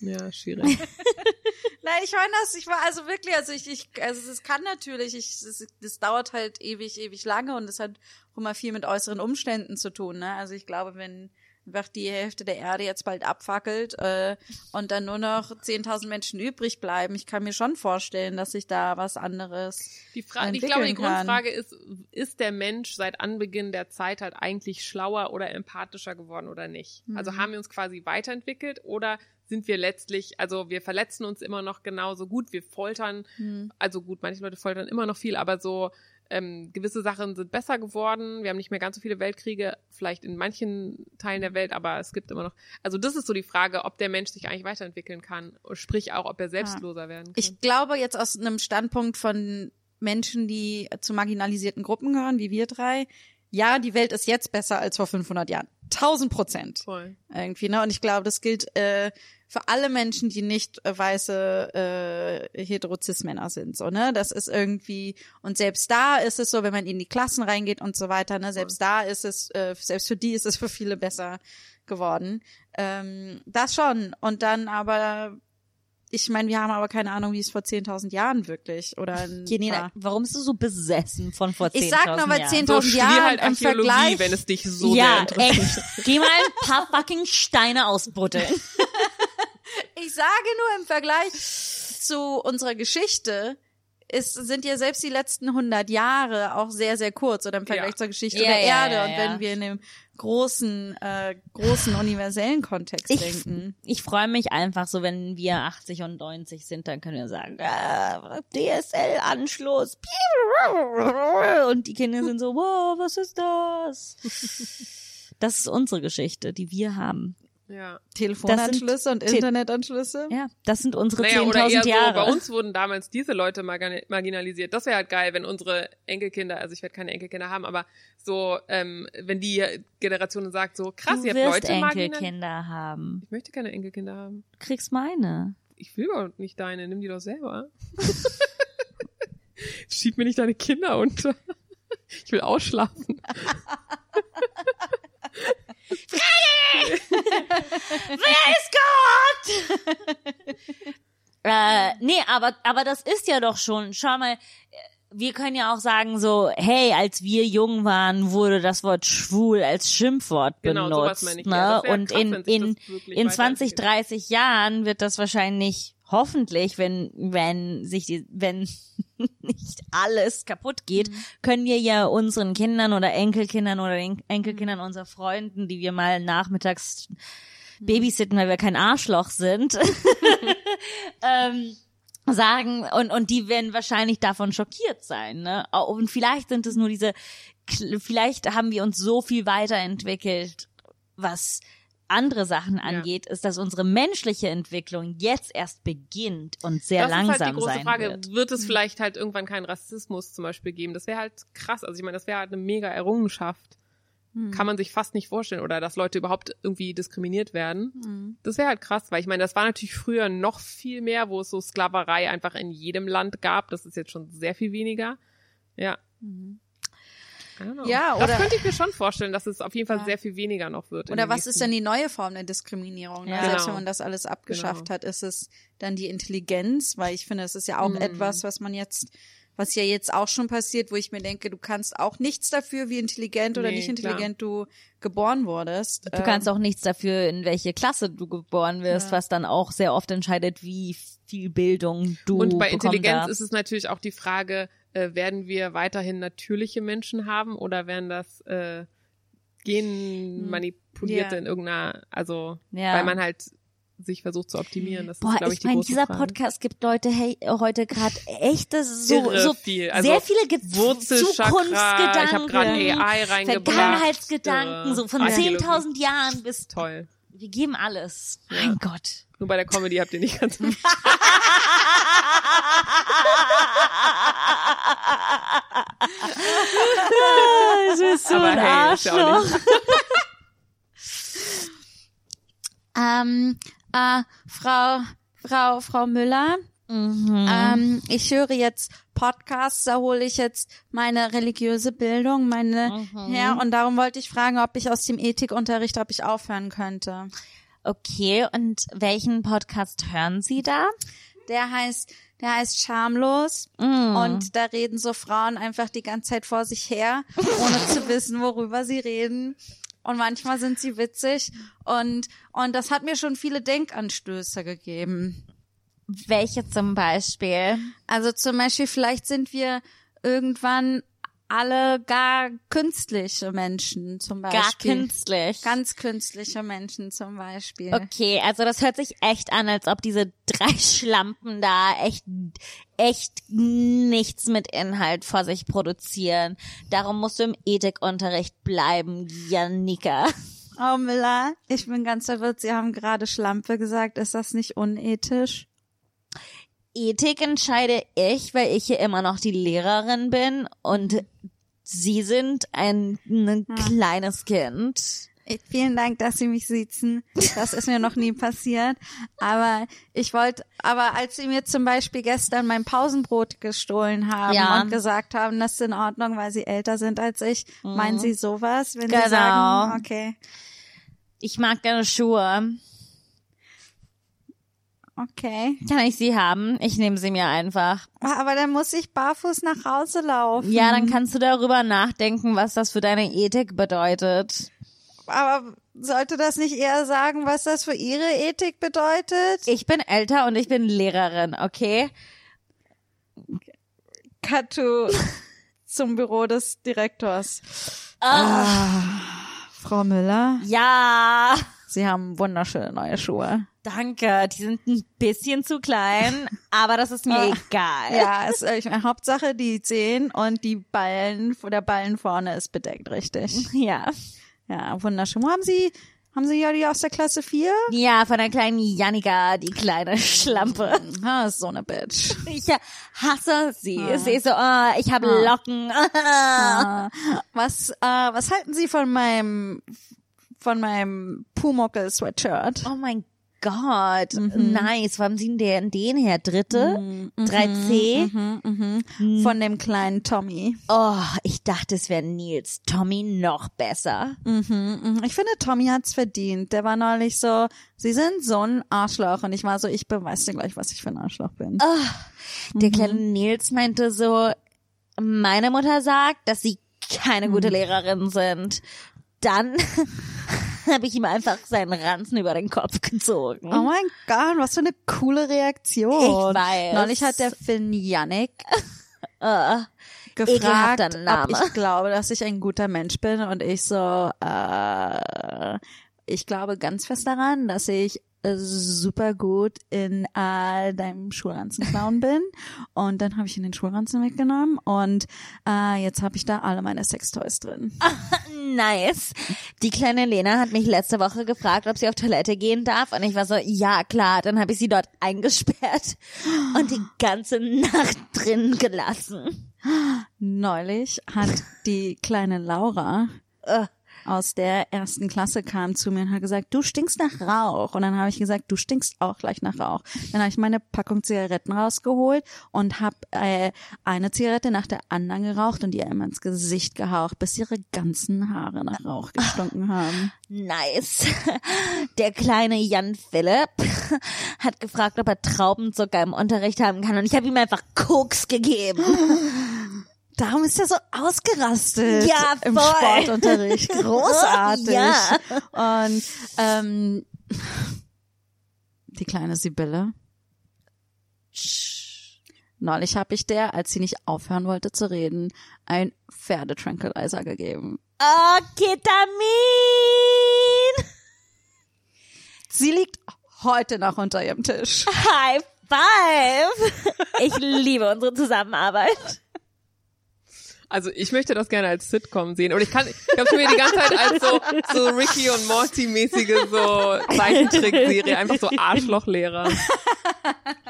Ja, schwierig. Nein, ich meine das, ich war also wirklich, also ich, ich also es kann natürlich, ich, es, das dauert halt ewig, ewig lange und es hat auch immer viel mit äußeren Umständen zu tun, ne? Also ich glaube, wenn einfach die Hälfte der Erde jetzt bald abfackelt äh, und dann nur noch 10.000 Menschen übrig bleiben, ich kann mir schon vorstellen, dass sich da was anderes Die Frage, ich glaube, die kann. Grundfrage ist, ist der Mensch seit Anbeginn der Zeit halt eigentlich schlauer oder empathischer geworden oder nicht? Mhm. Also haben wir uns quasi weiterentwickelt oder sind wir letztlich, also wir verletzen uns immer noch genauso gut, wir foltern, Hm. also gut, manche Leute foltern immer noch viel, aber so ähm, gewisse Sachen sind besser geworden. Wir haben nicht mehr ganz so viele Weltkriege, vielleicht in manchen Teilen der Welt, aber es gibt immer noch. Also das ist so die Frage, ob der Mensch sich eigentlich weiterentwickeln kann, sprich auch, ob er selbstloser werden kann. Ich glaube jetzt aus einem Standpunkt von Menschen, die zu marginalisierten Gruppen gehören, wie wir drei, ja, die Welt ist jetzt besser als vor 500 Jahren. 1000 Prozent. Voll. irgendwie, ne? Und ich glaube, das gilt äh, für alle Menschen, die nicht äh, weiße äh, Heterozis-Männer sind, so, ne? Das ist irgendwie, und selbst da ist es so, wenn man in die Klassen reingeht und so weiter, ne? Selbst da ist es, äh, selbst für die ist es für viele besser geworden. Ähm, das schon. Und dann aber ich meine, wir haben aber keine Ahnung, wie es vor 10.000 Jahren wirklich oder Janina, warum bist du so besessen von vor 10.000 Ich sag nur, weil Jahren? 10.000 So Jahren halt im Vergleich. wenn es dich so ja, sehr interessiert. echt. Geh mal ein paar fucking Steine ausbuddeln. Ich sage nur im Vergleich zu unserer Geschichte ist, sind ja selbst die letzten 100 Jahre auch sehr, sehr kurz oder im Vergleich Ja. zur Geschichte Ja, der ja, Erde. Und wenn wir in dem großen, äh, großen universellen Kontext Ich- denken. Ich freue mich einfach so, wenn wir 80 und 90 sind, dann können wir sagen, ah, DSL-Anschluss. Und die Kinder sind so, wow, was ist das? Das ist unsere Geschichte, die wir haben. Ja. Telefonanschlüsse und Te- Internetanschlüsse. Ja, das sind unsere Naja, oder eher 10.000 Jahre. so, bei uns wurden damals diese Leute margin- marginalisiert. Das wäre halt geil, wenn unsere Enkelkinder, also ich werde keine Enkelkinder haben, aber so, ähm, wenn die Generation sagt so, krass, du ihr habt wirst Leute marginalisiert. Enkelkinder haben. Ich möchte keine Enkelkinder haben. Du kriegst meine. Ich will überhaupt nicht deine, nimm die doch selber. Schieb mir nicht deine Kinder unter. Ich will ausschlafen. Wer ist Gott? äh, nee, aber, aber das ist ja doch schon, schau mal, wir können ja auch sagen so, hey, als wir jung waren, wurde das Wort schwul als Schimpfwort Genau, sowas benutzt. meine ich. ne? Ja, Und krass, in, in, in 20, weiterentwickelt. 30 Jahren wird das wahrscheinlich, hoffentlich, wenn, wenn sich die, wenn nicht alles kaputt geht, Mhm. können wir ja unseren Kindern oder Enkelkindern oder Enkelkindern Mhm. unserer Freunden, die wir mal nachmittags babysitten, weil wir kein Arschloch sind, ähm, sagen und und die werden wahrscheinlich davon schockiert sein, ne? Und vielleicht sind es nur diese vielleicht haben wir uns so viel weiterentwickelt, was andere Sachen angeht, ist, dass unsere menschliche Entwicklung jetzt erst beginnt und sehr das langsam ist halt die große sein Frage. wird. es vielleicht halt irgendwann keinen Rassismus zum Beispiel geben? Das wäre halt krass. Also ich meine, das wäre halt eine mega Errungenschaft. Hm. Kann man sich fast nicht vorstellen. Oder dass Leute überhaupt irgendwie diskriminiert werden. Hm. Das wäre halt krass, weil ich meine, das war natürlich früher noch viel mehr, wo es so Sklaverei einfach in jedem Land gab. Das ist jetzt schon sehr viel weniger. Ja. Know. Ja, das oder- könnte ich mir schon vorstellen, dass es auf jeden Fall Ja. sehr viel weniger noch wird. Oder was ist denn die neue Form der Diskriminierung? ne? Ja. Selbst Genau. wenn man das alles abgeschafft Genau. hat, ist es dann die Intelligenz, weil ich finde, es ist ja auch Mhm. etwas, was man jetzt, was ja jetzt auch schon passiert, wo ich mir denke, du kannst auch nichts dafür, wie intelligent oder Nee, nicht intelligent du geboren wurdest. Du kannst auch nichts dafür, in welche Klasse du geboren wirst, Ja. was dann auch sehr oft entscheidet, wie viel Bildung du Und bei Intelligenz darfst. ist es natürlich auch die Frage, äh, werden wir weiterhin natürliche Menschen haben oder werden das äh, genmanipulierte Ja. in irgendeiner, also Ja. weil man halt sich versucht zu optimieren. Das Boah, ist, glaube ich, ich meine, dieser Frage. Podcast gibt Leute hey, heute gerade echt das so, so viel. Also sehr viele Ge Zukunftsgedanken, ich habe gerade AI reingebracht. Vergangenheitsgedanken, so von Archäologie. 10.000 Jahren bis Toll. wir geben alles. Mein Gott. Nur bei der Comedy habt ihr nicht ganz. Das ist so Aber ein hey, ja Arschloch. Ähm, äh, Frau, Frau, Frau Müller, Mhm. ähm, ich höre jetzt Podcasts, da hole ich jetzt meine religiöse Bildung, meine, Mhm. ja, und darum wollte ich fragen, ob ich aus dem Ethikunterricht, ob ich aufhören könnte. Okay, und welchen Podcast hören Sie da? Der heißt, der heißt Schamlos Mm. und da reden so Frauen einfach die ganze Zeit vor sich her, ohne zu wissen, worüber sie reden. Und manchmal sind sie witzig und, und das hat mir schon viele Denkanstöße gegeben. Welche zum Beispiel? Also zum Beispiel, vielleicht sind wir irgendwann alle gar künstliche Menschen zum Beispiel. Gar künstlich. Ganz künstliche Menschen zum Beispiel. Okay, also das hört sich echt an, als ob diese drei Schlampen da echt, echt nichts mit Inhalt vor sich produzieren. Darum musst du im Ethikunterricht bleiben, Janika. Oh Miller, ich bin ganz verwirrt. Sie haben gerade Schlampe gesagt. Ist das nicht unethisch? Ethik entscheide ich, weil ich hier immer noch die Lehrerin bin und Sie sind ein, ein kleines Kind. Vielen Dank, dass Sie mich siezen. Das ist mir noch nie passiert. Aber ich wollte, aber als Sie mir zum Beispiel gestern mein Pausenbrot gestohlen haben Ja. und gesagt haben, das ist in Ordnung, weil Sie älter sind als ich, meinen Sie sowas, wenn Genau. Sie sagen, okay. Ich mag deine Schuhe. Okay. Kann ich sie haben? Ich nehme sie mir einfach. Aber dann muss ich barfuß nach Hause laufen. Ja, dann kannst du darüber nachdenken, was das für deine Ethik bedeutet. Aber sollte das nicht eher sagen, was das für ihre Ethik bedeutet? Ich bin älter und ich bin Lehrerin, okay? Katu zum Büro des Direktors. Ah, Frau Müller, Ja, Sie haben wunderschöne neue Schuhe. Danke. Die sind ein bisschen zu klein, aber das ist mir egal. Ja, ist, äh, ich meine, Hauptsache die Zehen und die Ballen, der Ballen vorne ist bedeckt, richtig. Ja. Ja, wunderschön. Wo haben Sie, haben Sie ja die aus der Klasse 4? Ja, von der kleinen Janika, die kleine Schlampe. Ah, ist so eine Bitch. Ich hasse sie. Sie ist so, oh, ich habe Locken. Ah, was, äh, was halten Sie von meinem, von meinem Pumuckel-Sweatshirt? Oh mein Gott, nice. Wo haben Sie denn den her? Dritte? 3C? Mhm. Von dem kleinen Tommy. Oh, ich dachte, es wäre Nils. Tommy noch besser. Mhm. Ich finde, Tommy hat's verdient. Der war neulich so, Sie sind so ein Arschloch. Und ich war so, ich beweise dir gleich, was ich für ein Arschloch bin. Der kleine Nils meinte so, meine Mutter sagt, dass sie keine gute Lehrerin sind. Dann habe ich ihm einfach seinen Ranzen über den Kopf gezogen. Oh mein Gott, was für eine coole Reaktion. Ich weiß. Neulich hat der Finn Yannick Äh, gefragt, ob ich glaube, dass ich ein guter Mensch bin und ich so, äh, ich glaube ganz fest daran, dass ich super gut in äh, deinem Schulranzenclown bin und dann habe ich ihn den Schulranzen mitgenommen und äh, jetzt habe ich da alle meine Sextoys drin. nice. Die kleine Lena hat mich letzte Woche gefragt, ob sie auf Toilette gehen darf. Und ich war so, ja klar. Dann habe ich sie dort eingesperrt und die ganze Nacht drin gelassen. Neulich hat die kleine Laura aus der ersten Klasse kam zu mir und hat gesagt, du stinkst nach Rauch. Und dann habe ich gesagt, du stinkst auch gleich nach Rauch. Dann habe ich meine Packung Zigaretten rausgeholt und habe äh, eine Zigarette nach der anderen geraucht und ihr immer ins Gesicht gehaucht, bis ihre ganzen Haare nach Rauch gestunken haben. Nice. Der kleine Jan Philipp hat gefragt, ob er Traubenzucker im Unterricht haben kann. Und ich habe ihm einfach Koks gegeben. Darum ist er so ausgerastet Ja, im voll. Sportunterricht. Großartig. Ja. Und ähm, die kleine Sibylle. Neulich habe ich der, als sie nicht aufhören wollte zu reden, ein Pferdetranquilizer gegeben. Oh, Ketamin! Sie liegt heute noch unter ihrem Tisch. High five! Ich liebe unsere Zusammenarbeit. Also ich möchte das gerne als Sitcom sehen. Und ich kann, ich habe mir die ganze Zeit als so, so Ricky und Morty mäßige so Zeichentrickserie, einfach so Arschlochlehrer. Ich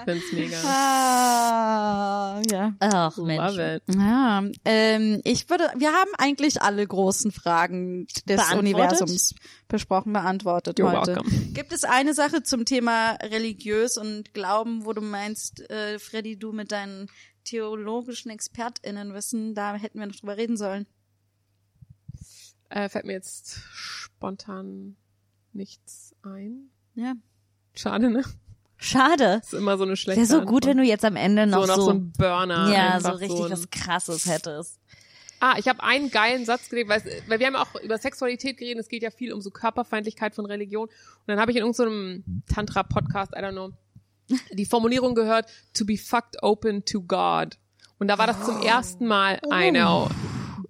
find's mega. Ah, ja. Ach Mensch. Love it. Ja, ähm, ich würde, wir haben eigentlich alle großen Fragen des? Universums besprochen, beantwortet You're heute. welcome. Gibt es eine Sache zum Thema religiös und Glauben, wo du meinst, äh, Freddy, du mit deinen theologischen ExpertInnenwissen, da hätten wir noch drüber reden sollen? Äh, fällt mir jetzt spontan nichts ein. Ja. Schade, ne? Schade. ist immer so eine schlechte Wäre so gut, Antwort. wenn du jetzt am Ende noch so noch so, so ein Burner. ja, so richtig ein- was krasses hättest. Ah, ich habe einen geilen Satz gelesen, weil, weil wir haben auch über Sexualität geredet, es geht ja viel um so Körperfeindlichkeit von Religion. Und dann habe ich in irgendeinem Tantra-Podcast, I don't know, die Formulierung gehört, to be fucked open to God. Und da war das zum ersten Mal eine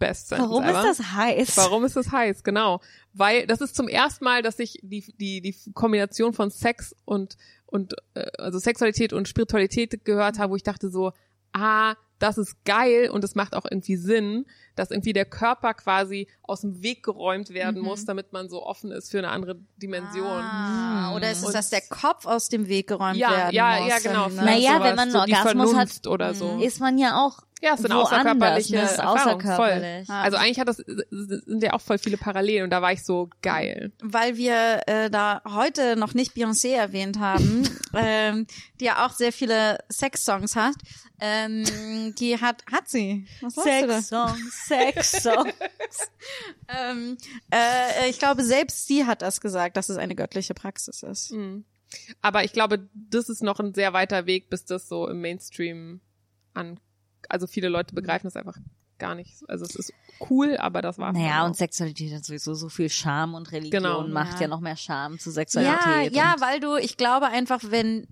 Best Sentence Warum ever. ist das heiß? Warum ist das heiß? Genau. Weil das ist zum ersten Mal, dass ich die, die, die Kombination von Sex und, und äh, also Sexualität und Spiritualität gehört habe, wo ich dachte so, ah, das ist geil und es macht auch irgendwie Sinn, dass irgendwie der Körper quasi aus dem Weg geräumt werden muss, damit man so offen ist für eine andere Dimension. Ah, oder ist es, Und- dass der Kopf aus dem Weg geräumt ja, werden ja, muss? ja, genau. ne? Naja, Sowas, wenn man einen so Orgasmus hat, oder so. Ist man ja auch Ja, es sind woanders, außerkörperliche ne? Ist Erfahrungen, außerkörperlich. Voll. Also eigentlich hat das sind ja auch voll viele Parallelen und da war ich so geil. weil wir äh, da heute noch nicht Beyoncé erwähnt haben, ähm, die ja auch sehr viele Sex-Songs hat. Ähm, die hat, hat sie. Was sagst du da? Sex-Songs, Sex-Songs. Ähm, äh, ich glaube, selbst sie hat das gesagt, dass es eine göttliche Praxis ist. Mhm. Aber ich glaube, das ist noch ein sehr weiter Weg, bis das so im Mainstream an, also viele Leute begreifen das einfach gar nicht. Also es ist cool, aber das war's. Naja, und. Sexualität hat sowieso so viel Scham und Religion Genau. macht Ja. ja noch mehr Scham zu Ja, Sexualität. ja, und- weil du, ich glaube einfach, wenn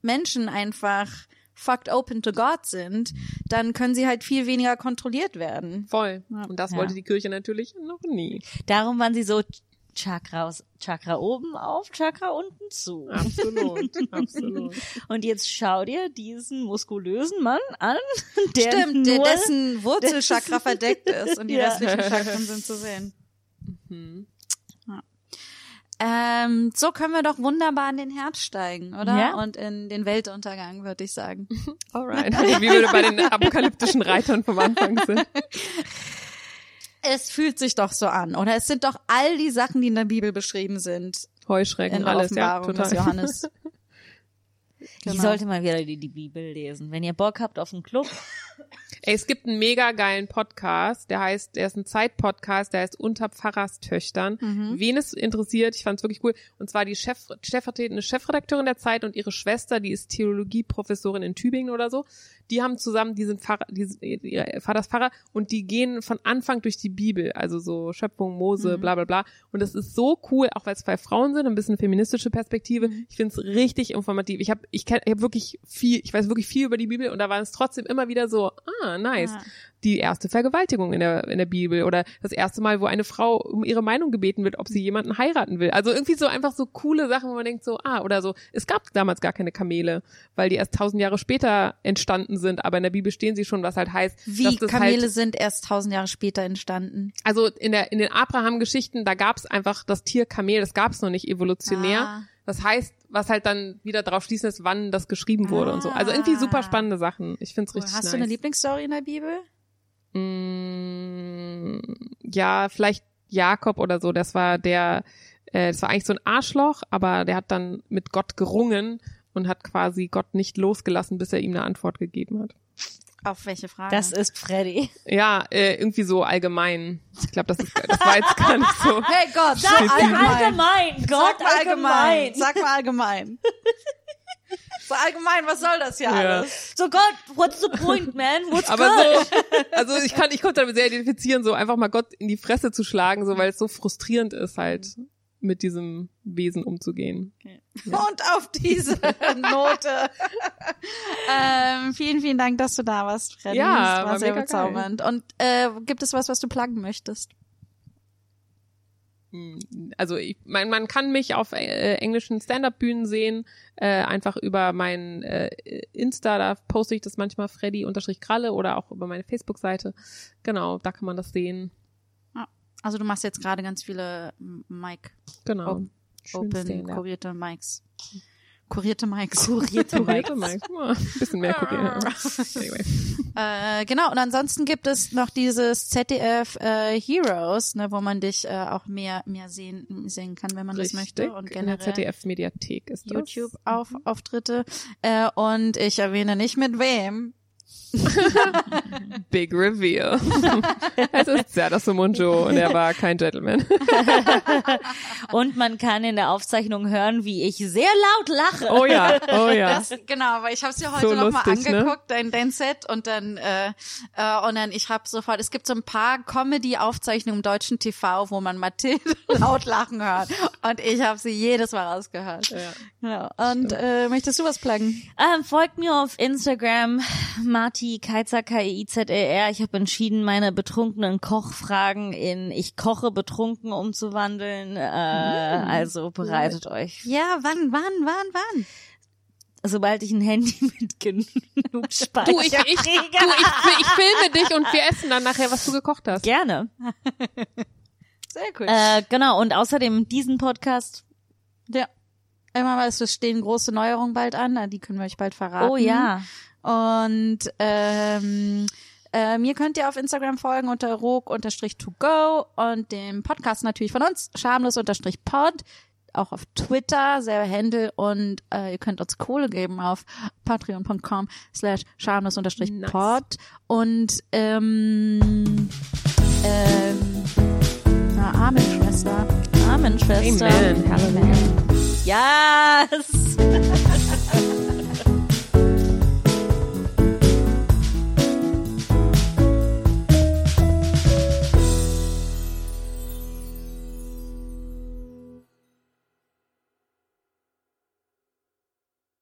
Menschen einfach fucked open to God sind, dann können sie halt viel weniger kontrolliert werden. voll. Und das Ja. wollte die Kirche natürlich noch nie. Darum waren sie so Chakra, aus, Chakra oben auf, Chakra unten zu. Absolut, absolut. Und jetzt schau dir diesen muskulösen Mann an, der Stimmt, der, nur, dessen Wurzelchakra verdeckt ist und die Ja. restlichen Chakren sind zu sehen. Mhm. Ähm, so können wir doch wunderbar in den Herbst steigen, oder? Ja. Und in den Weltuntergang, würde ich sagen. Alright. Wie wir bei den apokalyptischen Reitern vom Anfang sind. Es fühlt sich doch so an, oder? Es sind doch all die Sachen, die in der Bibel beschrieben sind, Heuschrecken, in der alles, ja, total. des Johannes. Ich Genau. sollte mal wieder die, die Bibel lesen. Wenn ihr Bock habt auf einen Club, es gibt einen mega geilen Podcast, der heißt, der ist ein Zeitpodcast, der heißt Unter Pfarrerstöchtern. Mhm. Wen es interessiert, ich fand es wirklich cool. Und zwar die Chef, stellvertretende Chefredakteurin der Zeit und ihre Schwester, die ist Theologieprofessorin in Tübingen oder so. Die haben zusammen, die sind Pfarrer, die, sind- ihr Vater ist Pfarrer und die gehen von Anfang durch die Bibel, also so Schöpfung, Mose, Mhm. bla bla bla. Und das ist so cool, auch weil es zwei Frauen sind, ein bisschen feministische Perspektive. Mhm. Ich finde es richtig informativ. Ich habe ich kenn, ich hab wirklich viel, ich weiß wirklich viel über die Bibel und da war es trotzdem immer wieder so, ah, nice. Ja. Die erste Vergewaltigung in der, in der Bibel oder das erste Mal, wo eine Frau um ihre Meinung gebeten wird, ob sie jemanden heiraten will. Also irgendwie so einfach so coole Sachen, wo man denkt so, ah, oder so, es gab damals gar keine Kamele, weil die erst tausend Jahre später entstanden sind, aber in der Bibel stehen sie schon, was halt heißt, Wie das Kamele halt, sind erst tausend Jahre später entstanden. also in der, in den Abraham-Geschichten, da gab's einfach das Tier Kamel, das gab's noch nicht evolutionär. Ah. Das heißt, was halt dann wieder drauf schließen ist, wann das geschrieben wurde und so. Also irgendwie super spannende Sachen. Ich find's Cool. richtig Hast nice. du eine Lieblingsstory in der Bibel? Mm, ja, vielleicht Jakob oder so. Das war der, äh, das war eigentlich so ein Arschloch, aber der hat dann mit Gott gerungen und hat quasi Gott nicht losgelassen, bis er ihm eine Antwort gegeben hat. Auf welche Frage? das ist Freddy. Ja, äh, irgendwie so allgemein. Ich glaube, das ist, das war jetzt gar nicht so. hey Gott, sag allgemein. Allgemein, Gott, Sag mal allgemein. allgemein. Sag mal allgemein. so allgemein, was soll das ja Ja. alles? So Gott, what's the point, man? What's Aber good? so, also ich kann, ich konnte damit sehr identifizieren, so einfach mal Gott in die Fresse zu schlagen, so weil es so frustrierend ist, halt mit diesem Wesen umzugehen. Und auf diese Note. ähm, vielen, vielen Dank, dass du da warst, Freddy. Ja, das war, war sehr mega bezaubernd. Und äh, gibt es was, was du pluggen möchtest? also ich, man, man kann mich auf äh, englischen Stand-up-Bühnen sehen, äh, einfach über mein äh, Insta, da poste ich das manchmal Freddy-Kralle oder auch über meine Facebook-Seite. Genau, da kann man das sehen. Also du machst jetzt gerade ganz viele Mic, Genau. Op- Schön Open, Stand-up. kurierte Mics. Kurierte Mics. Kurierte Kurierte Mike. Ja, ein bisschen mehr kuriert. Anyway. Äh, genau, und ansonsten gibt es noch dieses ZDF äh, Heroes, ne, wo man dich äh, auch mehr mehr sehen sehen kann, wenn man das möchte. Und in der generell ZDF-Mediathek ist das. YouTube auf Auftritte. Äh, und ich erwähne nicht mit wem. Big Reveal. es ist Serdar Sumunjo und er war kein Gentleman. Und man kann in der Aufzeichnung hören, wie ich sehr laut lache. Oh ja, oh ja. Das, genau, weil ich habe es ja heute So noch mal lustig, ne? angeguckt, dein, dein Set und dann äh, äh, und dann ich habe sofort, es gibt so ein paar Comedy-Aufzeichnungen im deutschen TV, wo man Mathilde laut lachen hört und ich habe sie jedes Mal rausgehört. Ja. Genau. Und äh, möchtest du was pluggen? Ähm, folgt mir auf Instagram, Marti Keizer, K-I-Z-E-R. Ich habe entschieden, meine betrunkenen Kochfragen in Ich koche betrunken umzuwandeln. Äh, also bereitet euch. Ja, wann, wann, wann, wann? Sobald ich ein Handy mit genug Speicher Du, ich, ich, du, ich, ich filme dich und wir essen dann nachher, was du gekocht hast. Gerne. Sehr cool. Äh, genau, und außerdem diesen Podcast. ja. Immer mal, es stehen große Neuerungen bald an, die können wir euch bald verraten. Oh ja. Und ähm, äh, mir könnt ihr auf Instagram folgen unter rog-to-go und dem Podcast natürlich von uns, schamlos-pod. Auch auf Twitter, selber Handle und äh, ihr könnt uns Kohle geben auf patreon.com slash schamlos-pod und ähm, ähm, na, Amen, Schwester. Amen, Schwester. Amen. Hallelujah. Yes!